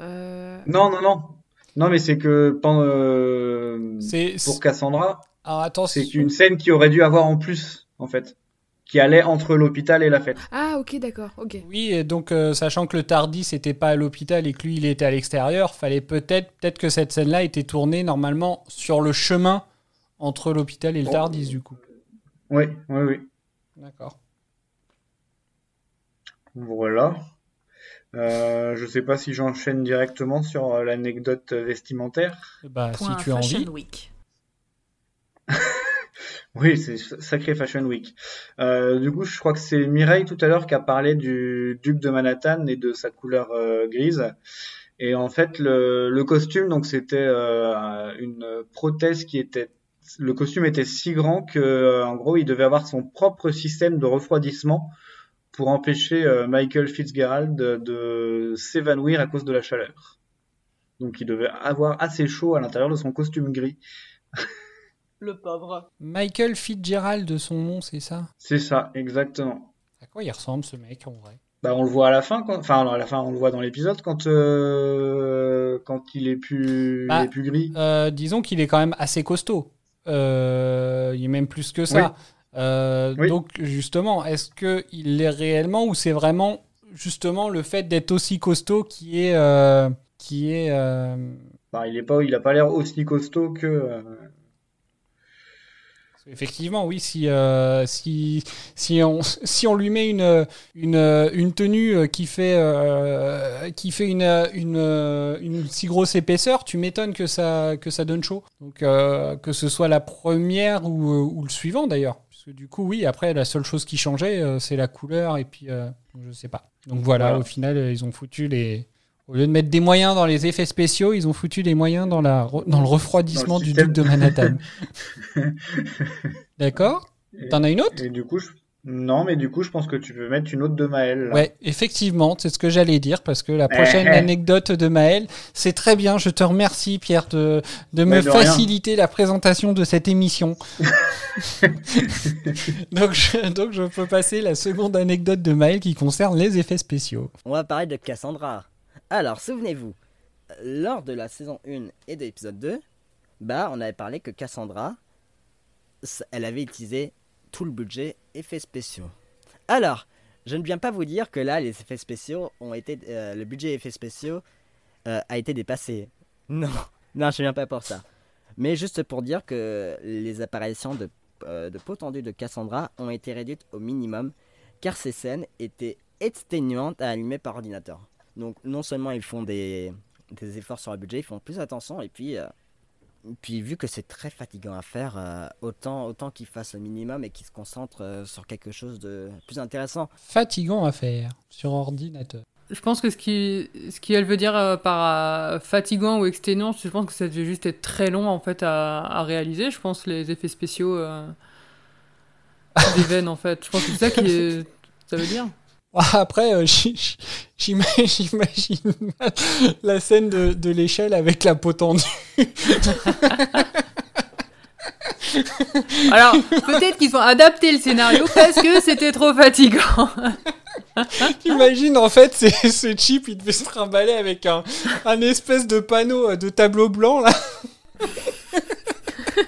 Euh, non, non, non. Non, mais c'est que euh, pour Cassandra, c'est une scène qui aurait dû avoir en plus, en fait qui allait entre l'hôpital et la fête. Ah ok d'accord, ok. Oui, et donc euh, sachant que le Tardis n'était pas à l'hôpital et que lui il était à l'extérieur, fallait peut-être peut-être que cette scène-là était tournée normalement sur le chemin entre l'hôpital et le Tardis du coup. Oui, oui, oui. D'accord. Voilà. Euh, je sais pas si j'enchaîne directement sur euh, l'anecdote vestimentaire. Bah, si tu as envie. Week. oui, c'est sacré Fashion Week. Euh, du coup, je crois que c'est Mireille tout à l'heure qui a parlé du duc de Manhattan et de sa couleur euh, grise. Et en fait, le, le costume, donc c'était euh, une prothèse qui était le costume était si grand que en gros il devait avoir son propre système de refroidissement pour empêcher Michael Fitzgerald de, de s'évanouir à cause de la chaleur. Donc il devait avoir assez chaud à l'intérieur de son costume gris. Le pauvre. Michael Fitzgerald de son nom, c'est ça? C'est ça, exactement. À quoi il ressemble ce mec en vrai? Bah, on le voit à la fin, quand... enfin à la fin on le voit dans l'épisode quand euh... quand il est plus, bah, il est plus gris. Euh, disons qu'il est quand même assez costaud. Euh... Il est même plus que ça. Oui. Euh, Oui. Donc justement, est-ce que il l'est réellement ou c'est vraiment justement le fait d'être aussi costaud qui est euh, qui est euh, Bah, il est pas, il a pas l'air aussi costaud que. Effectivement, oui, si, euh, si, si, on, si on lui met une, une, une tenue qui fait, euh, qui fait une, une, une si grosse épaisseur, tu m'étonnes que ça, que ça donne chaud. Donc, euh, que ce soit la première ou, ou le suivant d'ailleurs. Que du coup, oui, après, la seule chose qui changeait, euh, c'est la couleur et puis, euh, je sais pas. Donc voilà, Voilà. au final, euh, ils ont foutu les. Au lieu de mettre des moyens dans les effets spéciaux, ils ont foutu les moyens dans, la, dans le refroidissement Dans le du duc de Manhattan. D'accord? T'en as une autre? Et du coup, je... non, mais du coup, je pense que tu peux mettre une autre de Maël. là. Ouais, effectivement, c'est ce que j'allais dire parce que la prochaine Eh, eh. anecdote de Maël, c'est très bien. Je te remercie, Pierre, de, de me rien. faciliter la présentation de cette émission. donc, je, donc, je peux passer la seconde anecdote de Maël qui concerne les effets spéciaux. On va parler de Cassandra. Alors, souvenez-vous, lors de la saison 1 et de l'épisode 2, bah, on avait parlé que Cassandra, elle avait utilisé tout le budget effets spéciaux. Alors, je ne viens pas vous dire que là, les effets spéciaux ont été, euh, le budget effets spéciaux euh, a été dépassé. Non, non, je viens pas pour ça. Mais juste pour dire que les apparitions de, euh, de peau tendue de Cassandra ont été réduites au minimum, car ces scènes étaient exténuantes à allumer par ordinateur. Donc non seulement ils font des, des efforts sur le budget, ils font plus attention, et puis, euh, puis vu que c'est très fatigant à faire, euh, autant, autant qu'ils fassent le minimum et qu'ils se concentrent euh, sur quelque chose de plus intéressant. Fatigant à faire sur ordinateur. Je pense que ce qui, ce qu'elle veut dire euh, par euh, fatigant ou exténuant, je pense que ça devait juste être très long en fait à, à réaliser. Je pense les effets spéciaux euh, des veines en fait. Je pense que c'est ça qui est, ça veut dire. Après, euh, j'imagine la scène de, de l'échelle avec la peau tendue. Alors peut-être qu'ils ont adapté le scénario parce que c'était trop fatigant. J'imagine en fait, ce chip, il devait se trimballer avec un, un espèce de panneau euh, de tableau blanc là.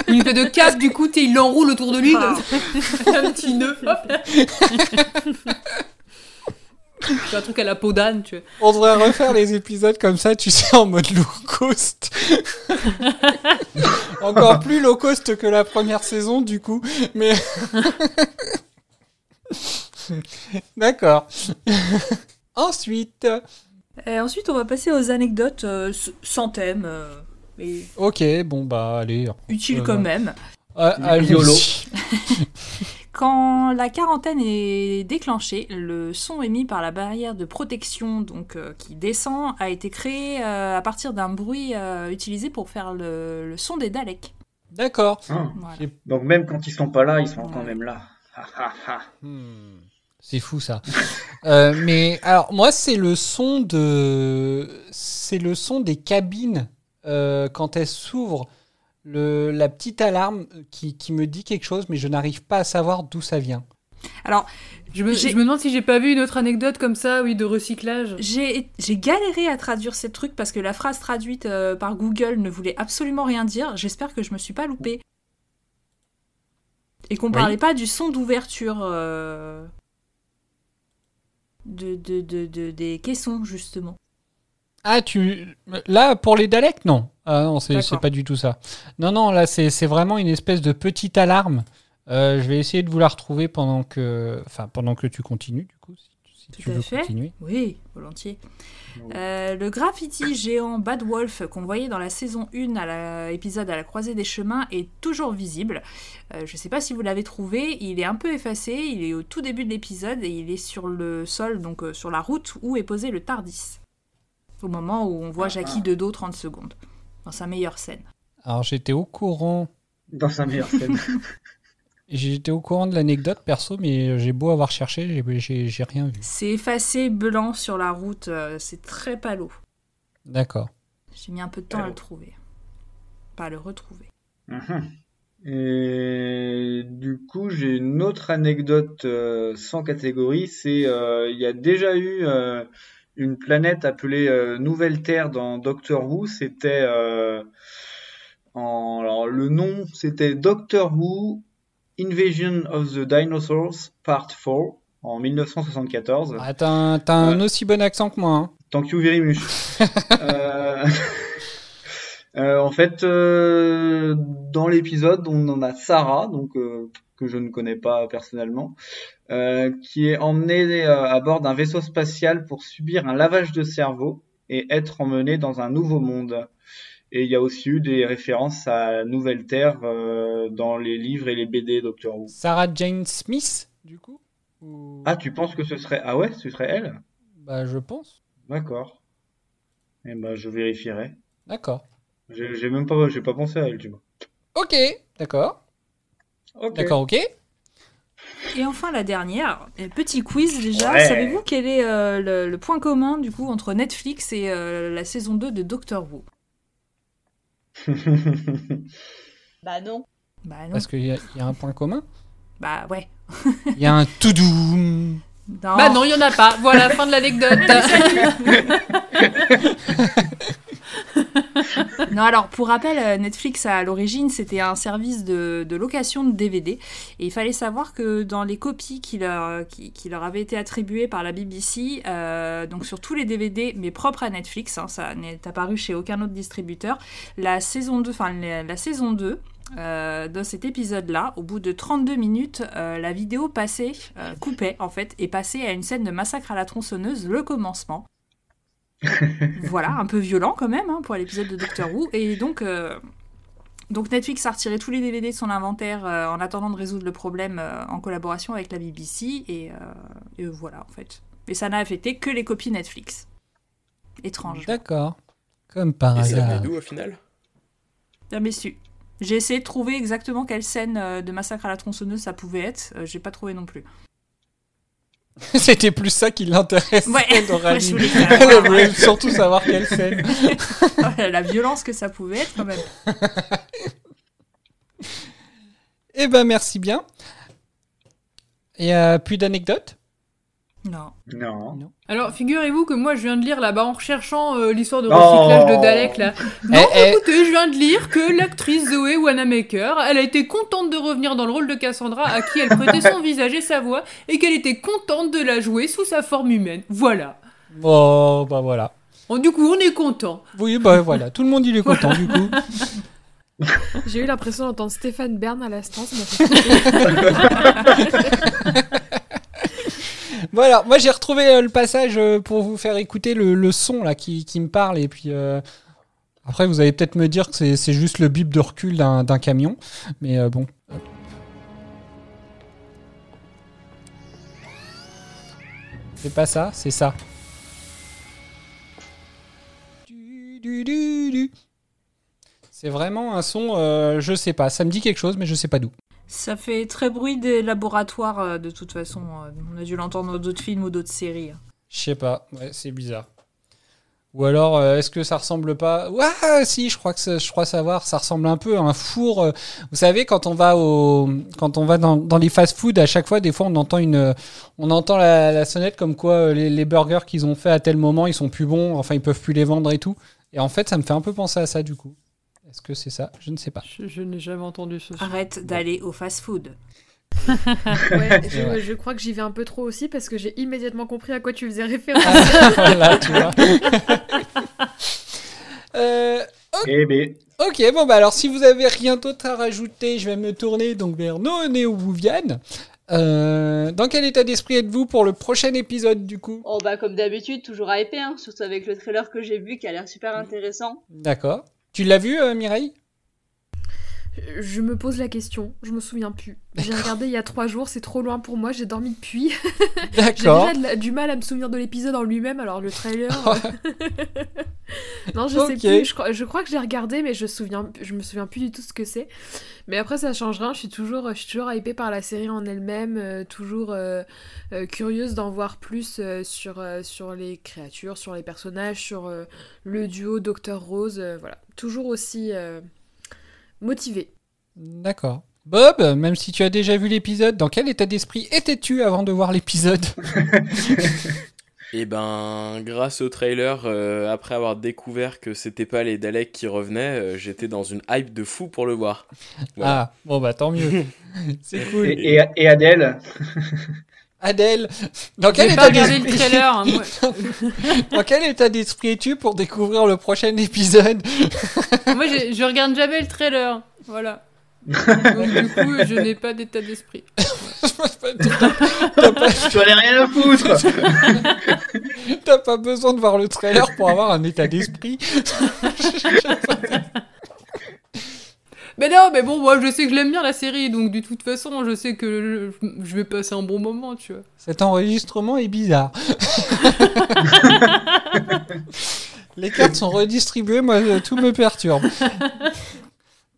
Une espèce de cape du coup, il l'enroule autour de lui comme ça. un petit nœud. hop. C'est un truc à la peau d'âne, tu vois. On devrait refaire les épisodes comme ça, tu sais, en mode low cost. Encore plus low cost que la première saison, du coup. Mais. D'accord. Ensuite. Et ensuite, on va passer aux anecdotes euh, sans thème. euh, Mais Ok, bon bah allez. utile Euh, quand même. Ah, allez, YOLO. Quand la quarantaine est déclenchée, le son émis par la barrière de protection donc euh, qui descend a été créé euh, à partir d'un bruit euh, utilisé pour faire le, le son des Daleks. D'accord. Ah. Voilà. Donc même quand ils sont pas là, ils sont quand même là. Hmm, C'est fou ça. Euh, mais alors moi c'est le son de c'est le son des cabines euh, quand elles s'ouvrent le la petite alarme qui, qui me dit quelque chose mais je n'arrive pas à savoir d'où ça vient. Alors, Je me, J'ai- je me demande si j'ai pas vu une autre anecdote comme ça, oui, de recyclage. j'ai j'ai galéré à traduire ces trucs parce que la phrase traduite euh, par Google ne voulait absolument rien dire. J'espère que je me suis pas loupée. Et qu'on Oui. parlait pas du son d'ouverture euh, de, de, de, de- des caissons, justement. Ah tu là pour les Daleks non. Ah non c'est pas du tout ça. Non non là c'est c'est vraiment une espèce de petite alarme. Euh, je vais essayer de vous la retrouver pendant que enfin pendant que tu continues du coup si, tu- si veux fait. continuer. Oui, volontiers. Euh, le graffiti géant Bad Wolf qu'on voyait dans la saison 1 à l'épisode à la croisée des chemins est toujours visible. Euh, je ne sais pas si vous l'avez trouvé, il est un peu effacé, il est au tout début de l'épisode et il est sur le sol, donc sur la route où est posé le Tardis. Au moment où on voit Jackie de dos 30 secondes, dans sa meilleure scène. Alors j'étais au courant Dans sa meilleure scène. J'étais au courant de l'anecdote perso, mais j'ai beau avoir cherché, j'ai- rien vu. C'est effacé blanc sur la route, euh, c'est très palo. D'accord. J'ai mis un peu de temps à le trouver. Pas à le retrouver. Mhm. Et du coup, j'ai une autre anecdote euh, sans catégorie. C'est euh, il y a déjà eu euh, une planète appelée euh, Nouvelle Terre dans Doctor Who. C'était euh, en alors le nom c'était Doctor Who Invasion of the Dinosaurs Part 4 en 1974. Ah, t'as un, t'as un aussi bon accent que moi. hein. Thank you very much. Euh, euh, en fait, euh, dans l'épisode, on en a Sarah, donc euh, que je ne connais pas personnellement, euh, qui est emmenée euh, à bord d'un vaisseau spatial pour subir un lavage de cerveau et être emmenée dans un nouveau monde. Et il y a aussi eu des références à Nouvelle Terre euh, dans les livres et les BD Doctor Who. Sarah Jane Smith, du coup Ou- Ah, tu penses que ce serait ah ouais, ce serait elle? Bah, je pense. D'accord. Eh ben, je vérifierai. D'accord. J'ai j'ai même pas, j'ai pas pensé à elle, tu vois. Ok, d'accord. D'accord, ok. Et enfin la dernière, petit quiz déjà. Ouais. Savez-vous quel est euh, le, le point commun du coup entre Netflix et euh, la saison 2 de Doctor Who? Bah non. Bah non. Parce qu'il y, a- il y a un point commun? Bah ouais. Il y a un tout doux. Non. Bah non, il y en a pas. Voilà, fin de l'anecdote. Non, alors pour rappel, euh, Netflix à l'origine c'était un service de, location de DVD et il fallait savoir que dans les copies qui leur, qui, leur avaient été attribuées par la BBC, euh, donc sur tous les DVD mais propres à Netflix, hein, ça n'est apparu chez aucun autre distributeur, la saison 2, enfin la, saison 2 euh, dans cet épisode-là, au bout de 32 minutes, euh, la vidéo passait, coupait en fait, et passait à une scène de massacre à la tronçonneuse, le commencement. Voilà, un peu violent quand même hein, pour l'épisode de Doctor Who. Et donc, euh, donc Netflix a retiré tous les DVD de son inventaire euh, en attendant de résoudre le problème euh, en collaboration avec la BBC. Et, euh, et voilà en fait. Et ça n'a affecté que les copies Netflix. Étrange. D'accord. Comme par Et ça venait hasard. d'où au final? Jamais su. J'ai essayé de trouver exactement quelle scène de massacre à la tronçonneuse ça pouvait être. Euh, J'ai pas trouvé non plus. C'était plus ça qui l'intéressait Ouais. Elle voulait surtout savoir quelle scène. la violence que ça pouvait être quand même. Eh ben, merci bien. Et euh, plus d'anecdotes? Non. Non. Alors, figurez-vous que moi, je viens de lire là-bas en recherchant euh, l'histoire de Oh. recyclage de Dalek là. Non, Eh, eh. écoutez, je viens de lire que l'actrice Zoé Wanamaker, elle a été contente de revenir dans le rôle de Cassandra à qui elle prêtait son visage et sa voix et qu'elle était contente de la jouer sous sa forme humaine. Voilà. Oh, bah voilà. Bon, du coup, on est content. Oui, bah voilà. Tout le monde, il est content, du coup. J'ai eu l'impression d'entendre Stéphane Bern à l'instant. ça m'a fait flipper. Voilà, moi j'ai retrouvé euh, le passage euh, pour vous faire écouter le, son là qui, qui me parle et puis euh, Après, vous allez peut-être me dire que c'est- juste le bip de recul d'un camion, mais euh, bon. C'est pas ça, c'est ça. C'est vraiment un son, euh, je sais pas, ça me dit quelque chose, mais je sais pas d'où. Ça fait très bruit des laboratoires, euh, de toute façon. euh, On a dû l'entendre dans d'autres films ou d'autres séries. Je sais pas, ouais, c'est bizarre. Ou alors, euh, est-ce que ça ressemble pas Ouais, si, je crois que ça- savoir. Ça ressemble un peu à un four. Vous savez, quand on va au, quand on va dans, les fast-food, à chaque fois, des fois, on entend une, on entend la, sonnette comme quoi les, les burgers qu'ils ont fait à tel moment, ils sont plus bons. Enfin, ils peuvent plus les vendre et tout. Et en fait, ça me fait un peu penser à ça du coup. Est-ce que c'est ça? Je ne sais pas. Je, je n'ai jamais entendu ce son. Arrête d'aller au fast-food. Ouais, je, crois que j'y vais un peu trop aussi parce que j'ai immédiatement compris à quoi tu faisais référence. voilà, tu vois. Euh, Eh ben, Ok, bon bah alors si vous avez rien d'autre à rajouter, je vais me tourner donc vers nos néo-Bouviane. Euh, dans quel état d'esprit êtes-vous pour le prochain épisode du coup? Oh bah comme d'habitude, toujours hypé, hein, surtout avec le trailer que j'ai vu qui a l'air super intéressant. D'accord. Tu l'as vu euh, Mireille? Je me pose la question, je me souviens plus. J'ai regardé il y a trois jours, c'est trop loin pour moi, j'ai dormi depuis. J'ai D'accord. déjà de la- du mal à me souvenir de l'épisode en lui-même, alors le trailer. non, je sais plus. Je crois, je crois que j'ai regardé, mais je, souviens, je me souviens plus du tout ce que c'est. Mais après, ça change rien. Je suis toujours, je suis toujours hypée par la série en elle-même, euh, toujours euh, euh, curieuse d'en voir plus euh, sur, euh, sur les créatures, sur les personnages, sur euh, le duo Docteur Rose. euh, voilà, toujours aussi euh, motivée. D'accord. Bob, même si tu as déjà vu l'épisode, dans quel état d'esprit étais-tu avant de voir l'épisode? Et ben, grâce au trailer, euh, après avoir découvert que c'était pas les Daleks qui revenaient, euh, j'étais dans une hype de fou pour le voir. Voilà. Ah, bon bah tant mieux. C'est cool. et, et, et Adèle Adèle, dans quel J'ai état pas regardé le d'esprit trailer. hein, moi. Dans quel état d'esprit es-tu pour découvrir le prochain épisode? Moi, j'ai- je regarde jamais le trailer. Voilà. Donc, du coup, je n'ai pas d'état d'esprit. Tu as rien à foutre t'as pas besoin de voir le trailer pour avoir un état d'esprit. Mais non, mais bon, moi, je sais que je l'aime bien la série, donc de toute façon, je sais que je, je vais passer un bon moment, tu vois. Cet enregistrement est bizarre. Les cartes sont redistribuées, moi tout me perturbe.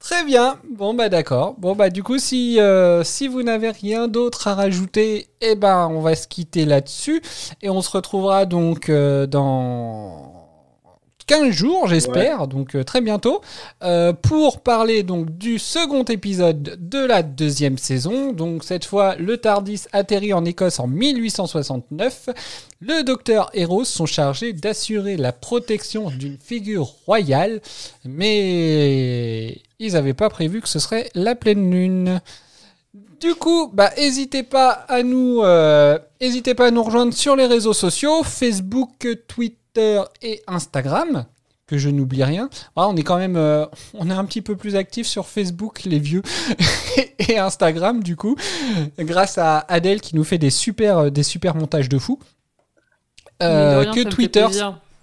Très bien, bon bah d'accord. Bon bah du coup si, euh, si vous n'avez rien d'autre à rajouter, eh ben on va se quitter là-dessus et on se retrouvera donc euh, dans 15 jours j'espère, donc euh, très bientôt, euh, pour parler donc du second épisode de la deuxième saison. Donc cette fois le Tardis atterrit en Écosse en 1869. Le docteur et Rose sont chargés d'assurer la protection d'une figure royale, mais ils n'avaient pas prévu que ce serait la pleine lune. Du coup, bah, n'hésitez pas à nous, euh, hésitez pas à nous rejoindre sur les réseaux sociaux, Facebook, Twitter et Instagram. Que je n'oublie rien. Ah, on est quand même, euh, on est un petit peu plus actifs sur Facebook, les vieux, et Instagram du coup, grâce à Adèle qui nous fait des super, euh, des super montages de fou. Euh, rien, que Twitter,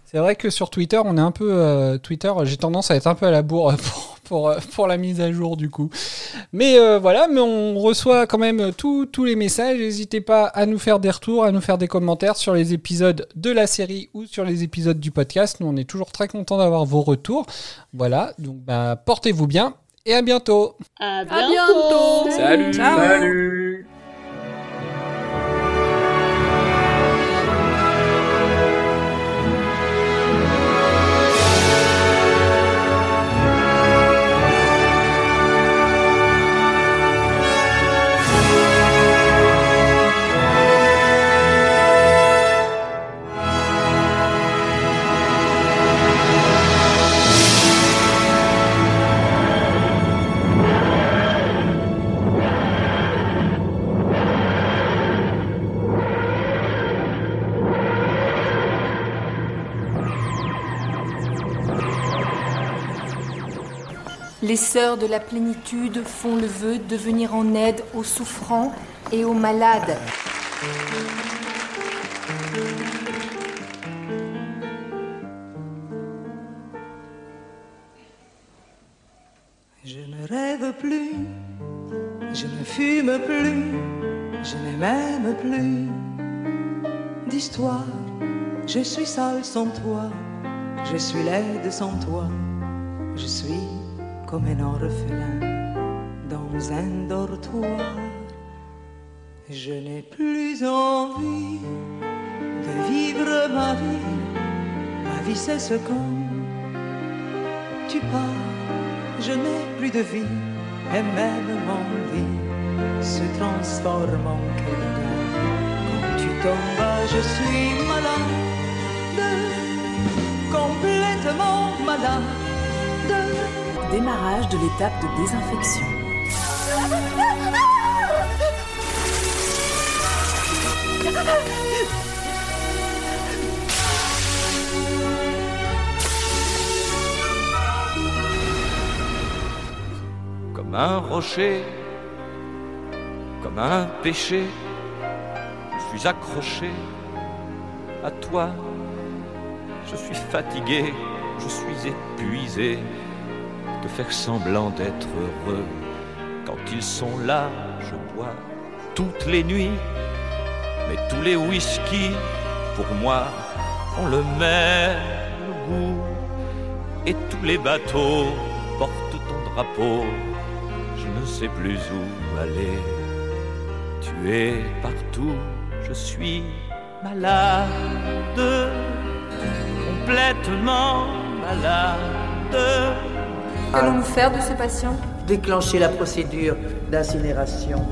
c'est vrai que sur Twitter, on est un peu. euh, Twitter, j'ai tendance à être un peu à la bourre pour, pour, euh, pour la mise à jour du coup. Mais euh, voilà, mais on reçoit quand même tous tous les messages. N'hésitez pas à nous faire des retours, à nous faire des commentaires sur les épisodes de la série ou sur les épisodes du podcast. Nous, on est toujours très contents d'avoir vos retours. Voilà, donc bah, portez-vous bien et à bientôt. À bientôt. bientôt. Salut. Salut Les sœurs de la plénitude font le vœu de venir en aide aux souffrants et aux malades. Je ne rêve plus, je ne fume plus, je ne m'aime plus d'histoire. Je suis sale sans toi, je suis laide sans toi, je suis comme un orphelin dans un dortoir. Je n'ai plus envie de vivre ma vie, ma vie c'est ce quand tu pars, je n'ai plus de vie, et même mon vie se transforme en quel Quand tu tombes, je suis malade, complètement malade. Démarrage de l'étape de désinfection. Comme un rocher, comme un péché, je suis accroché à toi. Je suis fatigué, je suis épuisé faire semblant d'être heureux. Quand ils sont là, je bois toutes les nuits, mais tous les whisky, pour moi, ont le même goût. Et tous les bateaux portent ton drapeau, je ne sais plus où aller. Tu es partout, je suis malade, complètement malade. Qu'allons-nous faire de ce patient? Déclencher la procédure d'incinération.